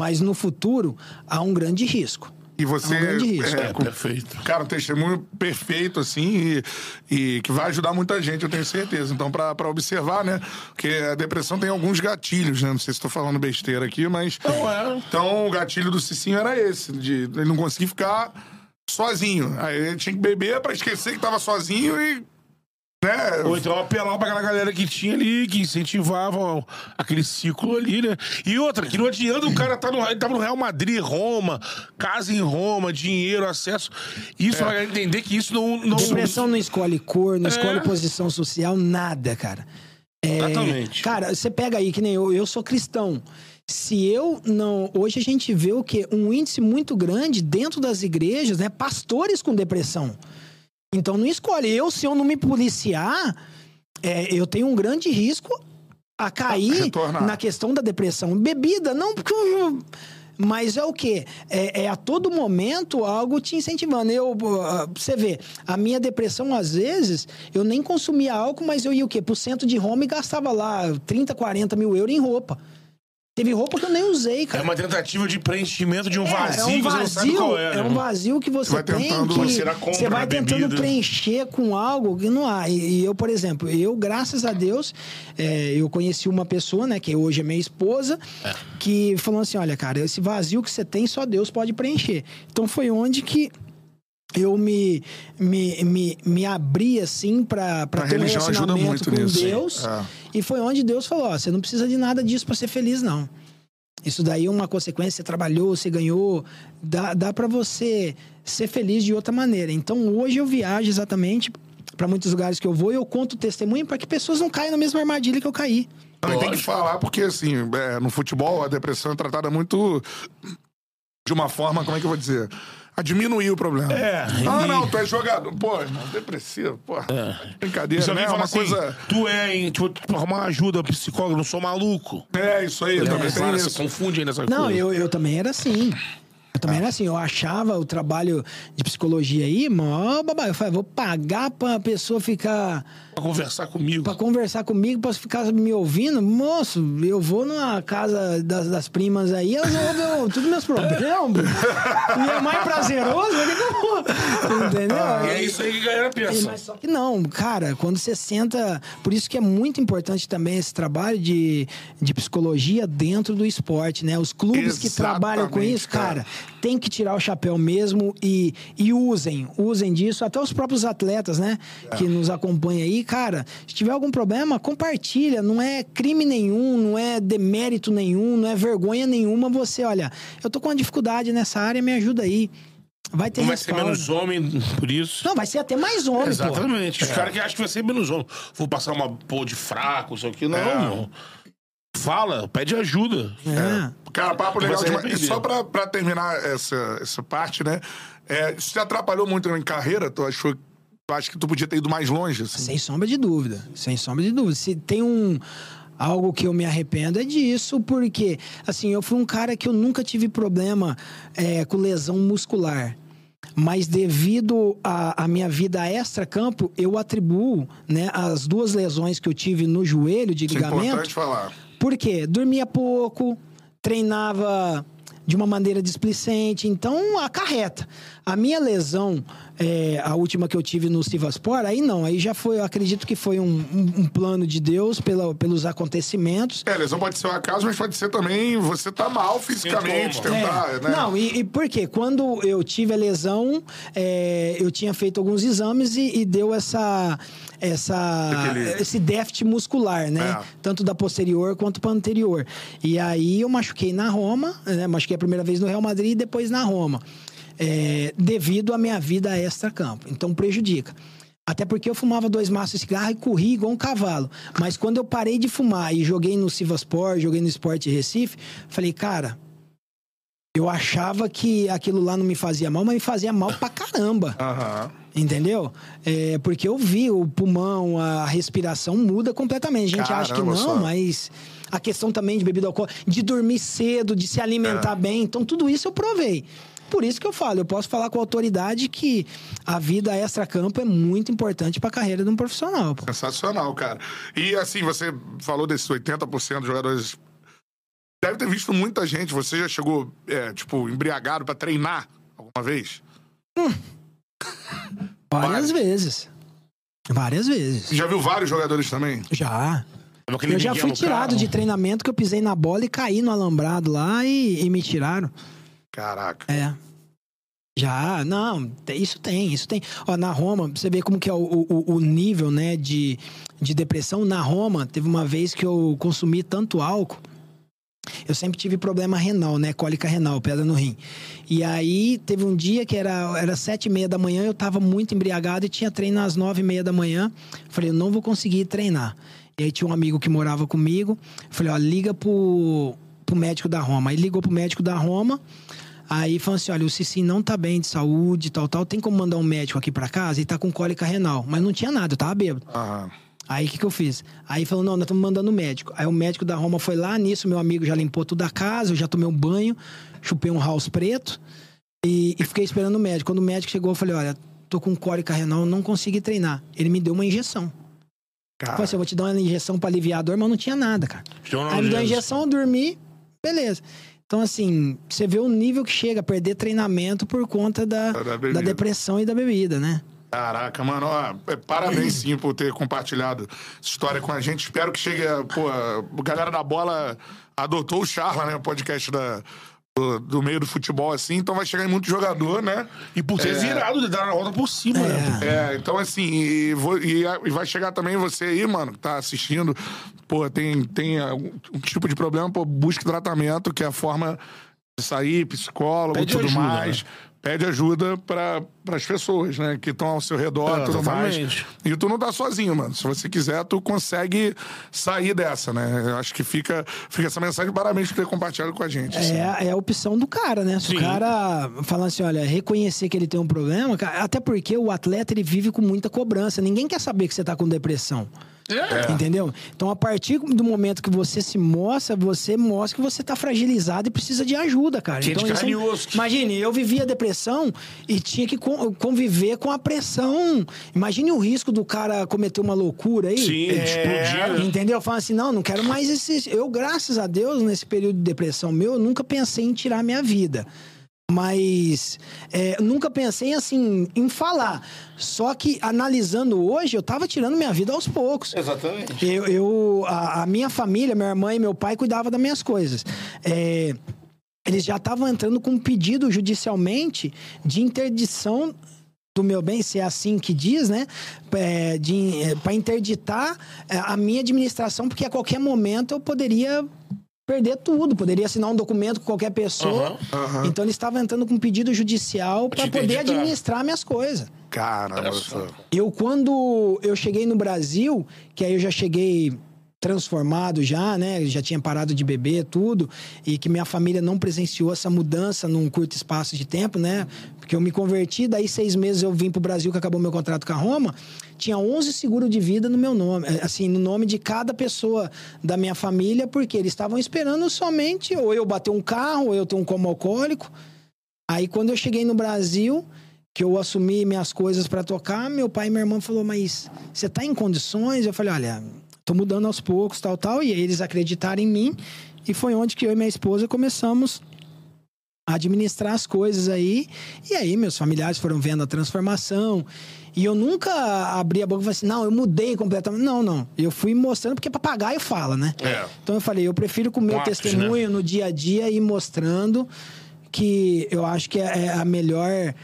Mas no futuro, há um grande risco. E você. É um grande risco. é, É, com- perfeito. Cara, um testemunho perfeito, assim, e, e que vai ajudar muita gente, eu tenho certeza. Então, pra, pra observar, né? Porque a depressão tem alguns gatilhos, né? Não sei se tô falando besteira aqui, mas. Não é. Então, o gatilho do Cicinho era esse, de ele não conseguir ficar sozinho. Aí ele tinha que beber pra esquecer que tava sozinho e. Né? Ou então apelar pra aquela galera que tinha ali, que incentivava aquele ciclo ali, né? E outra, que não adianta o cara tá no, ele tava no Real Madrid, Roma, casa em Roma, dinheiro, acesso. Isso vai entender que isso não. não Depressão não escolhe cor, não É. escolhe posição social, nada, cara. É, Exatamente. Cara, você pega aí, que nem eu, eu sou cristão. Se eu não. Hoje a gente vê o quê? Um índice muito grande dentro das igrejas, né? Pastores com depressão. Então não escolhe. Eu, se eu não me policiar, é, eu tenho um grande risco a cair Retornar. na questão da depressão. Bebida, não, porque eu. Mas é o quê? É, é a todo momento algo te incentivando. Eu, ah, você vê, a minha depressão, às vezes, eu nem consumia álcool, mas eu ia o quê? Pro centro de Roma e gastava lá 30, 40 mil euros em roupa. Teve roupa que eu nem usei, É cara. uma tentativa de preenchimento de um vazio, É, é um que você não sabe qual é. é né, um vazio que você, Você vai tem tentando- que Você você vai tentando preencher com algo que não há. E, e eu, por exemplo, eu, graças a Deus, é, eu conheci uma pessoa, né, que hoje é minha esposa, É. que falou assim, olha, cara, esse vazio que você tem, só Deus pode preencher. Então foi onde que eu me, me, me, me abri assim pra, pra A ter um religião ajuda relacionamento muito com nisso. Deus. É. E foi onde Deus falou: ó, você não precisa de nada disso pra ser feliz, não. Isso daí é uma consequência, você trabalhou, você ganhou, dá, dá para você ser feliz de outra maneira. Então hoje eu viajo exatamente para muitos lugares que eu vou e eu conto testemunho para que pessoas não caiam na mesma armadilha que eu caí. Não, tem que falar, porque assim, é, no futebol a depressão é tratada muito de uma forma, como é que eu vou dizer? A diminuir o problema. É, Ah, e- não, tu é jogador. Pô, irmão, depressivo, pô. Brincadeira, Se né? É uma assim, coisa. tu é, hein, tipo, tu arrumar ajuda, psicólogo, eu não sou maluco. É, isso aí, também tem Claro, isso. você confunde aí nessa Não, coisa. eu, eu também era assim. Eu também era assim, eu achava o trabalho de psicologia aí, mó babá. Eu falei, vou pagar pra pessoa ficar. Pra conversar comigo. Pra conversar comigo, pra ficar me ouvindo. Moço, eu vou numa casa das, das primas aí, elas eu- todos os meus problemas. e é mais prazeroso, eu? Entendeu? E é isso aí que a galera pensa. Mas só que não, cara, quando você senta. Por isso que é muito importante também esse trabalho de, de psicologia dentro do esporte, né? Os clubes que trabalham com Exatamente, isso, cara, tem que tirar o chapéu mesmo e, e usem, usem disso. Até os próprios atletas, né? Que nos acompanham aí, cara, se tiver algum problema, compartilha. Não é crime nenhum, não é demérito nenhum, não é vergonha nenhuma. Você, olha, eu tô com uma dificuldade nessa área, me ajuda aí. Vai ter Não vai ser menos homem por isso. Não, vai ser até mais homem, pô. Exatamente. Os caras que acham que vai ser menos homem. Vou passar uma pô de fraco, isso aqui. Não, não. Fala, pede ajuda. É. Cara, papo legal demais. E só pra, pra terminar essa, essa parte, né? É, isso te atrapalhou muito em carreira? Tu achou. Tu acha que tu podia ter ido mais longe? Assim? Sem sombra de dúvida. Sem sombra de dúvida. Se tem um. Algo que eu me arrependo é disso, porque, assim, eu fui um cara que eu nunca tive problema é, com lesão muscular. Mas devido à minha vida extra-campo, eu atribuo né, as duas lesões que eu tive no joelho de Isso é ligamento. importante falar. Por quê? Dormia pouco, treinava de uma maneira displicente, então acarreta. A minha lesão, é, a última que eu tive no Sivaspor, aí não, aí já foi, eu acredito que foi um, um- um plano de Deus pela, pelos acontecimentos. É, lesão pode ser um acaso, mas pode ser também você tá mal fisicamente, Sintoma. tentar, É. né? Não, e, e por quê? Quando eu tive a lesão, é, eu tinha feito alguns exames e, e deu essa, essa, Aquele- esse déficit muscular, né? É. Tanto da posterior quanto para anterior. E aí eu machuquei na Roma, né? machuquei a primeira vez no Real Madrid e depois na Roma. É, devido à minha vida extra-campo. Então prejudica. Até porque eu fumava dois maços de cigarro e corri igual um cavalo. Mas quando eu parei de fumar e joguei no Sivasport, joguei no Sport Recife, falei, cara, eu achava que aquilo lá não me fazia mal, mas me fazia mal pra caramba. Aham. Entendeu? É, porque eu vi o pulmão, a respiração muda completamente. A gente acha que Caramba, não, só. mas a questão também de bebida alcoólica, de dormir cedo, de se É. alimentar bem. Então, tudo isso eu provei. Por isso que eu falo, eu posso falar com autoridade que a vida extra-campo é muito importante pra carreira de um profissional. pô. Sensacional, cara. E assim, você falou desses 80% dos jogadores. Deve ter visto muita gente. Você já chegou, é, tipo, embriagado pra treinar Alguma vez? Várias vezes. Várias vezes. Você já viu vários jogadores também? Já. Eu já fui tirado carro. de treinamento que eu pisei na bola e caí no alambrado lá e, e me tiraram. Caraca. É. Já, não, isso tem, isso tem. Ó, na Roma, você vê como que é o, o, o nível, né, de, de depressão. Na Roma, teve uma vez que eu consumi tanto álcool. Eu sempre tive problema renal, né? Cólica renal, pedra no rim. E aí, teve um dia que era, era sete e meia da manhã, eu tava muito embriagado e tinha treino às nove e meia da manhã. Falei, eu não vou conseguir treinar. E aí tinha um amigo que morava comigo. Falei, ó, liga pro, pro médico da Roma. Aí ligou pro médico da Roma. Aí falou assim: olha, o Cici não tá bem de saúde, tal, tal. Tem como mandar um médico aqui pra casa? E tá com cólica renal. Mas não tinha nada, eu tava bêbado. Aham. Aí o que, que eu fiz? Aí falou: não, nós estamos mandando o médico. Aí o médico da Roma foi lá, nisso, meu amigo já limpou tudo a casa, eu já tomei um banho, chupei um house preto e, e fiquei esperando o médico. Quando o médico chegou, eu falei: olha, tô com cólica renal, não consegui treinar. Ele me deu uma injeção. Cara, Falei assim: eu vou te dar uma injeção pra aliviar a dor, mas não tinha nada, cara. Aí me deu a injeção, eu dormi, beleza. Então, assim, você vê o nível que chega a perder treinamento por conta da, Da da, depressão e da bebida, né? Caraca, mano, ó, é, parabéns sim por ter compartilhado essa história com a gente. Espero que chegue, pô, a galera da bola adotou o Charla, né, o podcast da, do, do meio do futebol, assim, então vai chegar em muito jogador, né? E por ter virado, de dar a volta por cima, né? É, então assim, e, vou- e e vai chegar também você aí, mano, que tá assistindo, pô, tem, tem algum um tipo de problema, pô, busque tratamento, que é a forma de sair, psicólogo e Pede tudo ajuda, mais. né? Pede ajuda para as pessoas, né, que estão ao seu redor e É, tudo mais. E tu não tá sozinho, mano. Se você quiser, tu consegue sair dessa, né? Eu acho que fica, fica essa mensagem. Parabéns por ter compartilhado com a gente. assim. É, é a opção do cara, né? Se Sim. o cara falar assim, olha, reconhecer que ele tem um problema, até porque o atleta ele vive com muita cobrança. Ninguém quer saber que você tá com depressão. É. Entendeu? Então, a partir do momento que você se mostra, você mostra que você tá fragilizado e precisa de ajuda, cara. Gente, então, isso- osso. Imagine, eu vivia depressão e tinha que con- conviver com a pressão. Imagine o risco do cara cometer uma loucura aí. Sim, É, explodir, né? Entendeu? Fala assim, não, não quero mais esse. Eu, graças a Deus, nesse período de depressão meu, eu nunca pensei em tirar minha vida. Mas é, nunca pensei assim em falar. Só que analisando hoje, eu tava tirando minha vida aos poucos. Exatamente. Eu, eu- a, a minha família, minha irmã e meu pai cuidavam das minhas coisas. É, eles já estavam entrando com um pedido judicialmente de interdição do meu bem, se é assim que diz, né? É, para interditar é, a minha administração, porque a qualquer momento eu poderia perder tudo, poderia assinar um documento com qualquer pessoa. Então eles estavam entrando com um pedido judicial para poder administrar minhas coisas. Caramba. Eu, quando eu cheguei no Brasil, que aí eu já cheguei transformado já, né? Já tinha parado de beber, tudo. E que minha família não presenciou essa mudança num curto espaço de tempo, né? Porque eu me converti, daí seis meses eu vim pro Brasil, que acabou meu contrato com a Roma. Tinha 11 seguros de vida no meu nome, eh, assim, no nome de cada pessoa da minha família, porque eles estavam esperando somente ou eu bater um carro, ou eu ter um coma alcoólico. Aí quando eu cheguei no Brasil, que eu assumi minhas coisas pra tocar, meu pai e minha irmã falou: "Mas você tá em condições?" Eu falei: "Olha, tô mudando aos poucos, tal, tal". E aí eles acreditaram em mim, e foi onde que eu e minha esposa começamos a administrar as coisas aí. E aí meus familiares foram vendo a transformação. E eu nunca abri a boca e falei assim: "Não, eu mudei completamente". Não, não. Eu fui mostrando porque papagaio fala, né? É. Então eu falei, eu prefiro com o meu atos, testemunho no dia a dia e mostrando que eu acho que é a melhor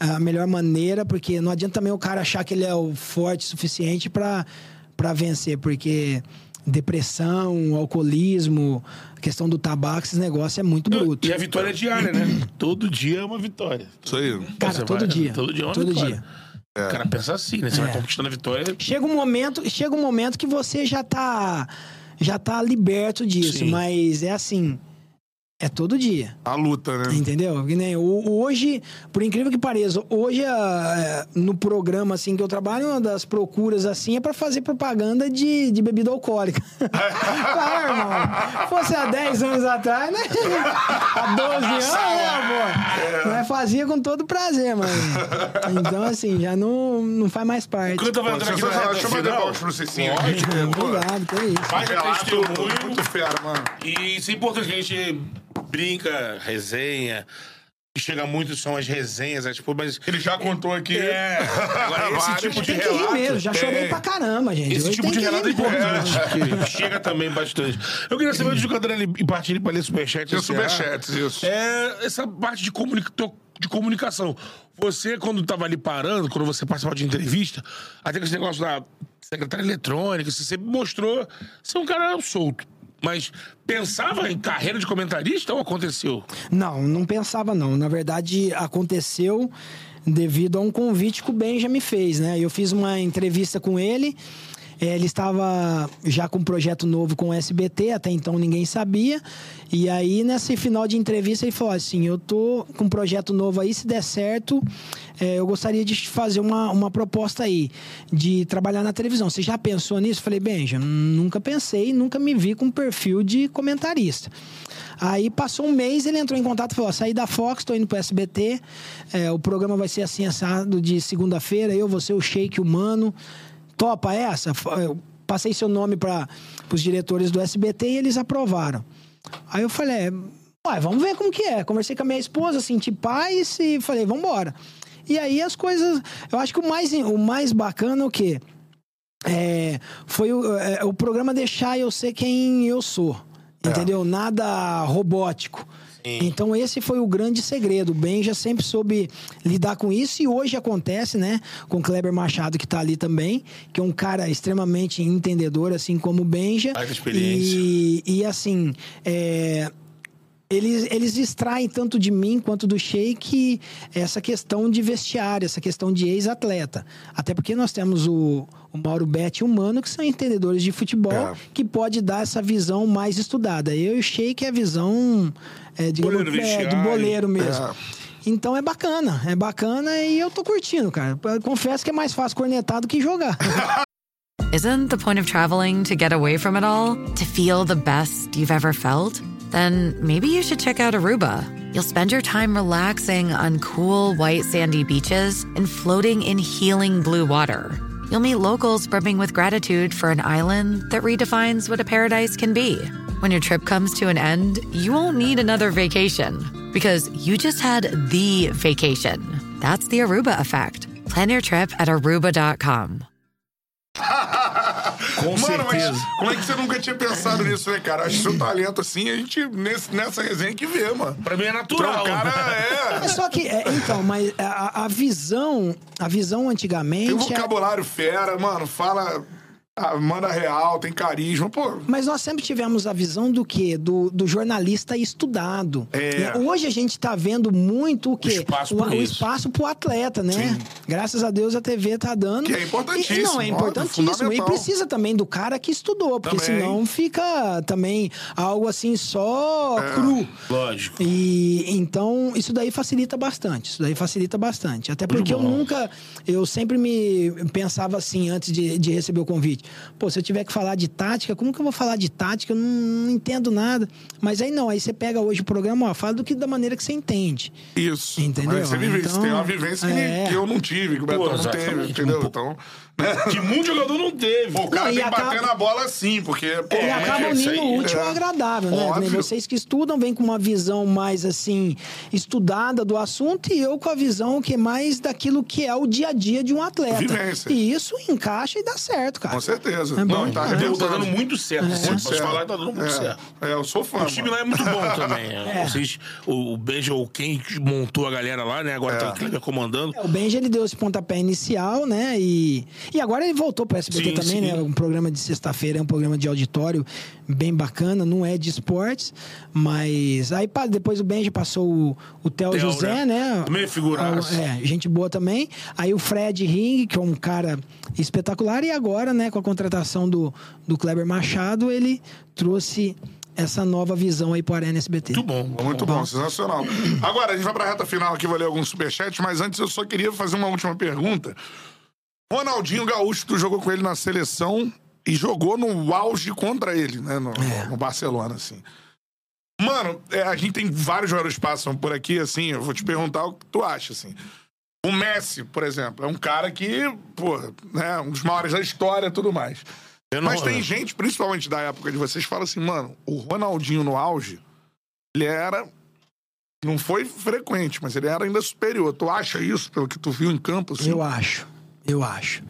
a melhor maneira, porque não adianta também o cara achar que ele é o forte o suficiente para para vencer, porque depressão, alcoolismo, a questão do tabaco, esses negócios é muito bruto. E a vitória é diária, né? Todo dia é uma vitória. Isso aí. Cara, Você todo vai- dia. Todo dia é uma Todo vitória. dia. O cara pensa assim, né? Você vai conquistando a vitória. Chega um momento, chega um momento que você já tá já tá liberto disso, Sim. mas é assim, é todo dia. A luta, né? Entendeu? Que nem o- hoje, por incrível que pareça, hoje a- é, no programa assim que eu trabalho, uma das procuras assim é pra fazer propaganda de, de bebida alcoólica. ah, irmão, fosse há 10 anos atrás, né? há 12 anos, né, pô? Mas fazia com todo prazer, mano. Então, assim, já não, não faz mais parte. Quando eu tava entrando aqui na reta Deixa eu bater final, palmas pro Cicinho. Obrigado, que é isso. faz Relato testemunho. muito fera, mano. E isso é importante que a gente brinca, resenha. que chega muito são as resenhas, é, tipo, mas. Ele já contou aqui. É. Agora, esse Vários. tipo de Tem que rir relato. mesmo, já chorei tem. pra caramba, gente. Esse Hoje tipo de relato é importante, que chega também bastante. Eu queria saber antes do Cantarelli e partir para ler superchat. Tem encerrar, superchats, isso. É essa parte de, comunica- de comunicação. Você, quando tava ali parando, quando você participava de entrevista, até com esse negócio da secretária eletrônica, você sempre mostrou ser um cara solto. Mas pensava em carreira de comentarista ou aconteceu? Não, não pensava não. Na verdade, aconteceu devido a um convite que o Benjamin fez, né? Eu fiz uma entrevista com ele. Eh, Ele estava já com um projeto novo com o SBT, até então ninguém sabia. E aí, nesse final de entrevista, ele falou assim: Eu tô com um projeto novo aí, se der certo, eh, eu gostaria de fazer uma, uma proposta aí, de trabalhar na televisão. Você já pensou nisso? Eu falei, Benjamin, nunca pensei, nunca me vi com um perfil de comentarista. Aí passou um mês, ele entrou em contato e falou: saí da Fox, tô indo pro SBT. é, o programa vai ser assim, assado de segunda-feira. Eu vou ser o shake humano. Topa essa? Eu passei seu nome para os diretores do SBT e eles aprovaram. Aí eu falei: é, uai, vamos ver como que é. Conversei com a minha esposa, senti paz e falei: vamos embora. E aí as coisas. Eu acho que o mais, o mais bacana é o quê? É, foi o, é, o programa deixar eu ser quem eu sou. Entendeu? Nada robótico. Então esse foi o grande segredo. O Benja sempre soube lidar com isso e hoje acontece, né? Com o Kleber Machado que tá ali também, que é um cara extremamente entendedor, assim como o Benja. Baita experiência. E, e assim, é, eles, eles extraem tanto de mim quanto do Sheik essa questão de vestiário, essa questão de ex-atleta. Até porque nós temos o, o Mauro Betti e o Mano, que são entendedores de futebol, É. que pode dar essa visão mais estudada. Eu e o Sheik é a visão é, digamos, Boleiro é, do boleiro mesmo. É. Então é bacana, é bacana e eu tô curtindo, cara. Confesso que é mais fácil cornetar do que jogar. Isn't the point of traveling to get away from it all? To feel the best you've ever felt? Then maybe you should check out Aruba. You'll spend your time relaxing on cool, white, sandy beaches and floating in healing blue water. You'll meet locals brimming with gratitude for an island that redefines what a paradise can be. When your trip comes to an end, you won't need another vacation because you just had the vacation. That's the Aruba effect. Plan your trip at aruba.com. Com Mano, mas certeza. como é que você nunca tinha pensado nisso, né, cara? Acho que seu talento, assim, a gente, nesse, nessa resenha que vê, mano. Pra mim é Tu é natural. um cara, é... Mas só que, é, então, mas a, a visão, a visão Tem antigamente. um é- vocabulário fera, mano, fala... ah, manda real, tem carisma, pô... Mas nós sempre tivemos a visão do quê? Do, do jornalista estudado. É. Hoje a gente tá vendo muito o quê? espaço o, pra o isso. espaço pro atleta, né? Graças a Deus a TV tá dando. Que é importantíssimo, E, não, é importantíssimo. E precisa também do cara que estudou, porque Também. senão fica também algo assim só É. cru. Lógico. E então isso daí facilita bastante. Isso daí facilita bastante. Até porque eu nunca, eu sempre me pensava assim antes de, de receber o convite. Pô, se eu tiver que falar de tática, como que eu vou falar de tática? Eu não, não entendo nada. Mas aí não, aí você pega hoje o programa, ó, fala do que da maneira que você entende. Isso. Entendeu? Mas você vive isso. Então, Tem uma vivência que, é. que eu não tive, que o Betão não teve, entendeu? Então... Que muito jogador não teve. Pô, o cara Não, e tem que bater acaba- na bola assim, porque... Pô, e é acaba que é isso unindo aí? o útil ao É. agradável, né? Óbvio. Vocês que estudam vêm com uma visão mais assim estudada do assunto e eu com a visão que é mais daquilo que é o dia a dia de um atleta. Vivência. E isso encaixa e dá certo, cara. Com certeza. É bom. não, tá Tá dando muito certo. Você pode certo. falar, tá dando muito É. certo. É, eu sou fã. O time mano. lá é muito bom também. Vocês, o, o Benja ou quem montou a galera lá, né? Agora tá o Kleber comandando. É, O Benji, ele deu esse pontapé inicial, né? E, e agora ele voltou para SBT Sim, também, sim. né? Um programa de sexta-feira, é um programa de auditório bem bacana, não é de esportes, mas aí pa- depois o Benji passou o, o Theo Theo, José, né? Também é figuraço. É, gente boa também. Aí o Fred Ring, que é um cara espetacular, e agora, né, com a contratação do, do Kleber Machado, ele trouxe essa nova visão aí pro Arena SBT. Muito bom. Muito bom, sensacional. Agora, a gente vai pra reta final aqui, vou ler alguns superchats, mas antes eu só queria fazer uma última pergunta. Ronaldinho Gaúcho, tu jogou com ele na seleção e jogou no auge contra ele, né? No, no Barcelona, assim. Mano, é, a gente tem vários jogadores que passam por aqui, assim, eu vou te perguntar o que tu acha, assim. O Messi, por exemplo, é um cara que, pô, né, um dos maiores da história e tudo mais. Não- Mas tem gente, principalmente da época de vocês, que fala assim, mano, o Ronaldinho no auge, ele era Não foi frequente, mas ele era ainda superior. Tu acha isso, pelo que tu viu em campo? Assim? Eu acho, eu acho.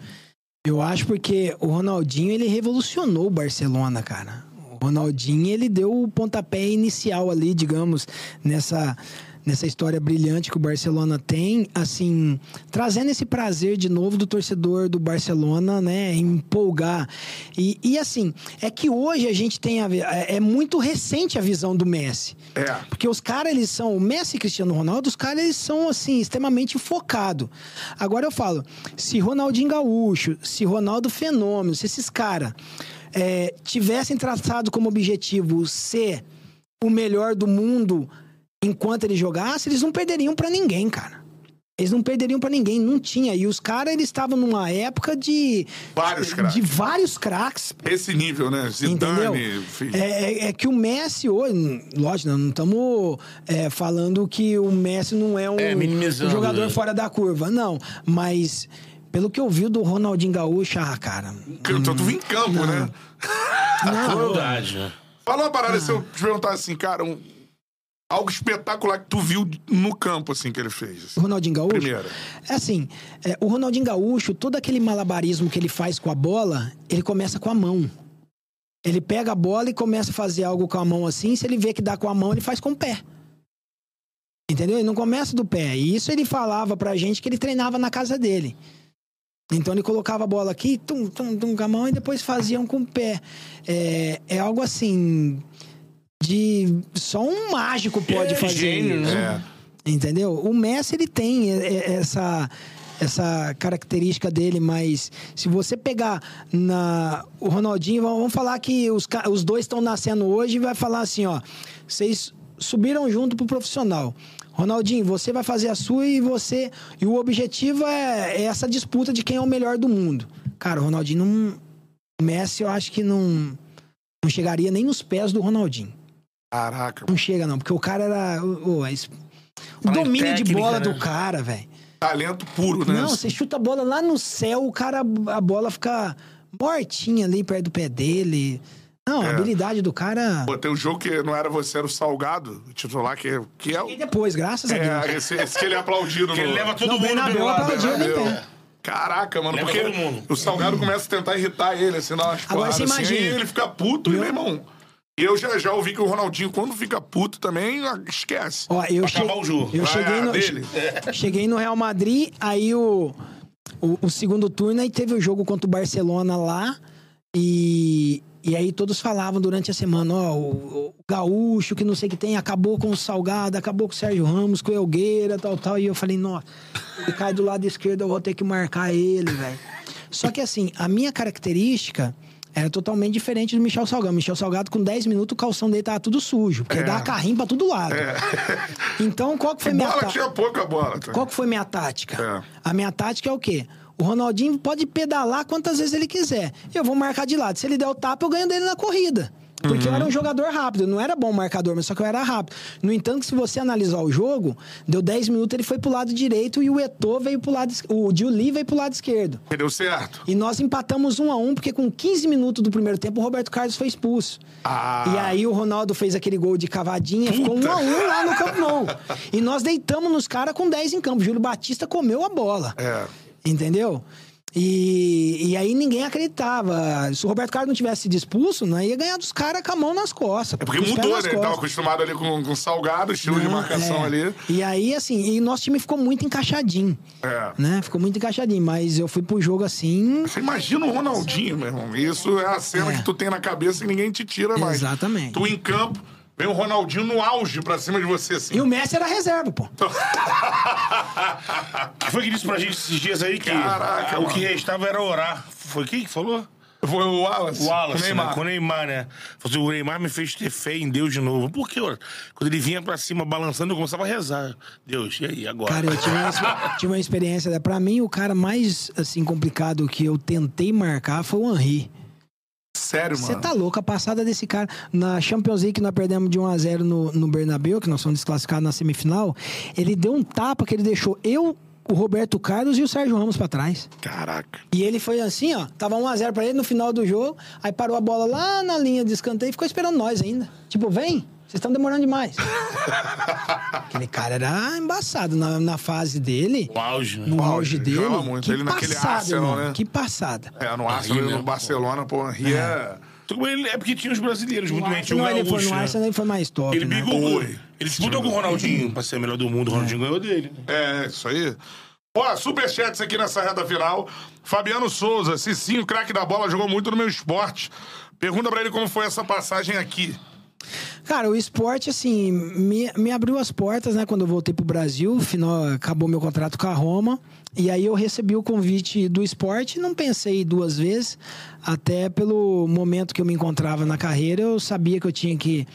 Eu acho porque o Ronaldinho, ele revolucionou o Barcelona, cara. O Ronaldinho, ele deu o pontapé inicial ali, digamos, nessa nessa história brilhante que o Barcelona tem, assim, trazendo esse prazer de novo do torcedor do Barcelona, né, empolgar. E, e assim, é que hoje a gente tem a, é, é muito recente a visão do Messi. É. Porque os caras, eles são, o Messi e Cristiano Ronaldo, os caras, eles são, assim, extremamente focados. Agora eu falo, se Ronaldinho Gaúcho, se Ronaldo Fenômeno, se esses caras é, tivessem traçado como objetivo ser o melhor do mundo enquanto ele jogasse, eles não perderiam para ninguém, cara. Eles não perderiam para ninguém, não tinha. E os caras, eles estavam numa época de. Vários craques. De vários craques. Esse nível, né? Entendeu? Zidane. É, é- é que o Messi hoje, lógico, nós não estamos falando que o Messi não é um, É, minimizando, um jogador né? fora da curva, não. Mas pelo que eu vi do Ronaldinho Gaúcho, ah, cara. Então tu viu em campo, né? Crueldade, né? Fala uma parada, Ah. se eu te perguntar assim, cara, um- algo espetacular que tu viu no campo, assim, que ele fez. assim. O Ronaldinho Gaúcho? Primeiro. É assim, é, o Ronaldinho Gaúcho, todo aquele malabarismo que ele faz com a bola, ele começa com a mão. Ele pega a bola e começa a fazer algo com a mão assim, se ele vê que dá com a mão, ele faz com o pé. Entendeu? Ele não começa do pé. E isso ele falava pra gente que ele treinava na casa dele. Então ele colocava a bola aqui, tum, tum, tum, com a mão e depois faziam com o pé. É, é algo assim. De. Só um mágico pode É, fazer gênio, isso. né? Entendeu? O Messi, ele tem é, é, essa, essa característica dele, mas se você pegar na, o Ronaldinho, vamos falar que os, os dois estão nascendo hoje e vai falar assim, ó, vocês subiram junto pro profissional. Ronaldinho, você vai fazer a sua e você. E o objetivo é, é essa disputa de quem é o melhor do mundo. Cara, o Ronaldinho não. O Messi, eu acho que não. Não chegaria nem nos pés do Ronaldinho. Caraca, Não chega, não, porque o cara era. O, o- a Fala domínio de técnica, bola né? do cara, velho. talento puro, né? Não, você chuta a bola lá no céu, o cara, a bola fica mortinha ali perto do pé dele. Não, a É. habilidade do cara. Pô, tem um jogo que não era você, era o Salgado, o titular, que, que é o. E depois, graças a É, Deus. esse, esse que ele é aplaudido Que no. ele leva todo Não, mundo Bernabéu do lado. aplaudiu né? pé. Caraca, mano, Leva porque todo mundo. o Salgado começa a tentar irritar ele, assim, dar umas Agora porradas você assim, imagina. e ele fica puto, e meu irmão. E eu já, já ouvi que o Ronaldinho, quando fica puto também, ah, esquece. Ó, eu, che- acabar o jogo. eu cheguei ah, no, dele. cheguei no Real Madrid, aí o, o, o segundo turno, aí teve o jogo contra o Barcelona lá, e, e aí todos falavam durante a semana, ó, o, o Gaúcho, que não sei o que tem, acabou com o Salgado, acabou com o Sérgio Ramos, com o Elgueira, tal, tal, e eu falei, nossa, ele cai do lado esquerdo, eu vou ter que marcar ele, velho. Só que assim, a minha característica era totalmente diferente do Michel Salgado. Michel Salgado, com 10 minutos, o calção dele tava tudo sujo, porque dava carrinho pra todo lado. Então, qual que foi E minha bola ta- tinha pouca bola. Tá? Qual que foi minha tática? É. A minha tática é o quê? O Ronaldinho pode pedalar quantas vezes ele quiser. Eu vou marcar de lado. Se ele der o tapa, eu ganho dele na corrida. Porque eu era um jogador rápido. Não era bom marcador, mas só que eu era rápido. No entanto, se você analisar o jogo, deu 10 minutos, ele foi pro lado direito e o Eto'o veio pro lado... O Diuli veio pro lado esquerdo. Que deu certo. E nós empatamos um a um, porque com 15 minutos do primeiro tempo, o Roberto Carlos foi expulso. Ah. E aí o Ronaldo fez aquele gol de cavadinha, ficou um Puta. a um lá no Campo Nou. E nós deitamos nos caras com 10 em campo. Júlio Batista comeu a bola. É. Entendeu? E, e aí ninguém acreditava. Se o Roberto Carlos não tivesse sido expulso, não ia ganhar dos caras com a mão nas costas. É porque mudou, né? Ele tava acostumado ali com, com salgado, estilo de Não, marcação é. ali. E aí, assim, e nosso time ficou muito encaixadinho. É. Né? Ficou muito encaixadinho. Mas eu fui pro jogo assim. Você imagina o Ronaldinho, meu irmão. Isso é a cena É. que tu tem na cabeça e ninguém te tira mais. Exatamente. Tu em campo, vem o Ronaldinho no auge pra cima de você, assim. E o Messi era reserva, pô. Que foi que disse pra gente esses dias aí que Caraca, o mano. que restava era orar. Foi quem que falou? Foi o Wallace. O Wallace, o Neymar. né? Com o Neymar, né? Assim, o Neymar me fez ter fé em Deus de novo. Por quê? ora? Quando ele vinha pra cima balançando, eu começava a rezar. Deus, e aí, agora? Cara, eu tive uma, tive uma experiência. né? Pra mim, o cara mais assim complicado que eu tentei marcar foi o Henry. Sério, Você mano. tá louco, a passada desse cara. Na Champions League, que nós perdemos de 1x0 no, no Bernabéu, que nós fomos desclassificados na semifinal, ele deu um tapa que ele deixou eu, o Roberto Carlos e o Sérgio Ramos pra trás. Caraca. E ele foi assim, ó. Tava 1x0 pra ele no final do jogo. Aí parou a bola lá na linha de escanteio e ficou esperando nós ainda. Tipo, vem, vocês estão demorando demais. Aquele cara era embaçado na, na fase dele. O auge, né? No O auge auge, dele. jogava muito. Que Ele naquele passada, Arsenal, irmão. né? Que passada. É, no Arsenal Aí, e né, no Barcelona, pô, ria. Bem, É porque tinha os brasileiros muito bem. Tinha o Não, ele foi no né? Arsenal, ele foi mais top, Ele né? brigou. Ele disputou com o Ronaldinho pra ser o melhor do mundo. O Ronaldinho ganhou dele. É, isso aí. Ó, superchats aqui nessa reta final. Fabiano Souza, Cicinho, craque da bola, jogou muito no meu esporte. Pergunta pra ele como foi essa passagem aqui. Cara, o esporte, assim, me, me abriu as portas, né? Quando eu voltei pro Brasil, final, acabou meu contrato com a Roma. E aí eu recebi o convite do esporte, não pensei duas vezes. Até pelo momento que eu me encontrava na carreira, eu sabia que eu tinha que,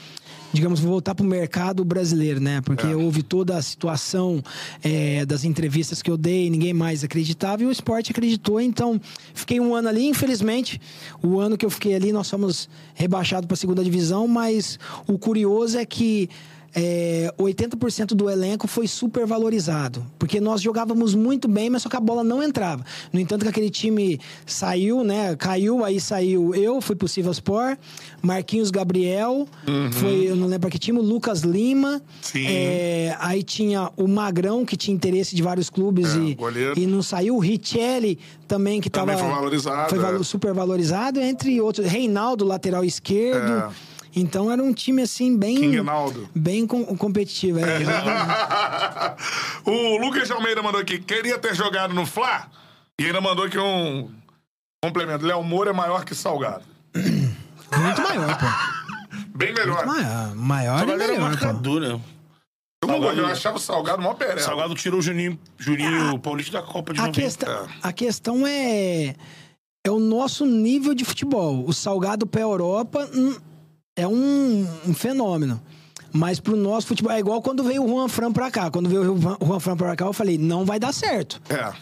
digamos, voltar pro mercado brasileiro, né? Porque houve toda a situação é, das entrevistas que eu dei, ninguém mais acreditava e o esporte acreditou. Então, fiquei um ano ali, infelizmente. O ano que eu fiquei ali, nós fomos rebaixados para a segunda divisão, mas o curioso é que é, 80% do elenco foi super valorizado. Porque nós jogávamos muito bem, mas só que a bola não entrava. No entanto, que aquele time saiu, né? Caiu, aí saiu eu, fui pro Sivaspor, Marquinhos Gabriel, foi, eu não lembro que time, o Lucas Lima. Sim. é, aí tinha o Magrão, que tinha interesse de vários clubes É, e, goleiro. e não saiu. O Richelli também, que Também tava. foi valorizado, Foi é. super valorizado, entre outros. Reinaldo, lateral esquerdo. É. Então era um time assim bem. King. Bem com- competitivo. É, o Lucas Almeida mandou aqui, queria ter jogado no Fla e ainda mandou aqui um complemento. Léo Moura é maior que Salgado. Muito maior, pô. Bem melhor. Maior, maior e Salgado era melhor, pô. marcador, né? Eu, não Salgado- eu achava o Salgado mó pereba. Salgado tirou o Juninho, Juninho Paulista da Copa de A 90. questão, a questão é. É o nosso nível de futebol. O Salgado pra Europa hum, é um, um fenômeno. Mas pro nosso futebol. É igual quando veio o Juan Fran pra cá. Quando veio o Juan- Fran pra cá, eu falei: não vai dar certo. É.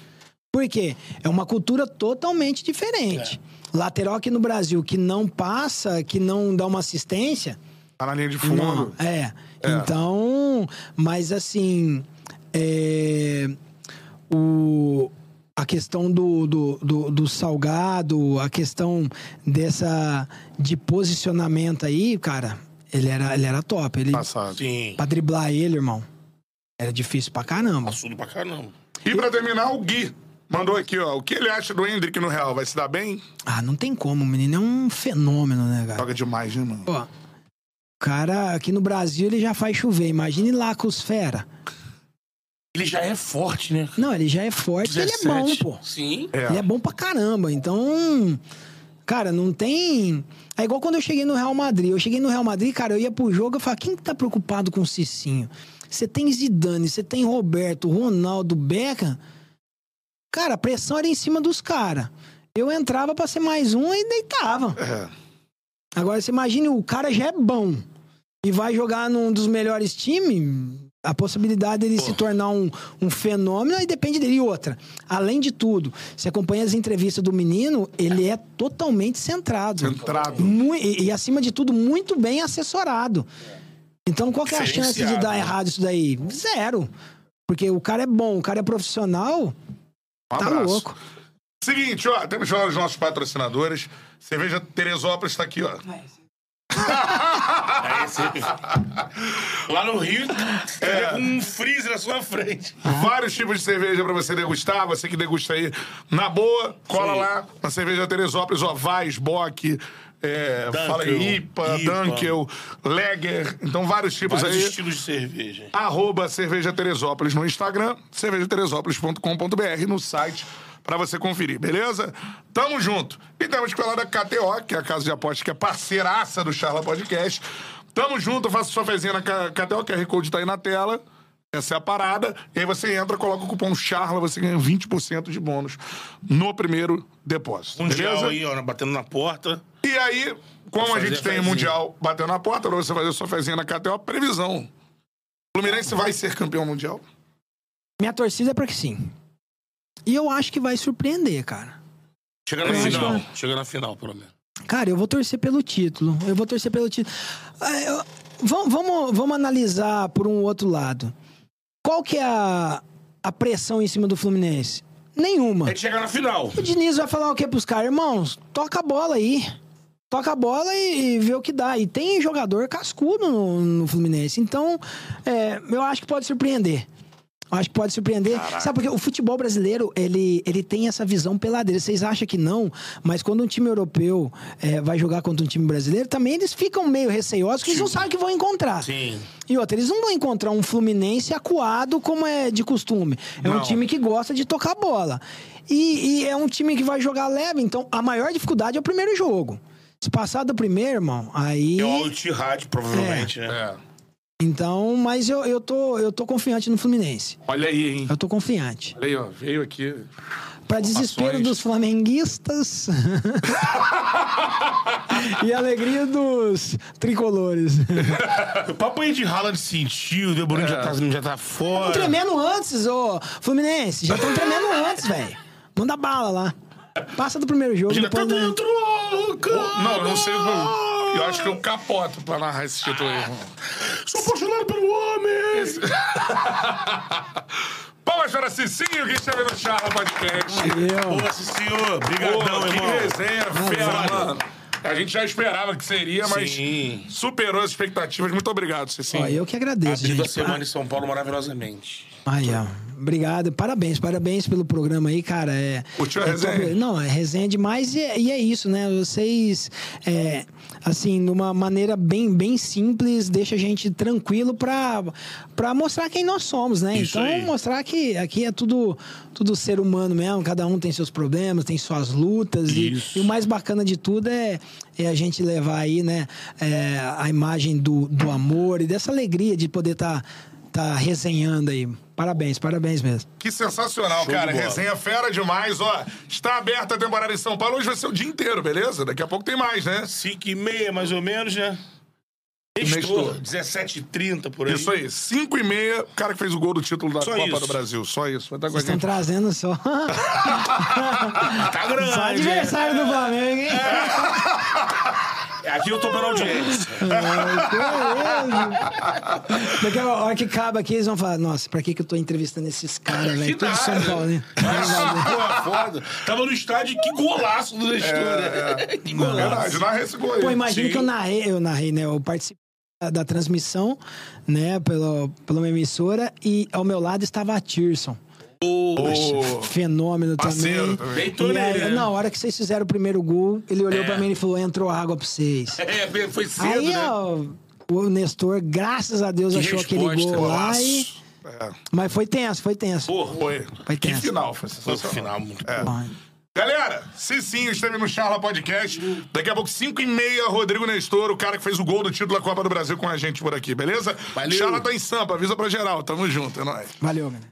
Por quê? É uma cultura totalmente diferente. Lateral aqui no Brasil que não passa, que não dá uma assistência. Tá na linha de fundo. Não, é. Então, mas assim, é, o, a questão do, do, do, do salgado, a questão dessa de posicionamento aí, cara, ele era, ele era top. Ele, Passado. Sim. pra driblar ele, irmão, era difícil pra caramba. Assudo pra caramba. E pra terminar, o Gui mandou aqui, ó. O que ele acha do Hendrick no Real? Vai se dar bem? Ah, não tem como, o menino é um fenômeno, né, cara? Joga demais, né, mano? Ó, o cara aqui no Brasil ele já faz chover. Imagine lá com os fera. Ele já é forte, né? Não, ele já é forte, ele é bom, 17. pô. Sim. É. Ele é bom pra caramba. Então, cara, não tem. É igual quando eu cheguei no Real Madrid. Eu cheguei no Real Madrid, cara, eu ia pro jogo e falava: quem que tá preocupado com o Cicinho? Você tem Zidane, você tem Roberto, Ronaldo, Beckham. Cara, a pressão era em cima dos caras. Eu entrava pra ser mais um e deitava. É. Agora, você imagina, o cara já é bom e vai jogar num dos melhores times. A possibilidade dele se tornar um, um fenômeno aí depende dele. E outra, além de tudo, você acompanha as entrevistas do menino, ele é totalmente centrado. Centrado. E, e, acima de tudo, muito bem assessorado. Então, qual que é a chance de dar errado isso daí? Zero. Porque o cara é bom, o cara é profissional, Um tá abraço. louco. Seguinte, ó, temos já os nossos patrocinadores. Cerveja Teresópolis tá aqui, ó. Aí você... Lá no Rio, É. é. com um freezer na sua frente. Vários tipos de cerveja pra você degustar. Você que degusta aí na boa, cola Sim. lá na cerveja Teresópolis, ó, Vais, Bock, é, Dunkel, fala aí, IPA, IPA. Dunkel, Lager. Então, vários tipos Vários aí. estilos de cerveja. arroba Cerveja Teresópolis no Instagram, cervejateresópolis.com.br no site pra você conferir, beleza? Tamo junto. E temos que falar da KTO, que é a casa de aposta que é parceiraça do Charla Podcast. Tamo junto, faça sua fezinha na KTO, QR Code tá aí na tela. Essa é a parada. E aí você entra, coloca o cupom CHARLA, você ganha 20% de bônus no primeiro depósito. Mundial beleza? aí, ó, batendo na porta. E aí, como a gente tem fezinha. o Mundial batendo na porta, pra você fazer sua fezinha na KTO, previsão. O Fluminense vai ser campeão mundial? Minha torcida é pra que sim. E eu acho que vai surpreender, cara. Chega na Eu final. que- Chega na final, pelo menos. Cara, eu vou torcer pelo título. Eu vou torcer pelo título. Ah, eu- Vamos, vamos, vamos analisar por um outro lado. Qual que é a, a pressão em cima do Fluminense? Nenhuma. É de chegar na final. O Diniz vai falar o quê pros caras? Irmãos, toca a bola aí. Toca a bola e, e vê o que dá. E tem jogador cascudo no, no Fluminense. Então, é, eu acho que pode surpreender. Eu acho que pode surpreender. Sabe porque o futebol brasileiro, ele, ele tem essa visão peladeira. Vocês acham que não, mas quando um time europeu é, vai jogar contra um time brasileiro, também eles ficam meio receiosos, porque eles não sabem o que vão encontrar. Sim. E outra, eles não vão encontrar um Fluminense acuado como é de costume. É um Não. time que gosta de tocar bola. E, e é um time que vai jogar leve, então a maior dificuldade é o primeiro jogo. Se passar do primeiro, irmão, aí. É o Al-Ittihad, provavelmente, né? É. Então, mas eu, eu, tô, eu tô confiante no Fluminense. Olha aí, hein? Eu tô confiante. Olha aí, ó. Veio aqui. Pra desespero dos flamenguistas e alegria dos tricolores. O papo aí de Haaland sentiu, o De Bruyne já, tá, já tá Estão fora. tremendo antes, ô Fluminense. Já estão tremendo antes, velho. Manda bala lá. Passa do primeiro jogo, Já tá não- dentro, cara. Não, eu não Eu, acho que eu capoto pra narrar esse título aí. Sou apaixonado pelo homem. Palmas para Cicinho que esteve no Charla Podcast. Valeu. Boa, senhor. Obrigadão, Pô, que irmão. resenha, fera, Valeu. mano. A gente já esperava que seria, mas Sim. superou as expectativas. Muito obrigado, Cicinho. Ó, eu que agradeço, Abrindo a gente. semana em São Paulo maravilhosamente. Aí, ó. Obrigado. Parabéns, parabéns pelo programa aí, cara. É, Curtiu a é resenha? top- Não, é resenha demais e é, e é isso, né? Vocês, é, assim, de uma maneira bem, bem simples, deixa a gente tranquilo pra, pra mostrar quem nós somos, né? Isso então, aí. mostrar que aqui é tudo, tudo ser humano mesmo, cada um tem seus problemas, tem suas lutas. E, e o mais bacana de tudo é, é a gente levar aí, né, é, a imagem do, do amor e dessa alegria de poder estar tá, resenhando aí. Parabéns, parabéns mesmo. Que sensacional, Show cara. Resenha fera demais, ó. Está aberta a temporada em São Paulo. Hoje vai ser o dia inteiro, beleza? Daqui a pouco tem mais, né? 5 e meia, mais ou menos, né? Nestor. Nestor, 17h30 por aí. Isso aí, 5 e meia, o cara que fez o gol do título da Só Copa isso. do Brasil. Só isso. Vai estar com a Vocês estão trazendo só. Tá grande. só adversário do Flamengo, hein? Aqui eu tô pela audiência. Beleza. Daqui a hora que acaba aqui, eles vão falar: Nossa, pra que, que eu tô entrevistando esses caras, velho? Tudo São Paulo, né? Porra, foda. Tava no estádio, que golaço do Nestor, né? Que golaço. Verdade, narra esse gol aí. Pô, imagina Sim. que eu narrei, eu narrei, né? Eu participei da, da transmissão, né, pela, pela uma emissora, e ao meu lado estava a Tirson. Ô, Fenômeno Parceiro também. também. Bem E toleiro, aí, né? na hora que vocês fizeram o primeiro gol, ele olhou pra mim e falou: entrou água pra vocês. É, foi cedo, Aí, né? ó, o Nestor, graças a Deus, Que achou aquele resposta, gol lá. E... É, Mas foi tenso, foi tenso. Porra, foi. Foi Que tenso. final, foi foi sensacional. pro final muito É. bom. Galera, Cicinho esteve no Charla Podcast. Daqui a pouco, 5 e meia, Rodrigo Nestor, o cara que fez o gol do título da Copa do Brasil com a gente por aqui, beleza? Valeu. Charla tá em Sampa, avisa pra geral. Tamo junto, é nóis. Valeu, galera.